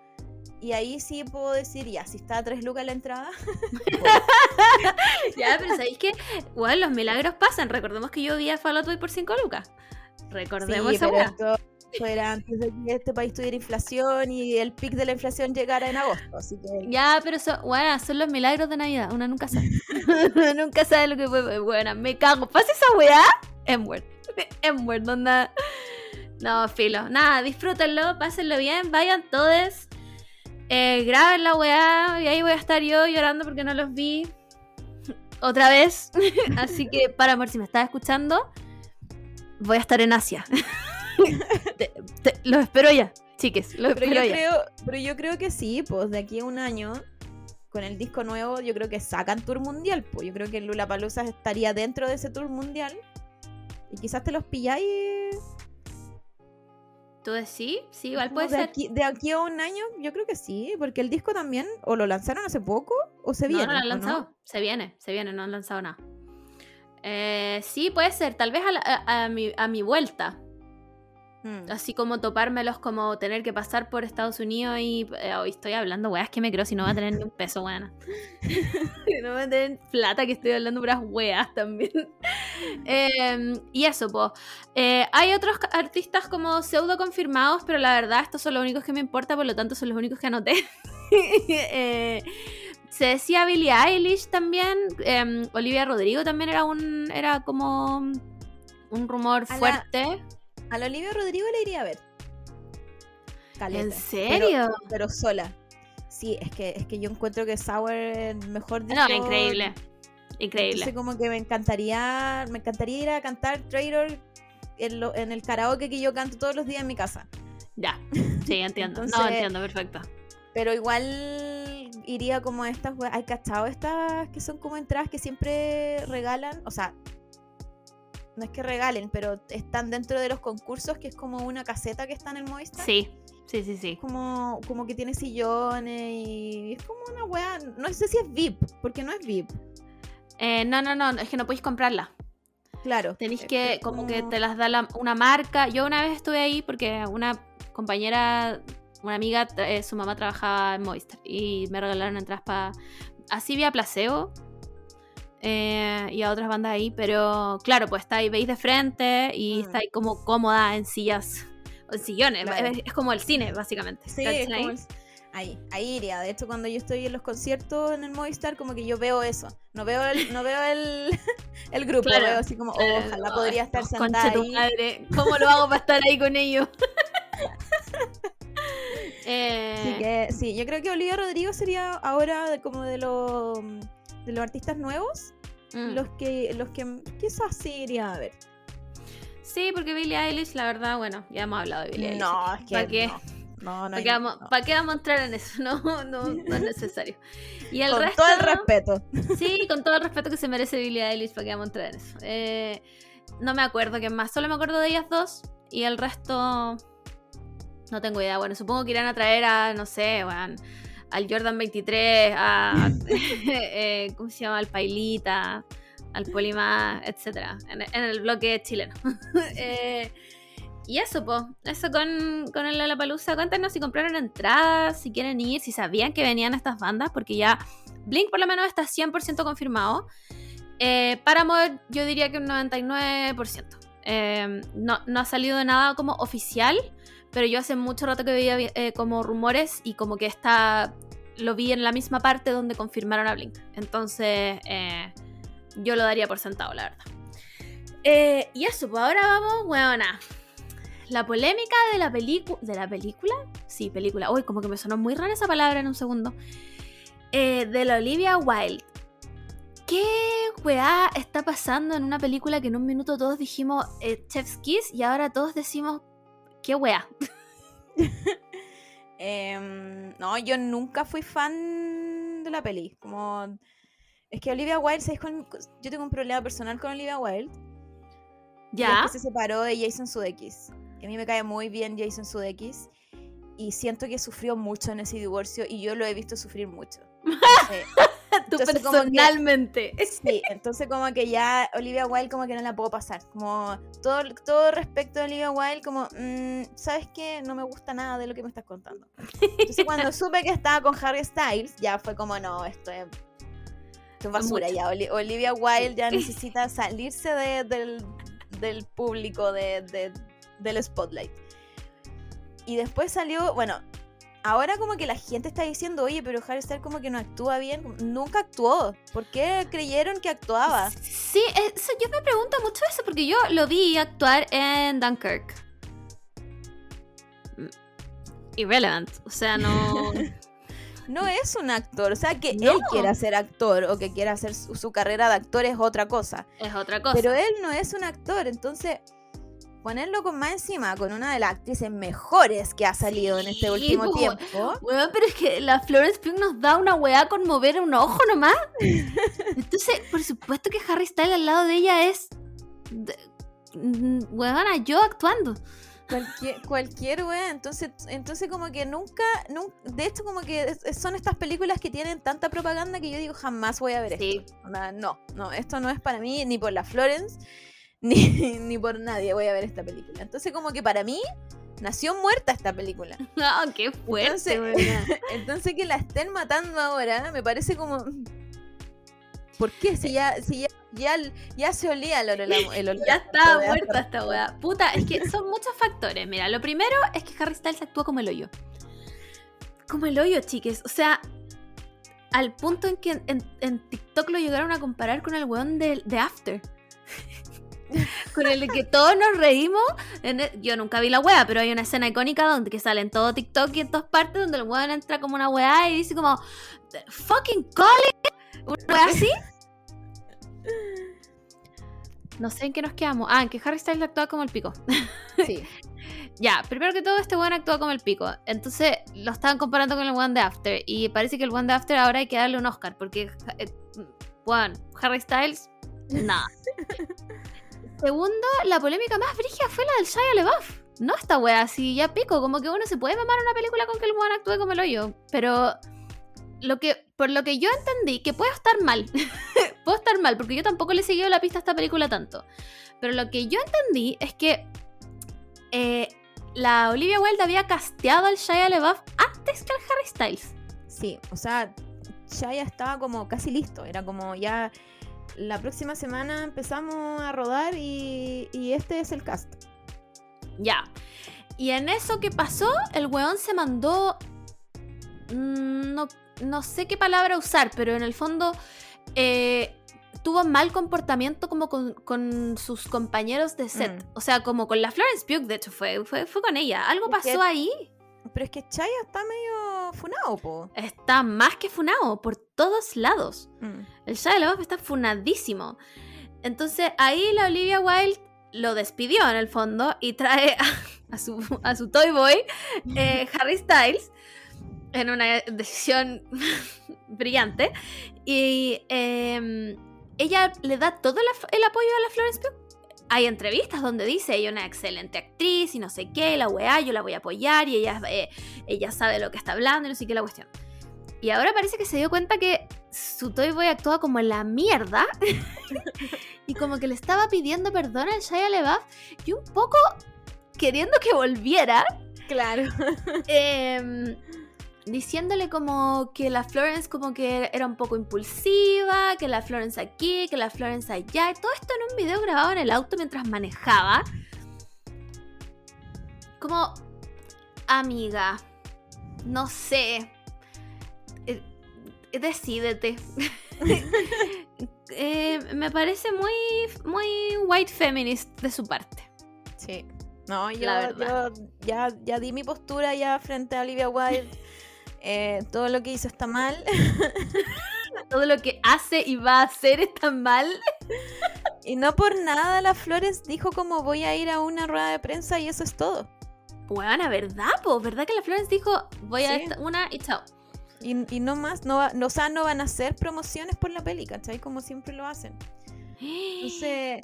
Y ahí sí puedo decir, ya, si está a 3 lucas la entrada. Ya, pero ¿sabéis que Bueno, los milagros pasan. Recordemos que yo vi a Fall Out Boy por 5 lucas. Recordemos sí, esa pero weá. Esto era antes de que este país tuviera inflación y el pic de la inflación llegara en agosto. Así que Ya, pero son, bueno, son los milagros de Navidad. Una nunca sabe. Nunca sabe lo que puede. Bueno, me cago. ¿Pasa esa weá? M-word. M-word, onda. No, filo. Nada, disfrútenlo, pásenlo bien, vayan todos. Eh, graben la weá y ahí voy a estar yo llorando porque no los vi otra vez. Así que, para amor, si me estás escuchando, voy a estar en Asia. Te- te- los espero ya, chiques. Los Pero espero yo, ya. creo, pero yo creo que sí, pues de aquí a un año, con el disco nuevo, yo creo que sacan tour mundial. Pues yo creo que Lula Palusa estaría dentro de ese tour mundial. Y quizás te los pilláis. ¿Tú decís? Sí, igual como puede de ser. Aquí, de aquí a un año, yo creo que sí, porque el disco también, o lo lanzaron hace poco, o se viene. No, no lo han ¿o lanzado. Se viene, se viene, no han lanzado nada. Eh, sí, puede ser. Tal vez a, la- a- a mi, a mi vuelta. Mm. Así como topármelos, como tener que pasar por Estados Unidos y. eh, hoy estoy hablando, weas, que me creo si no voy a tener ni un peso, weana. no voy a tener plata, que estoy hablando puras weas también. Eh, y eso, pues. hay otros artistas como pseudo confirmados, pero la verdad, estos son los únicos que me importa, por lo tanto, son los únicos que anoté. Eh, se decía Billie Eilish también. eh, Olivia Rodrigo también era un. Era como. Un rumor A la- fuerte. A la Olivia Rodrigo le iría a ver. Caleta. ¿En serio? Pero, pero sola. Sí, es que, es que yo encuentro que Sour es mejor disco. No, increíble. Increíble. Entonces como que me encantaría, me encantaría ir a cantar Trader en, lo- en el karaoke que yo canto todos los días en mi casa. Ya. Sí, entiendo. no, entiendo, perfecto. Pero igual iría como a estas, ¿hay cachado estas que son como entradas que siempre regalan? O sea, no es que regalen, pero están dentro de los concursos, que es como una caseta que está en el Movistar. Sí, sí, sí, sí. Como, como que tiene sillones y es como una weá, no sé si es VIP, porque no es VIP. Eh, no, no, no, es que no podéis comprarla. Claro. Tenéis que, como que te las da la- una marca. Yo una vez estuve ahí porque una compañera, una amiga, eh, su mamá trabajaba en Movistar y me regalaron entradas para. Así vi a Placebo eh, y a otras bandas ahí, pero claro, pues está ahí, veis de frente y Mm. está ahí como cómoda en sillas o en sillones. Claro. Es, es como el cine, básicamente. Sí, el- Ahí, ahí iría. De hecho, cuando yo estoy en los conciertos en el Movistar, como que yo veo eso. No veo el, no veo el, el grupo, Claro. veo así como, oh, ojalá no, podría estar estos sentada conche tu ahí. madre, ¿Cómo lo hago para estar ahí con ellos? Eh, Así que sí, yo creo que Olivia Rodrigo sería ahora como de los de los artistas nuevos, mm. los que los que quizás sí iría a ver. Sí, porque Billie Eilish, la verdad, bueno, ya hemos hablado de Billie Eilish. No, es que ¿Para qué? no. No, no ¿Para qué, vamos, para qué vamos a entrar en eso? No, no, no es necesario. Y el Con resto. todo el respeto. Sí, con todo el respeto que se merece Billie Eilish, ¿para qué vamos a entrar en eso? Eh, no me acuerdo quién más, solo me acuerdo de ellas dos. Y el resto. No tengo idea. Bueno, supongo que irán a traer a, no sé, weón, al Jordan 23, a. eh, ¿Cómo se llama? Al Pailita, al Polimá, etcétera, en, en el bloque chileno. Eh, y eso, pues, eso con, con el Lollapalooza. Cuéntanos si compraron entradas, si quieren ir, si sabían que venían estas bandas, porque ya Blink por lo menos está 100% confirmado. Eh, Paramore yo diría que un 99%. Eh, no, no ha salido nada como oficial, pero yo hace mucho rato que veía eh, como rumores y como que está lo vi en la misma parte donde confirmaron a Blink. Entonces eh, yo lo daría por sentado, la verdad. Eh, y eso, pues ahora vamos, weona. La polémica de la película. ¿De la película? Sí, película. Uy, como que me sonó muy rara esa palabra en un segundo. De la Olivia Wilde. ¿Qué weá está pasando en una película que en un minuto todos dijimos Chef's Kiss y ahora todos decimos qué weá? Em, no, yo nunca fui fan de la peli. Como es que Olivia Wilde, ¿sabes yo tengo un problema personal con Olivia Wilde. Y es ¿Ya? que se separó de Jason Sudeikis. A mí me cae muy bien Jason Sudeikis. Y siento que sufrió mucho en ese divorcio y yo lo he visto sufrir mucho. Entonces, Entonces, como que- personalmente. Sí, entonces como que ya Olivia Wilde como que no la puedo pasar. Como todo, todo respecto a Olivia Wilde, como, mm, ¿sabes qué? No me gusta nada de lo que me estás contando. Entonces cuando supe que estaba con Harry Styles, ya fue como, no, esto es, esto es basura. mucho. Ya Oli- Olivia Wilde ya necesita salirse de- del, del público, de, de- del spotlight. Y después salió, bueno, ahora como que la gente está diciendo, oye, pero Harry Styles como que no actúa bien. Nunca actuó. ¿Por qué creyeron que actuaba? Sí, eso, yo me pregunto mucho eso porque yo lo vi actuar en Dunkirk. Mm, Irrelevant. O sea, no. No es un actor. O sea, que No. él quiera ser actor o que quiera hacer su, su carrera de actor es otra cosa. es otra cosa. Pero él no es un actor. Entonces, ponerlo con más encima, con una de las actrices mejores que ha salido en este último po. tiempo. Weón, pero es que la Florence Pugh nos da una weá con mover un ojo nomás. Entonces, por supuesto que Harry Styles al lado de ella es. mm, Weona, yo actuando. Cualquier, cualquier wea, entonces, entonces como que nunca, nun- de hecho como que son estas películas que tienen tanta propaganda que yo digo jamás voy a ver esto. Sí. Onda, no, no, esto no es para mí, ni por la Florence, ni, ni por nadie voy a ver esta película. Entonces como que para mí nació muerta esta película. Ah, qué fuerte, Entonces-. Entonces que la estén matando ahora me parece como... ¿Por qué? Si ya, si ya, ya, ya se olía el olor, el olor Ya a está muerto de muerta esta weá. Puta, es que son muchos factores. Mira, lo primero es que Harry Styles actúa como el hoyo. Como el hoyo, chiques. O sea, al punto en que en, en- en TikTok lo llegaron a comparar con el weón de, de After. con el que todos nos reímos. yo nunca vi la weá, pero hay una escena icónica donde que sale en todo TikTok y en todas partes donde el weón entra como una weá y dice como fucking Colin. Una weá así. No sé en qué nos quedamos. Ah, en que Harry Styles actúa como el pico. Sí. Ya, primero que todo, este weón actúa como el pico. Entonces lo estaban comparando con el one de After. Y parece que el one de After ahora hay que darle un Oscar. Porque, eh, Harry Styles, nada. Segundo, la polémica más brígida fue la del Shia LaBeouf. No esta wea así, ya pico. Como que uno se puede mamar una película con que el weón actúe como el hoyo. Pero lo que, por lo que yo entendí, que puedo estar mal. puedo estar mal, porque yo tampoco le he seguido la pista a esta película tanto. Pero lo que yo entendí es que eh, la Olivia Wilde había casteado al Shia LaBeouf antes que al Harry Styles. Sí, o sea, ya estaba como casi listo. Era como ya la próxima semana empezamos a rodar y, y este es el cast. Ya. Y en eso que pasó, el weón se mandó. mm, No, no sé qué palabra usar, pero en el fondo eh, tuvo mal comportamiento como con, con sus compañeros de set. Mm. O sea, como con la Florence Pugh, de hecho, fue, fue, fue con ella. Algo pasó ahí. Pero es que Chaya está medio funado, po. Está más que funado por todos lados. Mm. El Shia LaBeouf está funadísimo. Entonces ahí la Olivia Wilde lo despidió en el fondo y trae a, a su, a su Toy Boy, eh, Harry Styles, en una decisión brillante. Y eh, ella le da todo la- el apoyo a la Florence Pugh. Hay entrevistas donde dice ella es una excelente actriz y no sé qué, la weá, yo la voy a apoyar y ella, eh, ella sabe lo que está hablando y no sé qué la cuestión. Y ahora parece que se dio cuenta que su Toy Boy actúa como la mierda. y como que le estaba pidiendo perdón al Shia LaBeouf y un poco queriendo que volviera. Claro. em, diciéndole como que la Florence como que era un poco impulsiva, que la Florence aquí, que la Florence allá. Y todo esto en un video grabado en el auto mientras manejaba. Como, amiga, no sé. eh, decídete. Eh, me parece muy, muy white feminist de su parte. Sí. No, yo, La yo ya, ya di mi postura ya frente a Olivia Wilde. Eh, todo lo que hizo está mal. Todo lo que hace y va a hacer está mal. Y no por nada la Flores dijo como voy a ir a una rueda de prensa y eso es todo. Buena, ¿verdad? Po? ¿Verdad que la Florence dijo voy a Sí. una y chao? Y, y no más, no, va- no, o sea, no van a hacer promociones por la peli, ¿cachai? Como siempre lo hacen. Entonces,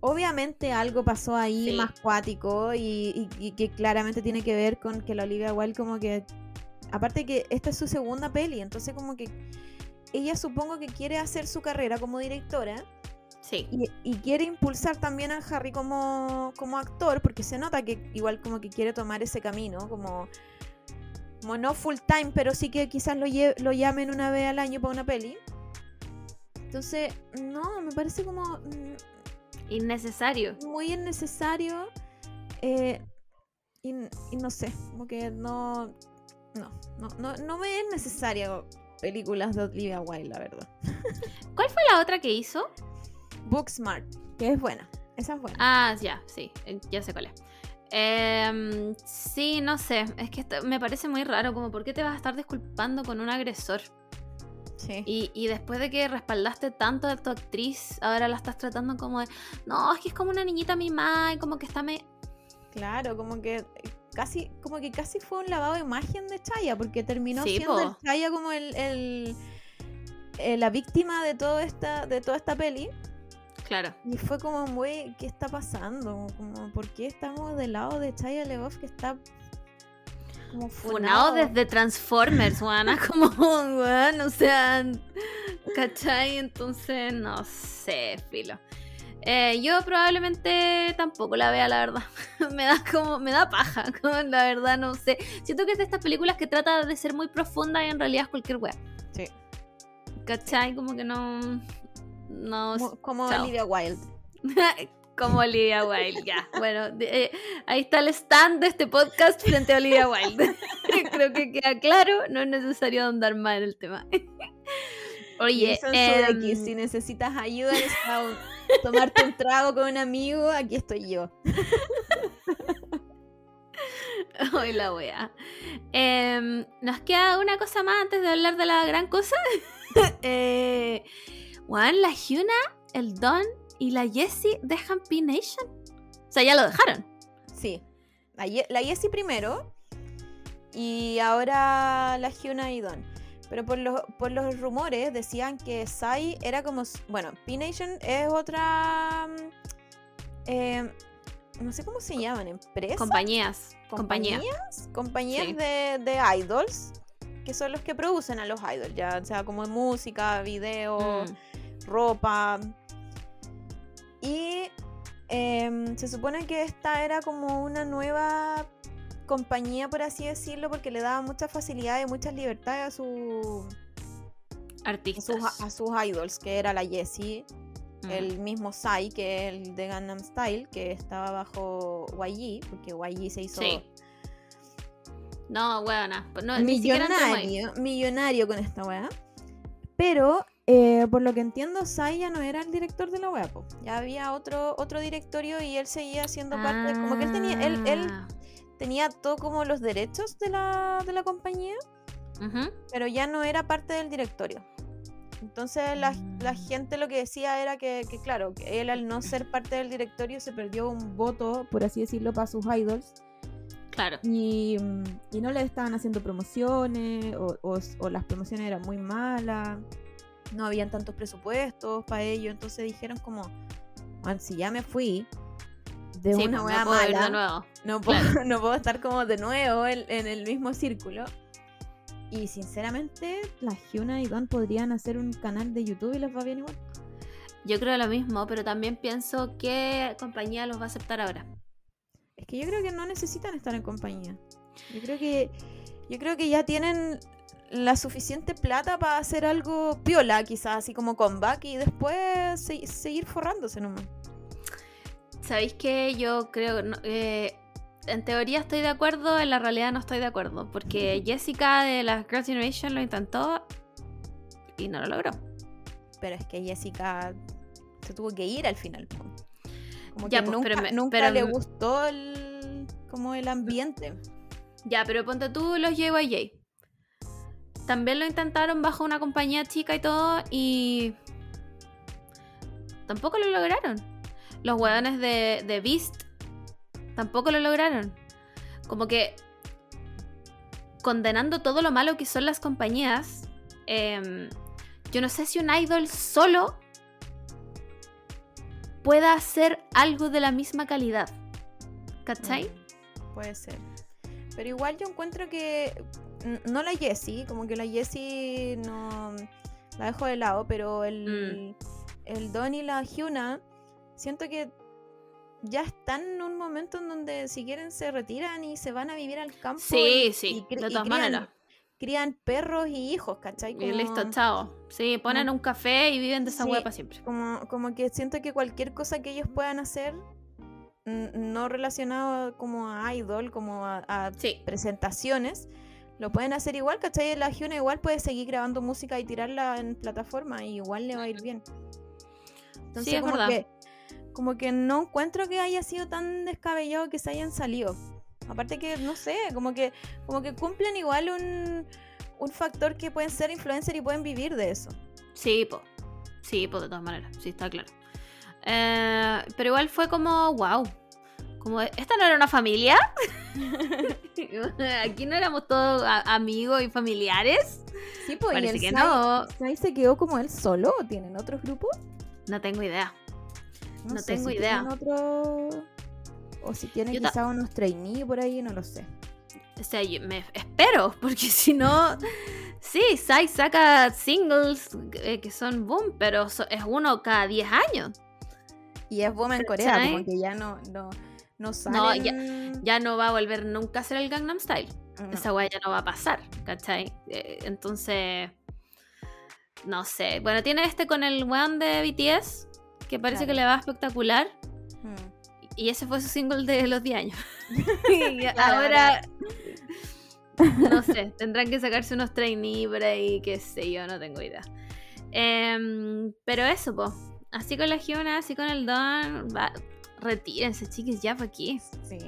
obviamente algo pasó ahí Sí. más cuático y, y- y que claramente tiene que ver con que la Olivia Wilde como que... Aparte que esta es su segunda peli, entonces como que ella supongo que quiere hacer su carrera como directora Sí. y, y quiere impulsar también a Harry como, como actor, porque se nota que igual como que quiere tomar ese camino, como, como no full time, pero sí que quizás lo, lle- lo llamen una vez al año para una peli. Entonces, no, me parece como mm, Innecesario. muy innecesario eh, y, y no sé, como que no, no, no, no, no me es necesario películas de Olivia Wilde, la verdad. ¿Cuál fue la otra que hizo? Booksmart, que es buena, esa es buena. Ah, ya, sí, eh, ya sé cuál es. Em, sí, no sé, es que esto me parece muy raro, como por qué te vas a estar disculpando con un agresor. sí. Y, y después de que respaldaste tanto a tu actriz, ahora la estás tratando como de, no, es que es como una niñita mimada y como que está me... Claro, como que casi, como que casi fue un lavado de imagen de Chaya, porque terminó Sí, siendo el. Chaya como el, el- eh, la víctima de toda esta, de toda esta peli. Claro. Y fue como muy, ¿qué está pasando? Como, ¿por qué estamos del lado de Chaya Leoff que está como Funado funado? desde Transformers, Juana, como, weón, o sea, ¿cachai? Entonces, no sé, filo. Eh, yo probablemente tampoco la vea, la verdad. me da como, me da paja, como la verdad, no sé. Siento que es de estas películas que trata de ser muy profunda y en realidad es cualquier wea. Sí. ¿Cachai? Como que no. No. Como, como. Olivia Wilde. Como Olivia Wilde, ya. Bueno, de- eh, ahí está el stand de este podcast frente a Olivia Wilde. Creo que queda claro, no es necesario andar más en el tema. Oye, Sudeikis, si necesitas ayuda a un- tomarte un trago con un amigo, aquí estoy yo. Hoy la wea. Em, Nos queda una cosa más antes de hablar de la gran cosa. eh, Juan, la Hyuna, el Don y la Jessie dejan P-Nation. O sea, ya lo dejaron. Sí. La, Ye- la Jessie primero y ahora la Hyuna y Don. Pero por los, por los rumores decían que Sai era como... Bueno, P-Nation es otra... mm, eh, no sé cómo se llaman, empresas. Compañías. Compañía. compañías, compañías Sí. de, de idols, que son los que producen a los idols, ya sea como música, video, Mm. ropa. Y em, se supone que esta era como una nueva compañía, por así decirlo, porque le daba muchas facilidades y muchas libertades a, su, a, Artistas. sus, a sus idols, que era la Jessie, Mm. el mismo Sai, que es el de Gangnam Style, que estaba bajo YG, porque YG se hizo Sí. No, weona. No, millonario, millonario con esta weá. Pero, eh, por lo que entiendo, Sai ya no era el director de la weá. Ya había otro, otro directorio y él seguía siendo parte. Como que él tenía, él, él Ah. Tenía todo como los derechos de la, de la compañía, pero ya no era parte del directorio. Entonces la, la Mm. gente lo que decía era que, que, claro, que él al no ser parte del directorio se perdió un voto, por así decirlo, para sus idols. Claro. Y, mm, y no le estaban haciendo promociones o, o- o las promociones eran muy malas, no habían tantos presupuestos para ello, entonces dijeron como, "Juan, si ya me fui de Sí, una pues, no puedo ir mala, de nuevo. no puedo, no puedo estar como de nuevo en, en el mismo círculo. Y sinceramente, la Hyuna y Don podrían hacer un canal de YouTube y les va bien igual. Yo creo lo mismo, pero también pienso que compañía los va a aceptar ahora. Es que yo creo que no necesitan estar en compañía. Yo creo que yo creo que ya tienen la suficiente plata para hacer algo piola, quizás así como comeback y después se- seguir forrándose nomás. ¿Sabéis que yo creo no, eh, en teoría estoy de acuerdo, en la realidad no estoy de acuerdo, porque Jessica de la Girls' Generation lo intentó y no lo logró. Pero es que Jessica se tuvo que ir al final. Como Ya, que pues, nunca, pero me- nunca pero le gustó el como el ambiente. Ya, pero ponte tú los JYJ. También lo intentaron bajo una compañía chica y todo y tampoco lo lograron. Los hueones de, de Beast tampoco lo lograron. Como que condenando todo lo malo que son las compañías, em, yo no sé si un idol solo pueda hacer algo de la misma calidad. ¿Cachai? Mm, Puede ser. Pero igual yo encuentro que no la Jessie, como que la Jessie no la dejo de lado, pero el, el Don y la Hyuna, siento que ya están en un momento en donde si quieren se retiran y se van a vivir al campo. Sí, y- sí, y de todas crían- maneras. Crían perros y hijos, ¿cachai? Y listo, chao. Sí, ponen un café y viven de esa Sí. hueá para siempre. Como, como que siento que cualquier cosa que ellos puedan hacer, no relacionado como a idol, como a, a Sí. presentaciones, lo pueden hacer igual, ¿cachai? La Hyuna igual puede seguir grabando música y tirarla en plataforma y igual le va a ir bien. Entonces, es como verdad. que como que no encuentro que haya sido tan descabellado que se hayan salido. Aparte que, no sé, como que, como que cumplen igual un, un factor que pueden ser influencer y pueden vivir de eso. Sí, po. Sí, po, de todas maneras. Sí, está claro. Eh, pero igual fue como, wow. Como, ¿esta no era una familia? Aquí no éramos todos amigos y familiares. Sí, pues, y Parece el que Sai- no. Sai se quedó como él solo o tienen otros grupos? No tengo idea. No sé tengo si idea. otro... O si tienen Yo quizá unos trainees por ahí, no lo sé. O sea, yo me espero, porque si no. Sí, Sai saca singles eh, que son boom, pero so- es uno cada 10 años. Y es Boma en Corea, ¿Cachai? como que ya no, no, no No, salen... Ya no va a volver nunca a hacer el Gangnam Style. No. Esa weá ya no va a pasar, ¿cachai? Eh, entonces. No sé. Bueno, tiene este con el weón de BTS, que parece que le va espectacular. Mm. Y ese fue su single de los 10 años. y ahora. No sé, tendrán que sacarse unos trainees por ahí, qué sé yo, no tengo idea. Em, pero eso, po. Así con la Hyuna, así con el Don. va- retírense, chiquis, ya fue aquí. Sí.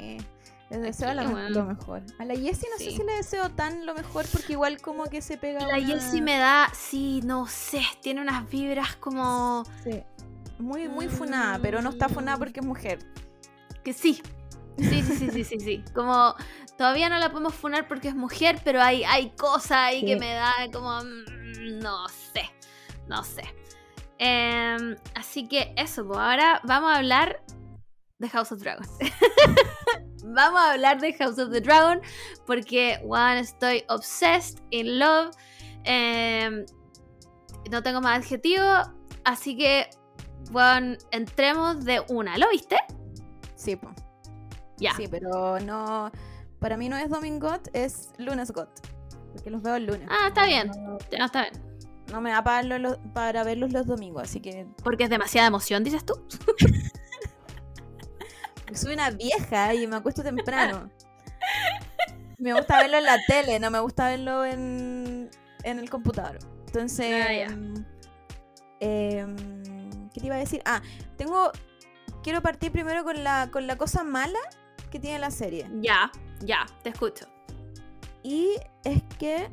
Les deseo Aquí, la lo mejor. A la Jessie no sé si le deseo tan lo mejor porque igual como que se pega La una- Jessie me da, sí, no sé, tiene unas vibras como Sí. Muy, muy funada, pero no está funada porque es mujer. que sí. Sí, sí, sí, sí, sí, sí. Como todavía no la podemos funar porque es mujer, pero hay, hay cosas ahí Sí. que me da como, mm, no sé, no sé. Em, así que eso, pues ahora vamos a hablar de House of Dragon. vamos a hablar de House of the Dragon porque, one, estoy obsessed, in love. em, no tengo más adjetivo, así que, one, entremos de una. ¿Lo viste? Sí, po. Ya. Sí, pero no. Para mí no es Domingot, es Lunes Got. Porque los veo el lunes. Ah, está bien. No, No, está bien. no me da para, los- para verlos los domingos, así que Porque es demasiada emoción, dices tú. soy una vieja y me acuesto temprano. me gusta verlo en la tele, no me gusta verlo en, en el computador. Entonces, Ah, ya. em, em, ¿qué te iba a decir? Ah, tengo, quiero partir primero con la, con la cosa mala que tiene la serie. Ya, ya, te escucho. Y es que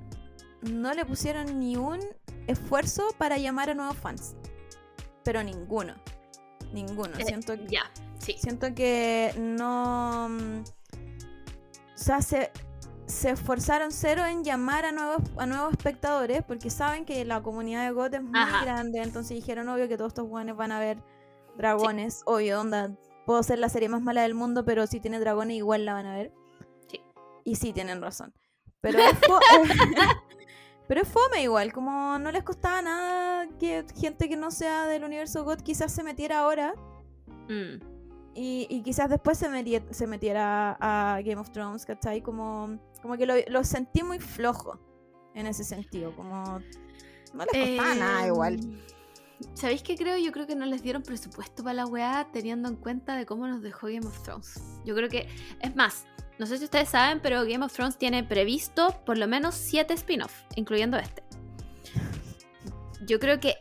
no le pusieron ni un esfuerzo para llamar a nuevos fans. Pero ninguno. Ninguno. Eh, Siento, Ya, sí. siento que no. mm, O sea, se, se esforzaron cero en llamar a nuevos, a nuevos espectadores porque saben que la comunidad de GOT es muy Ajá. grande. Entonces dijeron, obvio que todos estos guanes van a ver dragones. Obvio, onda. Puedo ser la serie más mala del mundo, pero si tiene dragones igual la van a ver. Sí. Y sí, tienen razón. Pero es, pero es fome igual, como no les costaba nada que gente que no sea del universo God quizás se metiera ahora Mm, y, y quizás después se, se metiera a Game of Thrones, ¿cachai? Como, como que lo, lo sentí muy flojo en ese sentido, como no les costaba nada igual. Em, ¿Sabéis qué creo? Yo creo que no les dieron presupuesto para la weá teniendo en cuenta de cómo nos dejó Game of Thrones. Yo creo que, es más, no sé si ustedes saben, pero Game of Thrones tiene previsto por lo menos 7 spin-offs, incluyendo este. Yo creo que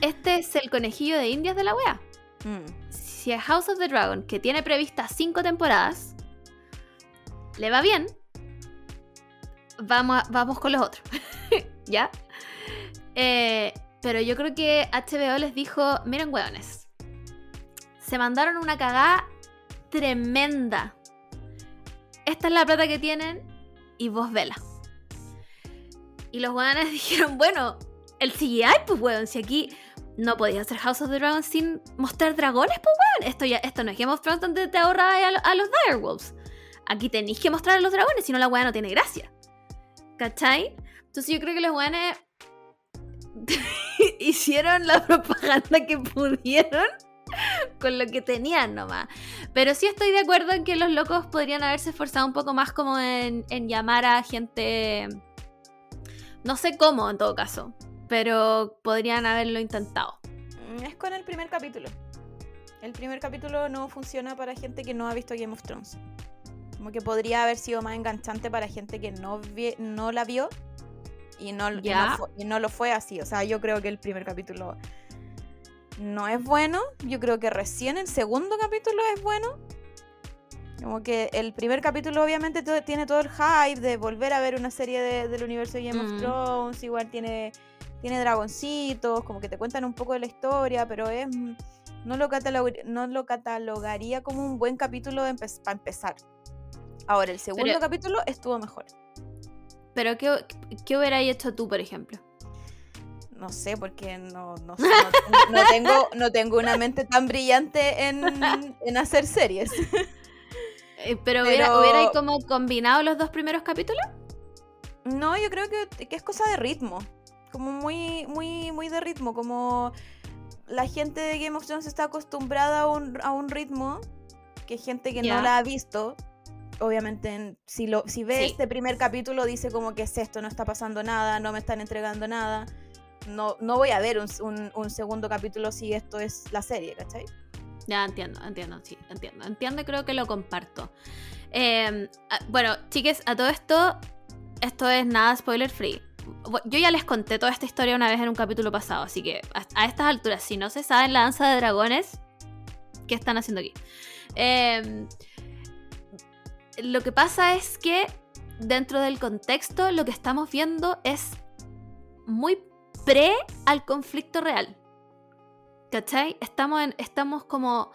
este es el conejillo de indias de la weá. Mm, Si a House of the Dragon, que tiene previstas 5 temporadas, le va bien, vamos, vamos con los otros. ¿Ya? Eh, pero yo creo que HBO les dijo, miren hueones, se mandaron una cagada tremenda. Esta es la plata que tienen y vos vela. Y los hueones dijeron, bueno, el CGI, pues hueón, si aquí no podías hacer House of the Dragon sin mostrar dragones, pues weón. Esto, ya, esto no es Game of Thrones donde te ahorras a, lo- a los Direwolves. Aquí tenéis que mostrar a los dragones, si no la weá no tiene gracia. ¿Cachai? Entonces yo creo que los weones hicieron la propaganda que pudieron con lo que tenían nomás. Pero sí estoy de acuerdo en que los locos podrían haberse esforzado un poco más como en, en llamar a gente... No sé cómo en todo caso, pero podrían haberlo intentado. Mm, Es con el primer capítulo. El primer capítulo no funciona para gente que no ha visto Game of Thrones. Como que podría haber sido más enganchante para gente que no, vi- no la vio y no, y no Ya. fu- y no lo fue así. O sea, yo creo que el primer capítulo no es bueno. Yo creo que recién el segundo capítulo es bueno. Como que el primer capítulo obviamente tiene todo el hype de volver a ver una serie de- del universo de Game Mm. of Thrones. Igual tiene, tiene dragoncitos, como que te cuentan un poco de la historia, pero es no lo, catalog- no lo catalogaría como un buen capítulo para empezar. Ahora, el segundo Pero- capítulo estuvo mejor. Pero ¿qué, qué hubieras hecho tú, por ejemplo? No sé, porque no, no, sé, no- no tengo, no tengo una mente tan brillante en, en hacer series. Eh, pero, hubiera, Pero- hubiera como combinado los dos primeros capítulos. No, yo creo que, que es cosa de ritmo. Como muy, muy, muy de ritmo. Como la gente de Game of Thrones está acostumbrada a un, a un ritmo que gente que no la ha visto. Obviamente, en- si, lo, si ve Sí. este primer capítulo, dice como que es esto, no está pasando nada, no me están entregando nada. No, no voy a ver un, un- un segundo capítulo si esto es la serie, ¿cachai? Ya entiendo, entiendo, sí, entiendo. Entiendo y creo que lo comparto. Eh, ah, bueno, chiques, a todo esto, esto es nada spoiler free. Yo ya les conté toda esta historia una vez en un capítulo pasado, así que a, a estas alturas, si no se saben la danza de dragones, ¿qué están haciendo aquí? Eh, lo que pasa es que dentro del contexto lo que estamos viendo es muy pre al conflicto real. ¿Cachai? Estamos, estamos como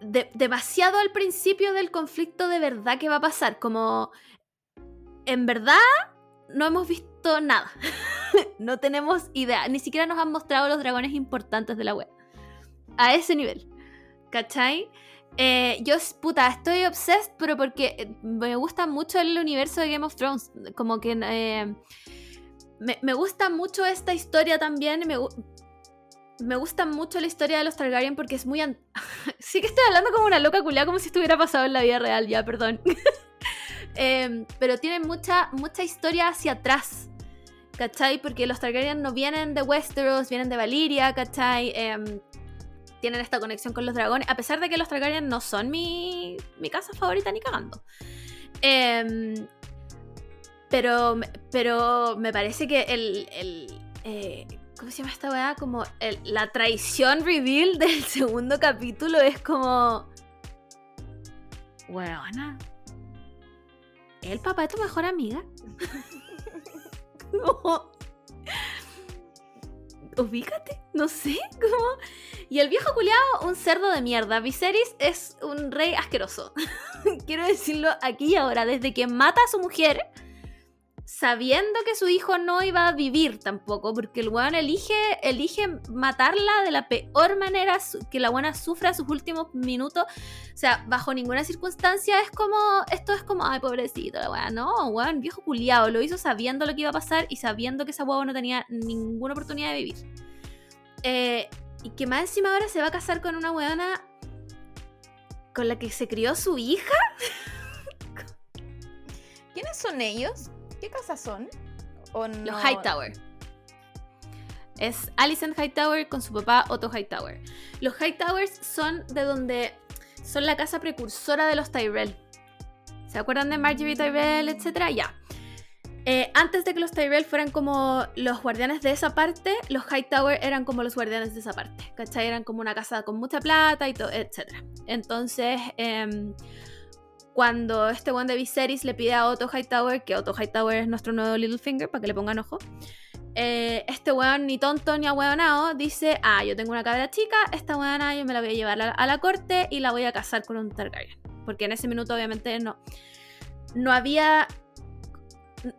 de- demasiado al principio del conflicto de verdad que va a pasar. Como en verdad no hemos visto nada. no tenemos idea. Ni siquiera nos han mostrado los dragones importantes de la web. A ese nivel. ¿Cachai? Eh, yo, puta, estoy obsessed, pero porque eh, me gusta mucho el universo de Game of Thrones. Como que eh, me, gusta mucho esta historia también. Me, me gusta mucho la historia de los Targaryen porque es muy... sí que estoy hablando como una loca culiada, como si estuviera pasado en la vida real, ya, perdón. Em, pero tiene mucha, mucha historia hacia atrás. ¿Cachai? Porque los Targaryen no vienen de Westeros, vienen de Valyria, ¿cachai? Em, tienen esta conexión con los dragones, a pesar de que los Targaryen no son mi, mi casa favorita ni cagando. Em, pero, pero me parece que el... el, eh, ¿Cómo se llama esta weá? Como el- la traición reveal del segundo capítulo es como... Weona. ¿El papá de tu mejor amiga? Como- Ubícate, no sé, como... Y el viejo culiao, un cerdo de mierda. Viserys es un rey asqueroso. Quiero decirlo aquí y ahora. Desde que mata a su mujer, sabiendo que su hijo no iba a vivir tampoco, porque el weón elige, elige matarla de la peor manera, que la buena sufra sus últimos minutos. O sea, bajo ninguna circunstancia es como, esto es como, ay, pobrecito, la weá. No, weón, viejo culiao, lo hizo sabiendo lo que iba a pasar y sabiendo que esa huevo no tenía ninguna oportunidad de vivir. Eh, y que más encima ahora se va a casar con una weona con la que se crió su hija. ¿Quiénes son ellos? ¿Qué casa son? ¿O Los? Hightower. Es Alicent Hightower con su papá Otto Hightower. Los Hightowers son de donde son la casa precursora de los Tyrell. ¿Se acuerdan de Marjorie Tyrell, etcétera? Ya. Eh, antes de que los Tyrell fueran como los guardianes de esa parte, los Hightower eran como los guardianes de esa parte. ¿Cachai? Eran como una casa con mucha plata y todo, etcétera. Entonces, em, cuando este one de Viserys le pide a Otto Hightower, que Otto Hightower es nuestro nuevo Littlefinger, para que le pongan ojo, eh, este weón ni tonto ni ahueonado dice, ah, yo tengo una cabra chica, esta weona yo me la voy a llevar a la, corte y la voy a casar con un Targaryen. Porque en ese minuto obviamente no, no había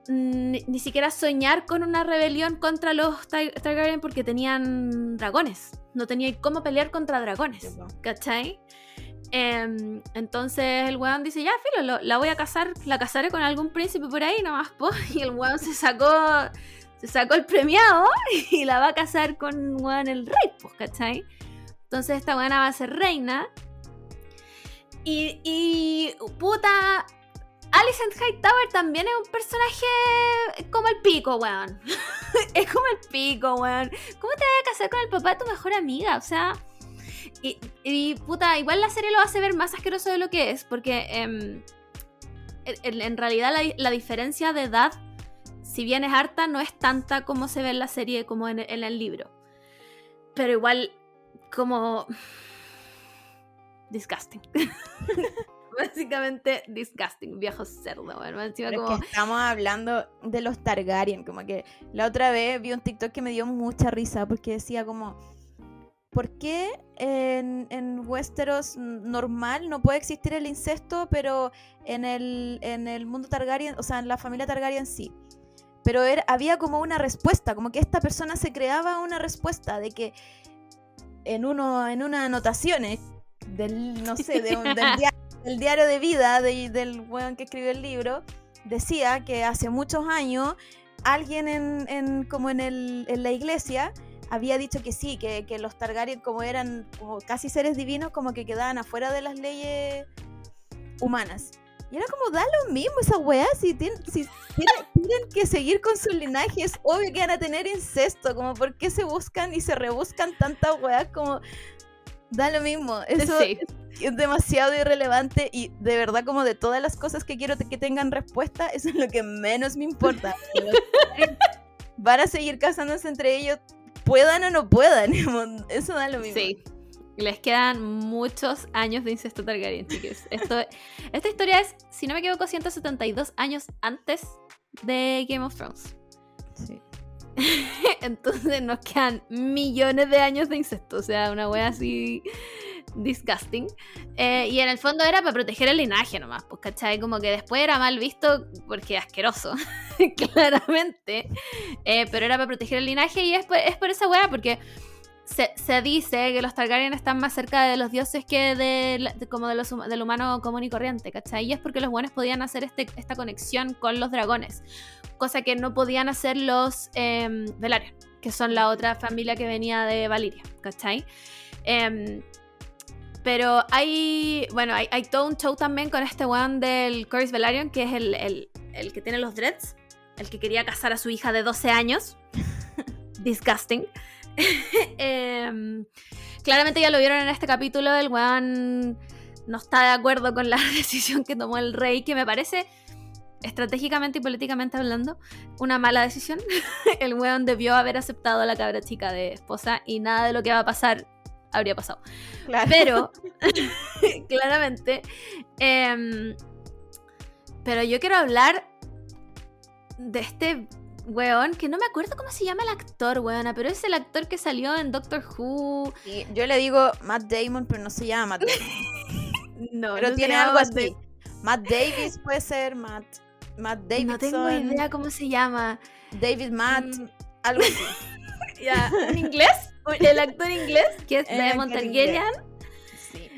ni, ni siquiera soñar con una rebelión contra los Tar- Targaryen porque tenían dragones. No tenía cómo pelear contra dragones. ¿Cachai? Em, entonces el weón dice, ya, filo, lo- la voy a casar, la casaré con algún príncipe por ahí nomás, po. Y el weón se sacó, se sacó el premiado y la va a casar con weón, el rey, pues, ¿cachai? Entonces esta buena va a ser reina. Y, y puta, Alicent Hightower también es un personaje como el pico, weón. es como el pico, weón. ¿Cómo te vas a casar con el papá de tu mejor amiga? O sea... Y, y, puta, igual la serie lo hace ver más asqueroso de lo que es, porque em, en, en, realidad la, la, diferencia de edad, si bien es harta, no es tanta como se ve en la serie como en, en el libro. Pero igual, como... Disgusting. Básicamente disgusting, viejo cerdo, bueno, encima como... que estamos hablando de los Targaryen, como que la otra vez vi un TikTok que me dio mucha risa porque decía como, ¿por qué en, en Westeros normal no puede existir el incesto, pero en el, en el mundo Targaryen, o sea, en la familia Targaryen sí? Pero era, había como una respuesta, como que esta persona se creaba una respuesta de que en uno en unas anotaciones del, no sé, de un, del diario el diario de vida de, del weón que escribió el libro decía que hace muchos años alguien en, en como en, el, en, la iglesia había dicho que sí, que, que, los Targaryen como eran como casi seres divinos, como que quedaban afuera de las leyes humanas. Y era como, da lo mismo esa weá, si, tienen, si tienen, tienen, que seguir con su linaje, es obvio que van a tener incesto, como por qué se buscan y se rebuscan tantas weas, como, da lo mismo. Eso sí. es demasiado irrelevante y de verdad como de todas las cosas que quiero que tengan respuesta, eso es lo que menos me importa. Van a seguir casándose entre ellos, puedan o no puedan. Eso da lo mismo. Sí. Les quedan muchos años de incesto Targaryen, chicos. Esto, esta historia es, si no me equivoco, 172 años antes de Game of Thrones. Sí. Entonces nos quedan millones de años de incesto. O sea, una wea así disgusting. Eh, y en el fondo era para proteger el linaje nomás, pues, ¿cachai? Como que después era mal visto porque asqueroso, claramente. Eh, pero era para proteger el linaje y es por, es por esa wea, porque se, se, dice que los Targaryen están más cerca de los dioses que de, como de los, del humano común y corriente, ¿cachai? Y es porque los buenos podían hacer este, esta conexión con los dragones, cosa que no podían hacer los eh, que son la otra familia que venía de Valiria, ¿cachai? Pero hay, bueno, hay, todo un show también con este one del Corys Velaryon, que es el, el, el, que tiene los dreads, el que quería casar a su hija de 12 años. Disgusting. eh, claramente ya lo vieron en este capítulo, el weón no está de acuerdo con la decisión que tomó el rey, que me parece estratégicamente y políticamente hablando, una mala decisión. el weón debió haber aceptado a la cabra chica de esposa y nada de lo que va a pasar habría pasado. Claro. Pero, claramente. Eh, pero yo quiero hablar de este weón, que no me acuerdo cómo se llama el actor, weona, pero es el actor que salió en Doctor Who. Sí, yo le digo Matt Damon, pero no se llama Matt Damon. no, pero no tiene algo así. Matt Davis puede ser, Matt. Matt Davidson. No tengo idea cómo se llama. David Matt, mm. algo así. ya, ¿en inglés? El actor inglés, que es de Montargerian. Sí.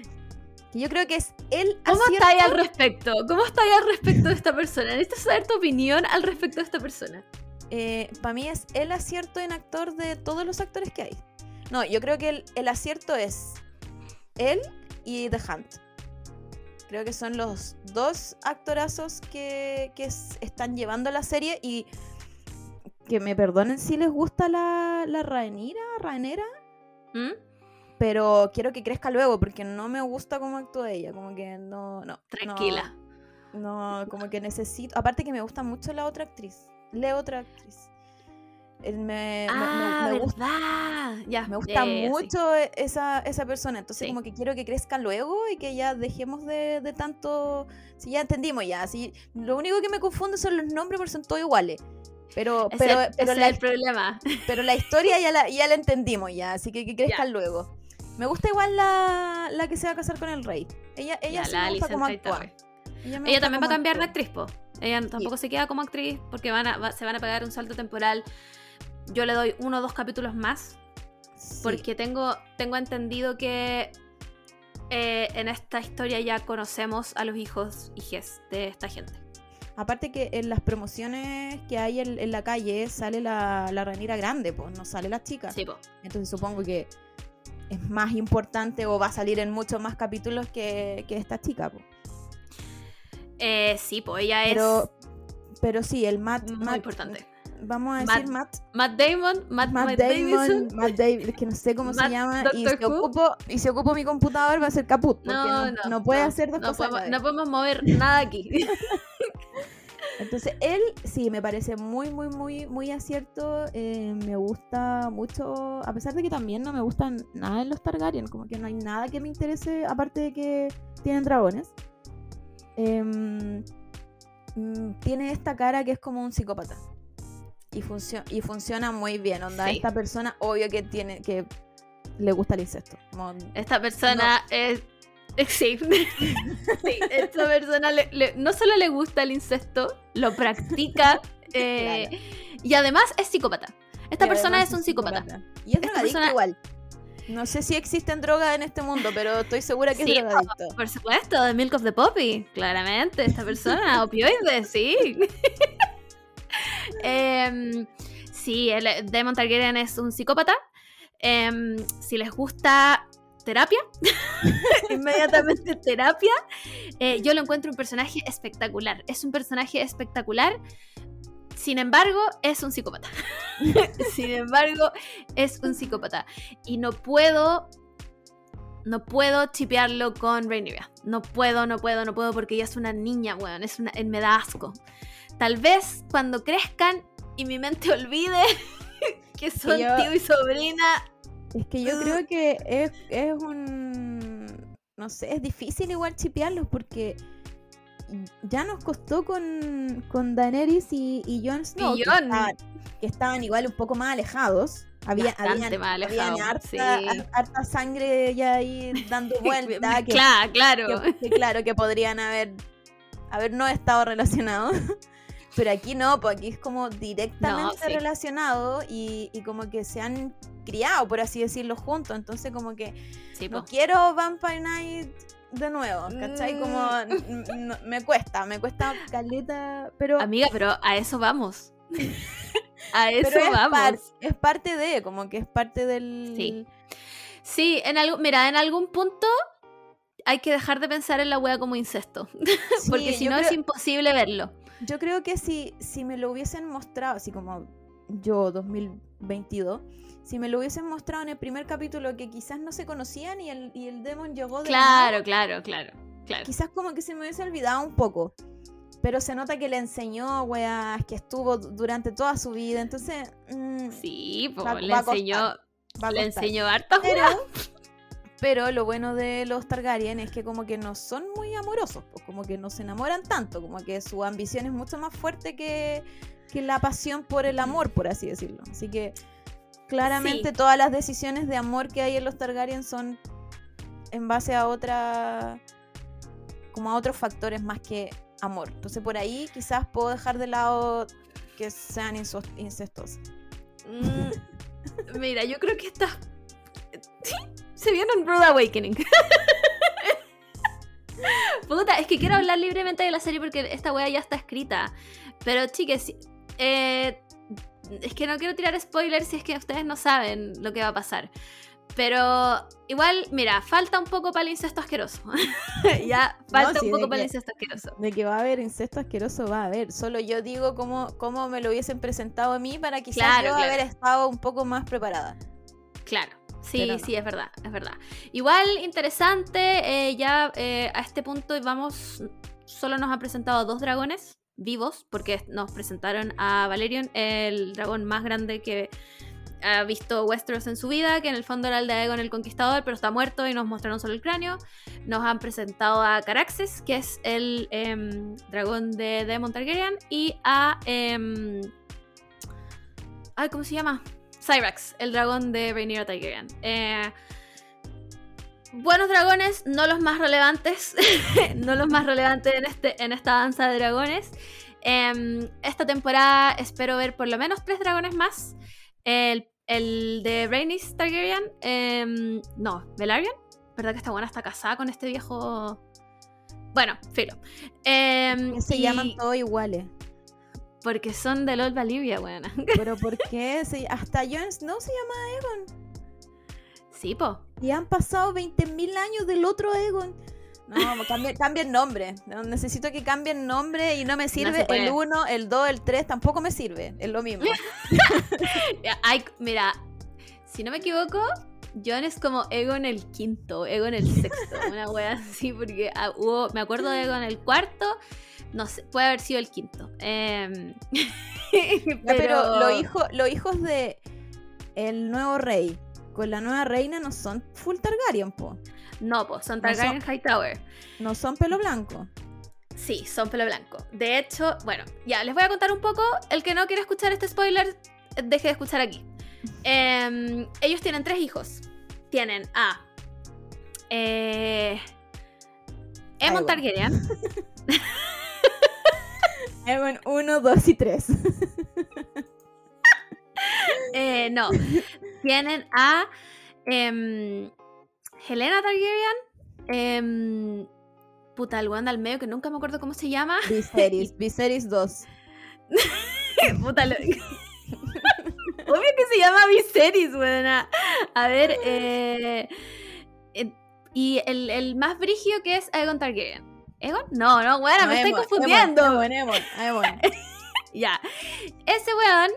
Yo creo que es él. ¿Cómo estáis al respecto? ¿Cómo estáis al respecto de esta persona? Necesito saber tu opinión al respecto de esta persona. Eh, Para mí es el acierto en actor de todos los actores que hay. No, yo creo que el, el acierto es él y The Hunt. Creo que son los dos actorazos que, que están llevando la serie y que me perdonen si les gusta la, la Raenira, Raenera. ¿Mm? Pero quiero que crezca luego porque no me gusta cómo actúa ella. Como que no, no. Tranquila. No, no, como que necesito. Aparte que me gusta mucho la otra actriz. La otra actriz. Me, ah, me, me, gusta, ya, me gusta yeah, mucho sí. esa, esa persona. Entonces, sí. como que quiero que crezca luego y que ya dejemos de, de tanto. Si ya entendimos ya. Si, lo único que me confunde son los nombres porque son todos iguales. Pero, pero, ese pero es la, el problema. Pero la historia ya la, ya la entendimos ya, así que que crezcan luego. Me gusta igual la, la, que se va a casar con el rey. Ella, ella ya, sí me gusta como actúa. Ella, ella también va a cambiar de actriz, po. Ella tampoco se queda como actriz porque van a, va, se van a pagar un salto temporal. Yo le doy uno o dos capítulos más. Sí. Porque tengo, tengo entendido que eh, en esta historia ya conocemos a los hijos hijes de esta gente. Aparte que en las promociones que hay en, en la calle sale la, la grande, pues no sale la chica. Sí, po. Entonces supongo que es más importante o va a salir en muchos más capítulos que, que esta chica. po. Eh, sí, pues ella Pero, pero sí, el Matt, es muy Matt- importante. Vamos a decir Matt, Matt Damon, Matt, Matt Matt Damon. Matt David, es que no sé cómo se llama, y Doctor si, Who. ocupo, y si ocupo mi computador va a ser caput, porque no, No, no, puede no, hacer dos no cosas. podemos, no podemos mover nada aquí. Entonces, él sí me parece muy, muy, muy, muy acierto. eh, me gusta mucho, a pesar de que también no me gustan nada en los Targaryen, como que no hay nada que me interese aparte de que tienen dragones. Mm, tiene esta cara que es como un psicópata. Y, funcio- y funciona muy bien. Onda, Sí. esta persona, obvio que tiene que le gusta el incesto. como- Esta persona es. Sí. Sí, esta persona le- le- no solo le gusta el incesto, lo practica eh, y además es psicópata. Esta persona es un psicópata. Y es Esta persona- igual. No sé si existen drogas en este mundo, pero estoy segura que Sí, es drogadicto. Por supuesto, The Milk of the Poppy, claramente. Esta persona, opioides, sí. Em, sí, el Demon Targaryen es un psicópata. Em, si les gusta terapia, inmediatamente terapia. Eh, yo lo encuentro un personaje espectacular. Es un personaje espectacular. Sin embargo, es un psicópata. Sin embargo, es un psicópata. Y no puedo. No puedo chipearlo con Rhaenyra. No puedo, no puedo, no puedo porque ella es una niña, weón. Es una, me da asco. Tal vez cuando crezcan y mi mente olvide que son yo- tío y sobrina, Es que yo creo que es, es un... No sé, es difícil igual chipearlos porque ya nos costó con, con Daenerys y, y Jon Snow, Y que, estaban, que estaban igual un poco más alejados. Había, habían, más habían alejados, harta, sí. harta sangre ya ahí dando vuelta. que, claro, claro. que- que claro, que podrían haber, haber no estado relacionados. Pero aquí no, pues aquí es como directamente sí. relacionado y, y como que se han criado, por así decirlo, juntos. Entonces como que Sí, no quiero Vampire Night de nuevo, ¿cachai? Mm. Como me cuesta, me cuesta caleta, pero, Amiga, pero a eso vamos. a eso pero es, vamos. par- es parte de, como que es parte del... Sí. Sí, en algo, mira, en algún punto hay que dejar de pensar en la wea como incesto. Sí, porque si no creo- es imposible verlo. Yo creo que si, si me lo hubiesen mostrado, así como yo 2022, si me lo hubiesen mostrado en el primer capítulo que quizás no se conocían y el, y el demon llegó de la Claro, claro, claro. Claro. quizás como que se me hubiese olvidado un poco. Pero se nota que le enseñó, weas, que estuvo du- durante toda su vida. Entonces, mm, Sí, Va- le costar, enseñó, le enseñó harta Pero. Pero lo bueno de los Targaryen es que como que no son muy amorosos, pues, como que no se enamoran tanto, como que su ambición es mucho más fuerte que, que la pasión por el amor, por así decirlo. Así que claramente Sí. todas las decisiones de amor que hay en los Targaryen son en base a otra como a otros factores más que amor. Entonces por ahí quizás puedo dejar de lado que sean incestuosos. Mm, Mira, yo creo que esta. Se viene un Rude Awakening. Puta, es que quiero hablar libremente de la serie porque esta wea ya está escrita. Pero, chiques, eh, es que no quiero tirar spoilers si es que ustedes no saben lo que va a pasar. Pero igual, mira, falta un poco para el incesto asqueroso. ya, falta sí, un poco para el incesto asqueroso. De que va a haber incesto asqueroso, va a haber. Solo yo digo cómo, cómo me lo hubiesen presentado a mí para quizás Claro, yo claro. haber estado un poco más preparada. Claro. Sí, no. sí, es verdad, es verdad. Igual interesante, eh, ya eh, a este punto vamos, solo nos han presentado dos dragones vivos, porque nos presentaron a Valerion, el dragón más grande que ha visto Westeros en su vida, que en el fondo era el de Aegon el Conquistador, pero está muerto y nos mostraron solo el cráneo. Nos han presentado a Caraxes, que es el em, dragón de Daemon Targaryen, y a... em, ay, ¿cómo se llama? Cyrax, el dragón de Rhaenyra Targaryen. Eh, buenos dragones, no los más relevantes, no los más relevantes en, este, en esta danza de dragones. Em, esta temporada espero ver por lo menos tres dragones más. El, el de Rhaenys Targaryen, em, no, Velaryon. ¿Verdad que esta buena está casada con este viejo Bueno, filo. Em, se y- llaman todos iguales. Porque son de LOL Valiria, weón. Pero ¿por qué? Hasta Jon Snow se llama Egon. sí, po. Y han pasado 20.000 años del otro Egon. No, el nombre. No, necesito que cambien nombre y no me sirve el 1, el 2, el 3, tampoco me sirve. Es lo mismo. Mira, si no me equivoco, John es como Egon el quinto, Egon el sexto, una wea así, porque ah, hubo, me acuerdo de Egon el cuarto, no sé, puede haber sido el quinto. Em, pero los hijos, los hijos de el nuevo rey con la nueva reina no son full Targaryen, po. No, pues son No son- Targaryen Hightower. No son pelo blanco. Sí, son pelo blanco. De hecho, bueno, ya les voy a contar un poco. El que no quiere escuchar este spoiler, deje de escuchar aquí. Em, ellos tienen tres hijos. Tienen a eh, Aemon. Targaryen. Egon 1, 2 y 3. Eh, no. Tienen a em, Helena Targaryen. em, puta, el weón del medio que nunca me acuerdo cómo se llama. Viserys, Viserys 2. Puta, lo- Obvio que se llama Viserys, buena. A ver, eh, eh, y el, el más brigio que es Aegon Targaryen. ¿Egon? No, no, buena, me estoy confundiendo. Aemon, Aemon, Aemon. Ya. Ese weón.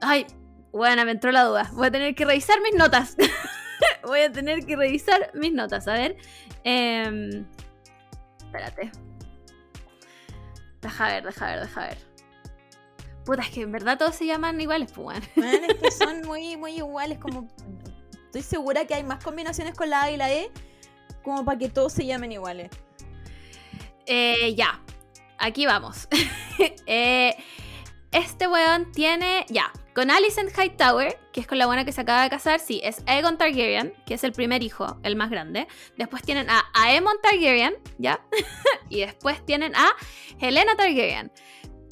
Ay, buena, me entró la duda. Voy a tener que revisar mis notas. Voy a tener que revisar mis notas. A ver. em, espérate. Deja ver, deja ver, deja ver. Puta, es que en verdad todos se llaman iguales, pues. Man, es que son muy, muy iguales. Como estoy segura que hay más combinaciones con la A y la E como para que todos se llamen iguales. Eh, ya, aquí vamos. Eh, este weón tiene, ya, con Alicent Hightower, que es con la buena que se acaba de casar, sí, es Aegon Targaryen, que es el primer hijo, el más grande. Después tienen a Aemon Targaryen, ¿ya? y después tienen a Helena Targaryen.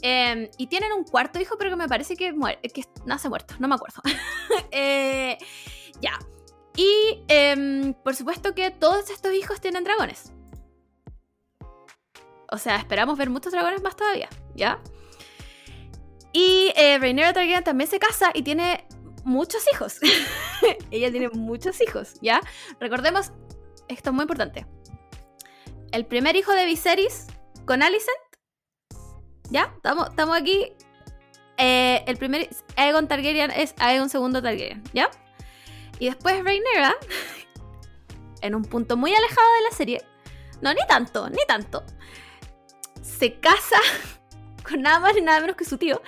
Em, y tienen un cuarto hijo, pero que me parece que, muere, que nace muerto, no me acuerdo. Eh, ya. Y em, por supuesto que todos estos hijos tienen dragones. O sea, esperamos ver muchos dragones más todavía, ¿ya? Y eh, Rhaenyra también se casa y tiene muchos hijos. Ella tiene muchos hijos, ¿ya? Recordemos, esto es muy importante. El primer hijo de Viserys con Alicent, ¿ya? Estamos, aquí. Eh, el primer Aegon Targaryen es Aegon II Targaryen, ¿ya? Y después Rhaenyra, en un punto muy alejado de la serie, no, ni tanto, ni tanto, se casa con nada más ni nada menos que su tío,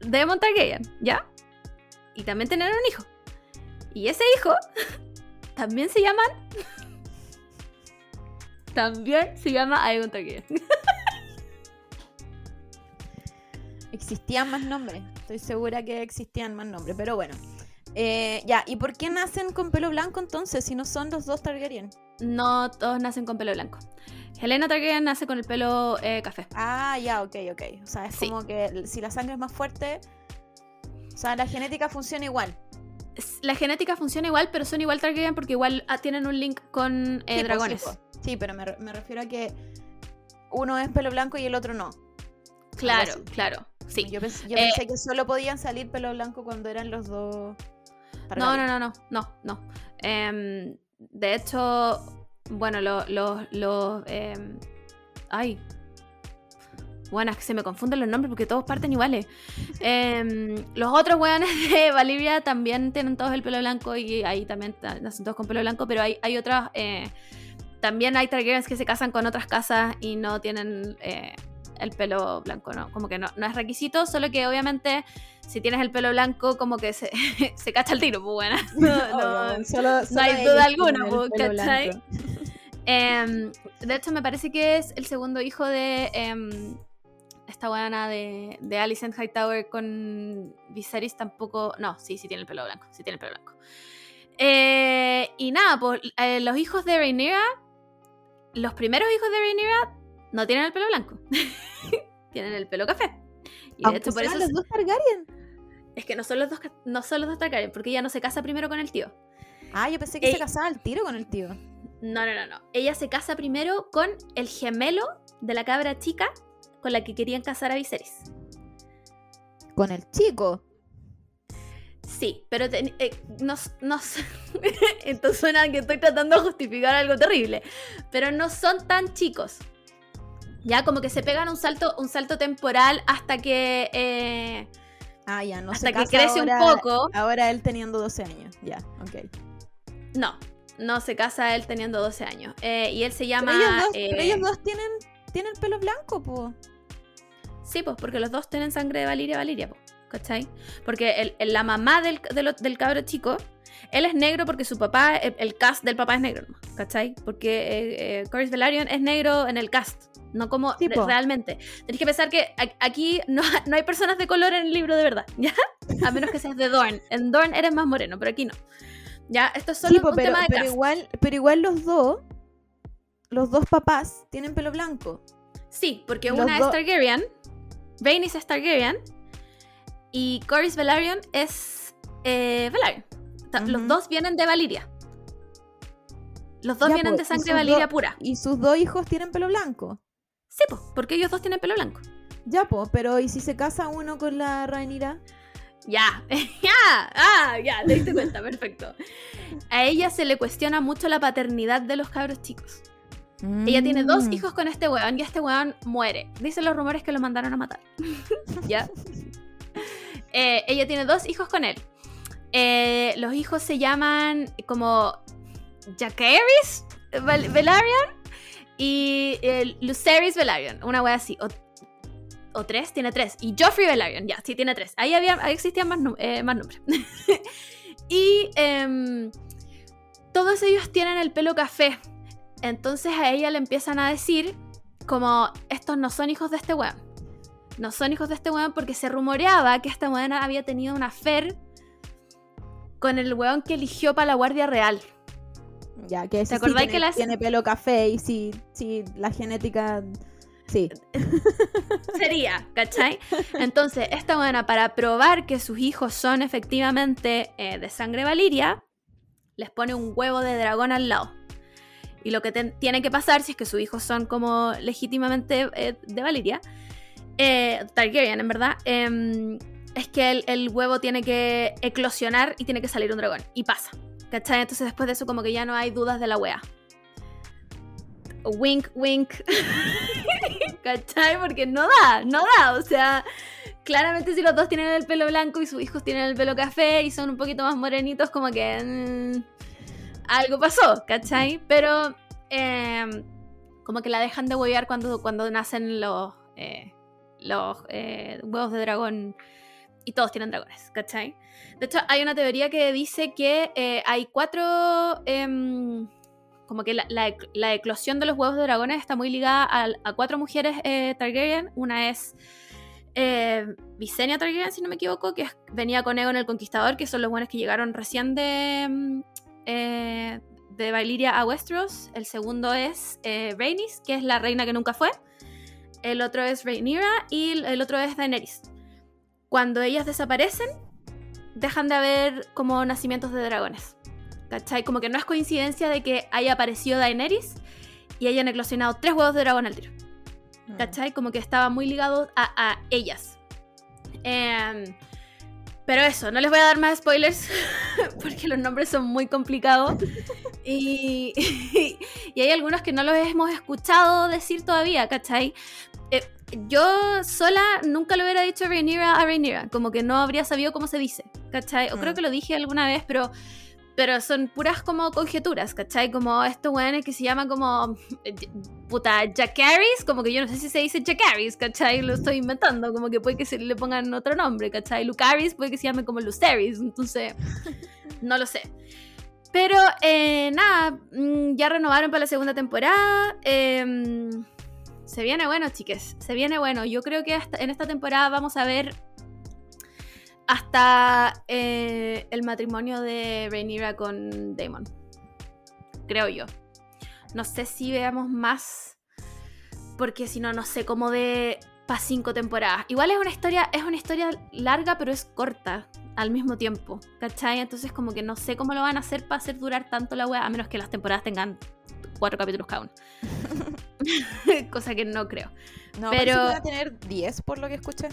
Daemon Targaryen, ¿ya? Y también tienen un hijo. Y ese hijo también se llaman... también se llama Aegon Targaryen. Existían más nombres. Estoy segura que existían más nombres, pero bueno. Eh, ya, ¿y por qué nacen con pelo blanco entonces si no son los dos Targaryen? No todos nacen con pelo blanco. Helena Targaryen nace con el pelo eh, café. Ah, ya, ok, ok. O sea, es Sí. como que si la sangre es más fuerte, o sea, la genética funciona igual. La genética funciona igual, pero son igual Targaryen porque igual ah, tienen un link con eh, Sí, po, dragones. Sí, po. Sí, pero me, re- me refiero a que uno es pelo blanco y el otro no. Claro, claro. Sí. Yo, Eh, pensé que solo podían salir pelo blanco cuando eran los dos. No, no, no, no, no, no. Em, de hecho, bueno, los... Lo, lo, em, ay. Bueno, es que se me confunden los nombres porque todos parten iguales. Em, los otros weones de Valiria también tienen todos el pelo blanco y ahí también ta- nacen todos con pelo blanco, pero hay, hay otras... eh, también hay Targaryens que se casan con otras casas y no tienen eh, el pelo blanco, ¿no? Como que no, no es requisito, solo que obviamente si tienes el pelo blanco como que se, se cacha el tiro, pues bueno. No, no, solo- solo hay duda alguna, pelo ¿cachai? Em, de hecho, me parece que es el segundo hijo de em, esta buena de, de Alicent Hightower con Viserys tampoco. No, sí, sí tiene el pelo blanco. Sí tiene el pelo blanco. Eh, y nada, pues eh, los hijos de Rhaenyra, los primeros hijos de Rhaenyra no tienen el pelo blanco. tienen el pelo café. Y de Aunque hecho, por sean eso los dos Targaryen. es que no son los dos, no son los dos Targaryen, porque ella no se casa primero con el tío. Ah, yo pensé que Ey. se casaba al tiro con el tío. No, no, no, no. Ella se casa primero con el gemelo de la cabra chica con la que querían casar a Viserys. Con el chico. Sí, pero ten- eh, no, no s- esto suena que estoy tratando de justificar algo terrible, pero no son tan chicos. Ya como que se pegan un salto, un salto temporal hasta que eh, Ah, ya, no hasta se que casa crece un poco. Ahora él teniendo 12 años. Ya, ok. No, no se casa él teniendo 12 años. Eh, y él se llama. Pero ellos dos, eh, pero ellos dos tienen, tienen pelo blanco, po. Sí, pues porque los dos tienen sangre de Valiria Valiria, po, ¿cachai? Porque el- el- la mamá del, de lo- del cabro chico, él es negro porque su papá, el, cast del papá es negro, ¿cachai? Porque eh, eh, Velaryon es negro en el cast, no como re- realmente. Tenéis que pensar que aquí no, no hay personas de color en el libro de verdad, ¿ya? A menos que seas de Dorn. En Dorn eres más moreno, pero aquí no. Ya, esto es solo Sí, po, un pero, tema de pero cast. igual, pero igual los dos, los dos papás tienen pelo blanco. Sí, porque Los una es Targaryen, Rhaenys es Targaryen y Corlys Velaryon es eh, Velaryon. Los dos vienen de Valiria. Los dos Ya, vienen po, de sangre Valiria pura. Y sus dos hijos tienen pelo blanco. Sí, pues, porque ellos dos tienen pelo blanco. Ya, po, pero ¿y si se casa uno con la Rhaenyra? Ya, ya, ah, ya, te diste cuenta, perfecto. A ella se le cuestiona mucho la paternidad de los cabros chicos. Ella tiene dos Mm. hijos con este weón y este weón muere. Dicen los rumores que lo mandaron a matar. ¿Ya? Eh, ella tiene dos hijos con él. Eh, los hijos se llaman como Jacaerys Val- Velaryon y eh, Lucerys Velaryon, una wea así. O, tres, tiene tres. Y Joffrey Velaryon, ya, sí, tiene tres. Ahí, había, ahí existían más, eh, más nombres. y em, todos ellos tienen el pelo café. Entonces a ella le empiezan a decir como, estos no son hijos de este weón. No son hijos de este weón porque se rumoreaba que esta weón había tenido una affair con el weón que eligió para la Guardia Real. Ya, que sí acordáis tiene, que las- tiene pelo café y sí, sí, la genética... Sí. Sería, ¿cachai? Entonces, esta buena, para probar que sus hijos son efectivamente eh, de sangre valiria, les pone un huevo de dragón al lado. Y lo que tiene que pasar, si es que sus hijos son como legítimamente eh, de Valiria, eh, Targaryen en verdad, em, es que el, huevo tiene que eclosionar y tiene que salir un dragón. Y pasa, ¿cachai? Entonces después de eso como que ya no hay dudas de la wea. Wink, wink. ¿Cachai? Porque no da, no da. O sea, claramente si los dos tienen el pelo blanco y sus hijos tienen el pelo café y son un poquito más morenitos, como que mm, algo pasó, ¿cachai? Pero eh, como que la dejan de huevear cuando, cuando nacen los, eh, los eh, huevos de dragón y todos tienen dragones, ¿cachai? De hecho, hay una teoría que dice que eh, hay cuatro... em, como que la, la ec- la eclosión de los huevos de dragones está muy ligada a, cuatro mujeres eh, Targaryen. Una es eh, Visenya Targaryen, si no me equivoco, que venía con Egon el Conquistador, que son los buenos que llegaron recién de, mm, eh, de Valyria a Westeros. El segundo es eh, Rhaenys, que es la reina que nunca fue. El otro es Rhaenyra y el otro es Daenerys. Cuando ellas desaparecen, dejan de haber como nacimientos de dragones. ¿Cachai? Como que no es coincidencia de que haya aparecido Daenerys y hayan eclosionado tres huevos de dragón al tiro. ¿Cachai? Como que estaba muy ligado a, a ellas. Em, pero eso, no les voy a dar más spoilers porque los nombres son muy complicados. Y, y hay algunos que no los hemos escuchado decir todavía, ¿cachai? Eh, yo sola nunca lo hubiera dicho Rhaenyra a Rhaenyra, como que no habría sabido cómo se dice, ¿cachai? O creo Mm. que lo dije alguna vez, pero pero son puras como conjeturas, ¿cachai? Como estos weones que se llaman como puta Jackaris, como que yo no sé si se dice Jackaris, ¿cachai? Lo estoy inventando, como que puede que se le pongan otro nombre, ¿cachai? Lucaris puede que se llame como Luceris, entonces no lo sé. Pero eh, nada, mm, ya renovaron para la segunda temporada. em, se viene bueno, chiques. Se viene bueno. Yo creo que hasta- en esta temporada vamos a ver hasta eh, el matrimonio de Rhaenyra con Daemon. Creo yo. No sé si veamos más. Porque si no, no sé cómo de para cinco temporadas. Igual es una historia, es una historia larga, pero es corta al mismo tiempo. ¿Cachai? Entonces como que no sé cómo lo van a hacer para hacer durar tanto la wea, a menos que las temporadas tengan cuatro capítulos cada uno. Cosa que no creo. No, Pero- van a tener 10 por lo que escuché.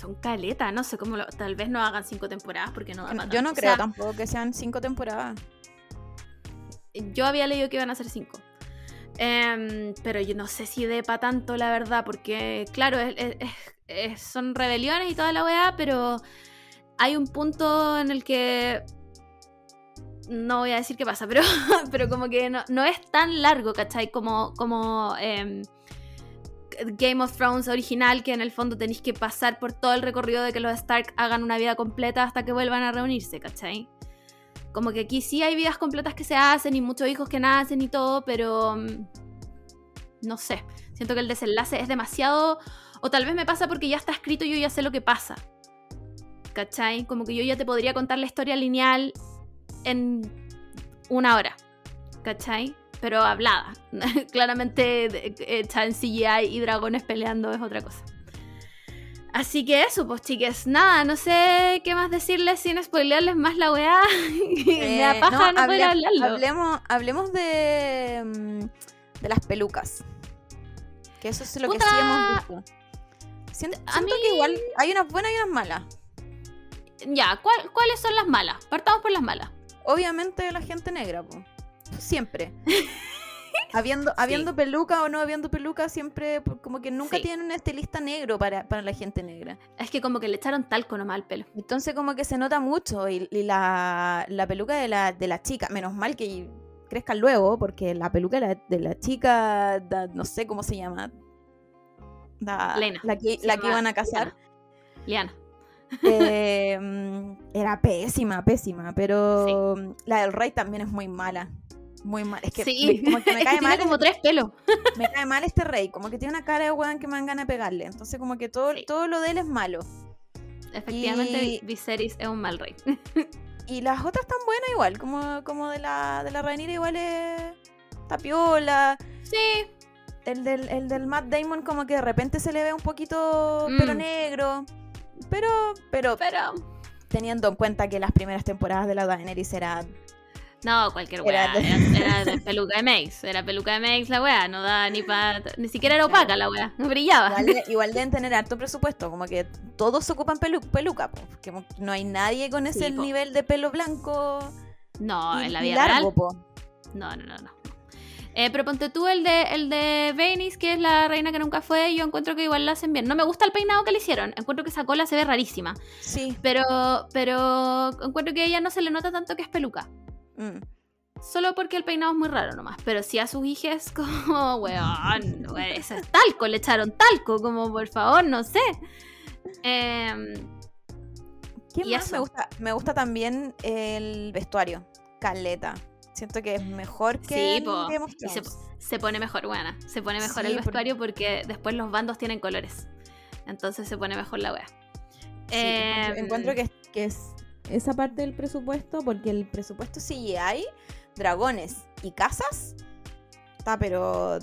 Son caletas, no sé cómo lo, tal vez no hagan cinco temporadas porque no da Yo no. O creo sea, tampoco que sean 5 temporadas. Yo había leído que iban a ser cinco. Em, pero yo no sé si de pa' tanto, la verdad, porque, claro, es- es- es- es- son rebeliones y toda la weá, pero hay un punto en el que. No voy a decir qué pasa, pero, pero como que no, no es tan largo, ¿cachai? Como, como em, Game of Thrones original, que en el fondo tenéis que pasar por todo el recorrido de que los Stark hagan una vida completa hasta que vuelvan a reunirse, ¿cachai? Como que aquí sí hay vidas completas que se hacen y muchos hijos que nacen y todo, pero mm, no sé. Siento que el desenlace es demasiado. O tal vez me pasa porque ya está escrito y yo ya sé lo que pasa. ¿Cachai? Como que yo ya te podría contar la historia lineal en una hora. ¿Cachai? Pero hablada. Claramente hecha en CGI y dragones peleando es otra cosa. Así que eso, pues chiques, nada, no sé qué más decirles sin spoilearles más la weá. Me Eh, paja no, hable- poder hablarlo. Hablemos, hablemos de, mm, de las pelucas. Que eso es lo que sí hemos visto. Siento, A siento mí- que igual hay unas buenas y unas malas. Ya, ¿cuál- ¿cuáles son las malas? Partamos por las malas. Obviamente la gente negra, po. Siempre. habiendo, habiendo peluca o no habiendo peluca, siempre como que nunca Sí. tienen un estilista negro para, para la gente negra. Es que como que le echaron talco nomás al pelo. Entonces como que se nota mucho y, y la, la peluca de la, de la chica, menos mal que crezcan luego, porque la peluca de la, de la chica, da- no sé cómo se llama, da- Lena. la que, la que iban a casar, Liana. eh, mm, era pésima, pésima, pero la del rey también es muy mala. Muy mal, es que, sí, como que me cae tiene mal como tres pelos. me cae mal este rey, como que tiene una cara de weón que me dan ganas de pegarle. Entonces, como que todo, Sí. todo lo de él es malo. Efectivamente, Y- Viserys es un mal rey. Y las otras están buenas igual, como, como de la de la Rhaenyra igual es tapiola. sí, El del, el del Matt Damon como que de repente se le ve un poquito pelo Mm. negro. Pero, pero pero... teniendo en cuenta que las primeras temporadas de la Daenerys era... No, cualquier weá. Era, peluca de Mace. Era peluca de Mace la weá. No da ni para... Ni siquiera era opaca la weá. No brillaba. Igual, de- igual deben tener harto presupuesto, como que todos ocupan pelu- peluca, po, que mo- no hay nadie con ese Sí, nivel de pelo blanco No, y, en la vida largo, real. po. No, no, no, no. Eh, pero ponte tú el de, el de Venice, que es la reina que nunca fue, yo encuentro que igual la hacen bien. No me gusta el peinado que le hicieron, encuentro que esa cola se ve rarísima. Sí. Pero, pero encuentro que a ella no se le nota tanto que es peluca. Mm. Solo porque el peinado es muy raro nomás. Pero si a sus hijas, como, weón, weón, eso es talco, le echaron talco, como por favor, no sé. Em, ¿Qué más me gusta? Me gusta también el vestuario. Caleta. Siento que es mejor que Sí, po. Y se, se pone mejor, buena. Se pone mejor Sí, el vestuario porque después los bandos tienen colores. Entonces se pone mejor la wea. Sí, Em, encuentro, que, es- que es esa parte del presupuesto, porque el presupuesto CGI, dragones y casas, está pero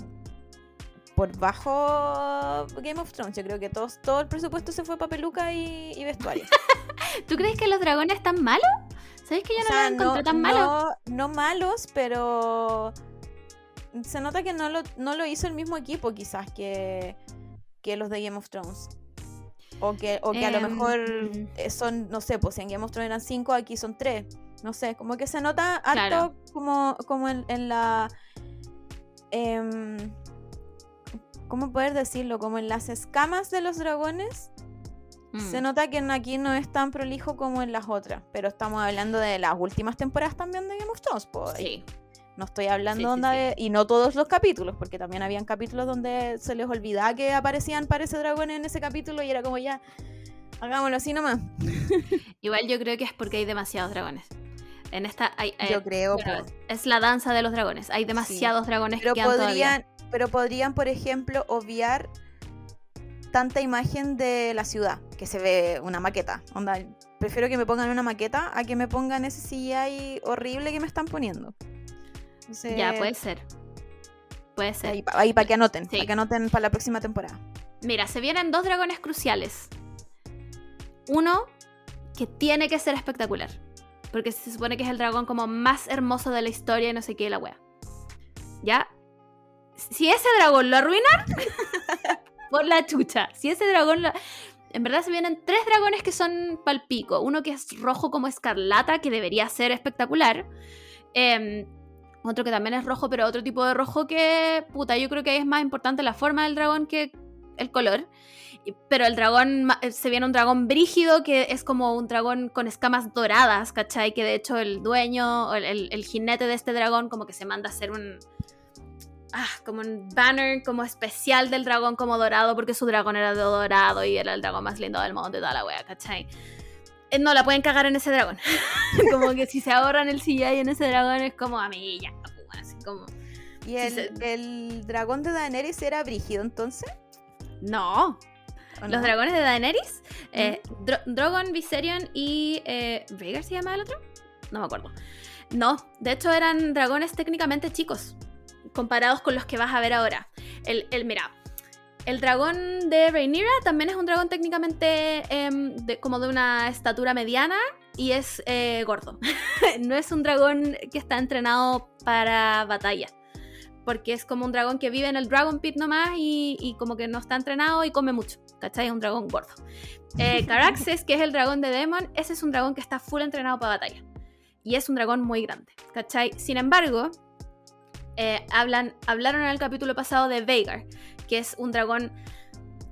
por bajo Game of Thrones. Yo creo que todos, todo el presupuesto se fue para peluca y, y vestuario. ¿Tú crees que los dragones están malos? ¿Sabes que yo O no sea, los encontré tan malos? no, no malos, pero se nota que no lo, no lo hizo el mismo equipo quizás que, que los de Game of Thrones. O que, o que a lo Em, mejor eh, son, no sé, pues si en Game of Thrones eran cinco, aquí son tres. No sé, como que se nota harto Claro. como, como en, en la... em, ¿Cómo poder decirlo? Como en las escamas de los dragones. Mm. Se nota que aquí no es tan prolijo como en las otras, pero estamos hablando de las últimas temporadas también de Game of Thrones. po, y Sí. No estoy hablando Sí, sí, onda sí. de- y no todos los capítulos, porque también habían capítulos donde se les olvidaba que aparecían parece dragones en ese capítulo y era como ya, hagámoslo así nomás. Igual yo creo que es porque hay demasiados dragones. En esta hay... eh, Yo creo, es la danza de los dragones. Hay demasiados dragones pero que podrían, pero podrían, por ejemplo, obviar tanta imagen de la ciudad, que se ve una maqueta. Onda, prefiero que me pongan una maqueta a que me pongan ese CGI horrible que me están poniendo. Entonces, Ya, puede ser. Puede ser. Ahí, para que anoten, Sí. para que anoten para la próxima temporada. Mira, se vienen dos dragones cruciales. Uno que tiene que ser espectacular. Porque se supone que es el dragón como más hermoso de la historia y no sé qué, la wea. ¿Ya? Si ese dragón lo arruinan, por la chucha. Si ese dragón lo... En verdad se vienen tres dragones que son palpico. Uno que es rojo como escarlata, que debería ser espectacular. Em, otro que también es rojo, pero otro tipo de rojo que, puta, yo creo que es más importante la forma del dragón que el color. Pero el dragón, eh, se viene un dragón brígido que es como un dragón con escamas doradas, ¿cachai? Que de hecho el dueño, el- el jinete de este dragón, como que se manda a hacer un. Ah, como un banner como especial del dragón como dorado, porque su dragón era de dorado y era el dragón más lindo del mundo y toda la wea, ¿cachai? Eh, No, la pueden cagar en ese dragón. como que si se ahorran el CGI en ese dragón es como a mí ya, así como. ¿Y el, se- el dragón de Daenerys era brígido entonces? No, ¿O Los no? dragones de Daenerys, eh, Dro- Drogon, Viserion y. Eh, ¿Rhaegar se llama el otro? No me acuerdo. No, de hecho eran dragones técnicamente chicos, comparados con los que vas a ver ahora. El, el mira, el dragón de Rhaenyra también es un dragón técnicamente em, de- como de una estatura mediana y es eh, gordo. no es un dragón que está entrenado para batalla. Porque es como un dragón que vive en el Dragon Pit nomás y, y como que no está entrenado y come mucho. ¿Cachai? Es un dragón gordo. Eh, Caraxes, que es el dragón de Demon, ese es un dragón que está full entrenado para batalla. Y es un dragón muy grande. ¿Cachai? Sin embargo, eh, hablan, hablaron en el capítulo pasado de Veigar, que es un dragón.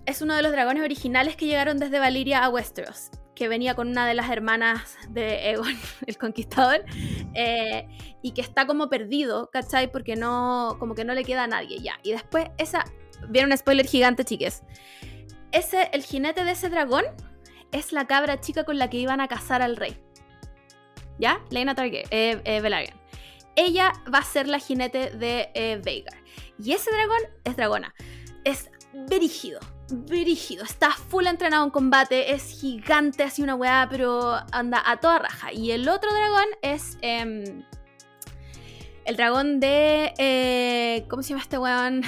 Es uno de los dragones originales que llegaron desde Valiria a Westeros, que venía con una de las hermanas de Egon, el conquistador, eh, y que está como perdido, ¿cachai? Porque no, como que no le queda a nadie ya. Y después, esa. Vieron un spoiler gigante, chiques. Ese, el jinete de ese dragón es la cabra chica con la que iban a casar al rey. ¿Ya? Lena Targaryen, eh, eh. Ella va a ser la jinete de eh, Vhagar. Y ese dragón es dragona. Es brígido, brígido. Está full entrenado en combate. Es gigante, así una weá, pero anda a toda raja. Y el otro dragón es em, el dragón de. eh, ¿Cómo se llama este weón?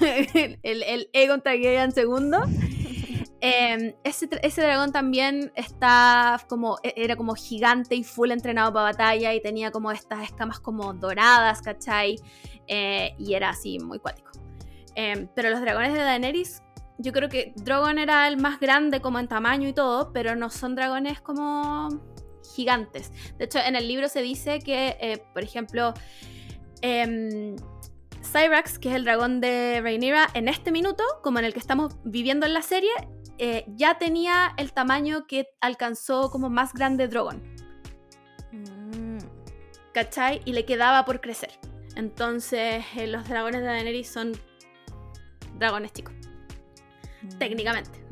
el, el, Aegon Targaryen segundo. Eh, ese, ese dragón también está como, e- era como gigante y full entrenado para batalla y tenía como estas escamas como doradas, ¿cachai? Eh, y era así muy cuático. Eh, pero los dragones de Daenerys, yo creo que Drogon era el más grande como en tamaño y todo, pero no son dragones como gigantes. De hecho, en el libro se dice que, eh, por ejemplo, em, Cyrax, que es el dragón de Rhaenyra, en este minuto, como en el que estamos viviendo en la serie, eh, ya tenía el tamaño que alcanzó como más grande Drogon, Mm, ¿cachai? Y le quedaba por crecer. Entonces, eh, los dragones de Daenerys son dragones chicos, mm. técnicamente.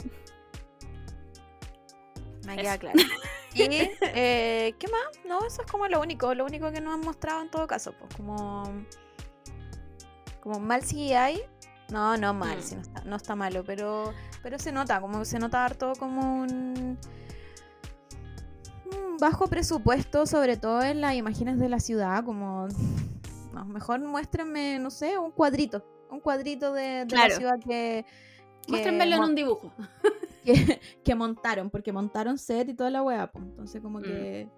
Me Eso. queda claro. Y, eh, ¿qué más? No, eso es como lo único, lo único que nos han mostrado en todo caso, pues como... Como mal CGI. No, no mal, Mm. sí, no, está, no está malo, pero, pero se nota, como se nota harto como un, un bajo presupuesto, sobre todo en las imágenes de la ciudad, como... No, mejor muéstrenme, no sé, un cuadrito, un cuadrito de, de Claro. la ciudad que... que Muéstrenmelo en un dibujo. que, que montaron, porque montaron set y toda la weá, pues. Entonces como Mm. que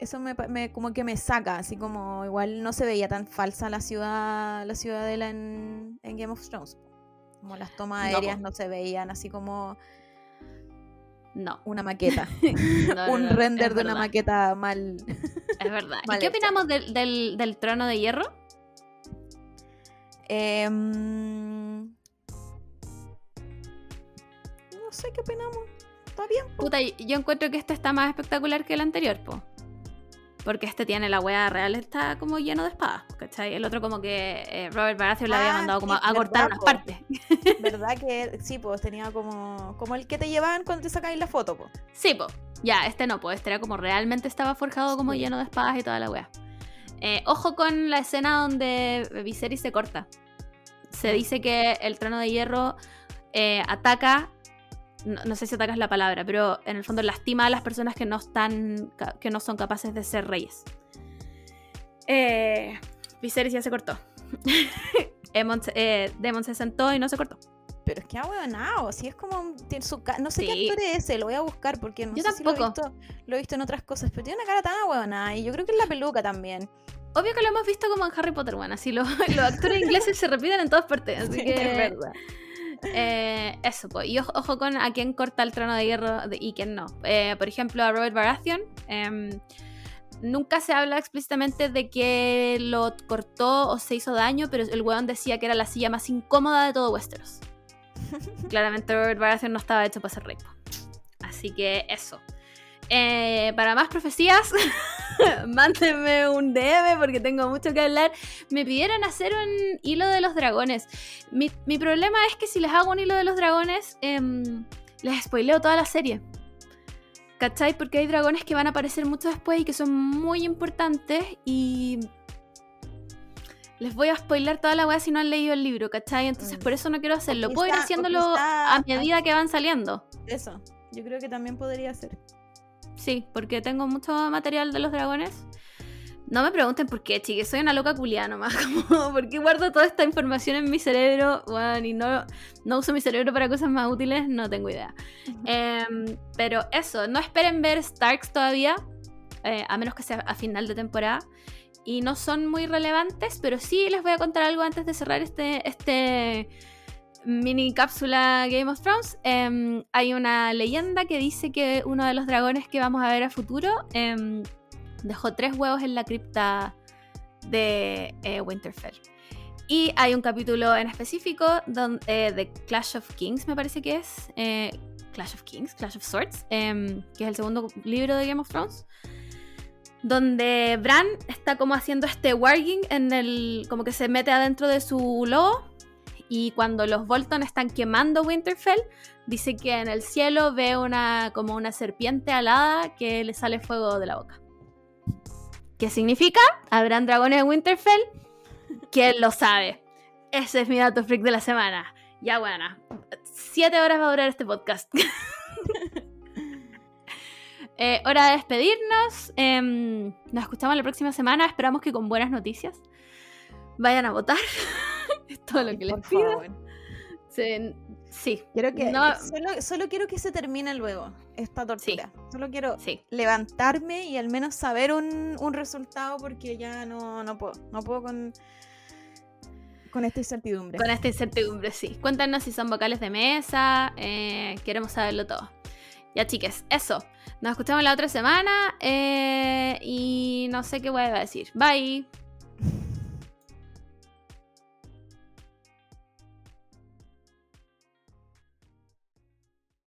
eso me, como que me saca, así como igual no se veía tan falsa la ciudad, la ciudadela en, en Game of Thrones. Como las tomas aéreas no se veían así como No. una maqueta, no, un no, render de una maqueta mal. Es verdad. ¿Y qué hecha. opinamos del, del, del trono de hierro? Em, no sé qué opinamos. Está bien. po. Puta, yo encuentro que este está más espectacular que el anterior, po. Porque este tiene la wea real, está como lleno de espadas, ¿cachai? El otro como que eh, Robert Baratheon le había Ah, mandado como sí, a cortar unas po. partes. ¿Verdad que sí, pues tenía como, como el que te llevaban cuando te sacáis la foto, pues. Sí, po. Ya, este no, pues este era como realmente estaba forjado como Sí. lleno de espadas y toda la wea. Eh, ojo con la escena donde Viserys se corta. Se dice que el trono de hierro eh, ataca, no, no sé si ataca es la palabra, pero en el fondo lastima a las personas que no están, que no son capaces de ser reyes. Eh, Viserys ya se cortó. Daemon se sentó y no se cortó. Pero es que ahueonado. Si es como. tiene su no sé qué actor es ese, lo voy a buscar porque no Yo sé si lo he, tampoco. visto, lo he visto en otras cosas, pero tiene una cara tan ahueonada. Y yo creo que es la peluca también. Obvio que lo hemos visto como en Harry Potter, bueno, así los, los actores ingleses se repiten en todas partes, así Sí, que... es verdad. Eh, eso, pues. Y ojo, ojo con a quién corta el trono de hierro de- y quién no. Eh, por ejemplo, a Robert Baratheon. em, nunca se habla explícitamente de que lo cortó o se hizo daño, pero el weón decía que era la silla más incómoda de todo Westeros. Claramente Robert Baratheon no estaba hecho para ser rey. Así que eso. Eh, para más profecías, mándenme un DM porque tengo mucho que hablar. Me pidieron hacer un hilo de los dragones. Mi, mi problema es que si les hago un hilo de los dragones, em, les spoileo toda la serie. ¿Cachai? Porque hay dragones que van a aparecer mucho después y que son muy importantes y... Les voy a spoiler toda la weá si no han leído el libro, ¿cachai? Entonces Mm. por eso no quiero hacerlo. Puedo ir haciéndolo a medida que van saliendo. Eso. Yo creo que también podría ser. Sí, porque tengo mucho material de los dragones. No me pregunten por qué, chiques, soy una loca culiana nomás. Como, ¿Por qué guardo toda esta información en mi cerebro? Bueno, y no, no uso mi cerebro para cosas más útiles, no tengo idea. Em, pero eso, no esperen ver Starks todavía, eh, a menos que sea a final de temporada. Y no son muy relevantes, pero sí les voy a contar algo antes de cerrar este, este mini cápsula Game of Thrones. Em, hay una leyenda que dice que uno de los dragones que vamos a ver a futuro em, dejó tres huevos en la cripta de eh, Winterfell. Y hay un capítulo en específico don- eh, de Clash of Kings, me parece que es. eh, Clash of Kings, Clash of Swords, em, que es el segundo libro de Game of Thrones. Donde Bran está como haciendo este warging en el. como que se mete adentro de su lobo. Y cuando los Bolton están quemando Winterfell, dice que en el cielo ve una. como una serpiente alada que le sale fuego de la boca. ¿Qué significa? ¿Habrán dragones en Winterfell? ¿Quién lo sabe? Ese es mi dato freak de la semana. Ya bueno, siete horas va a durar este podcast. Eh, hora de despedirnos. Em, nos escuchamos la próxima semana. Esperamos que con buenas noticias. Vayan a votar. es todo lo que les Por pido. sí, Quiero que, No- solo, solo quiero que se termine luego esta tortura. Solo quiero sí. levantarme y al menos saber un, un resultado porque ya no, no puedo. No puedo con, con esta incertidumbre. Con esta incertidumbre, sí. Cuéntanos si son vocales de mesa. eh, queremos saberlo todo. Ya, chiques, eso. Nos escuchamos la otra semana eh, y no sé qué voy a decir. Bye.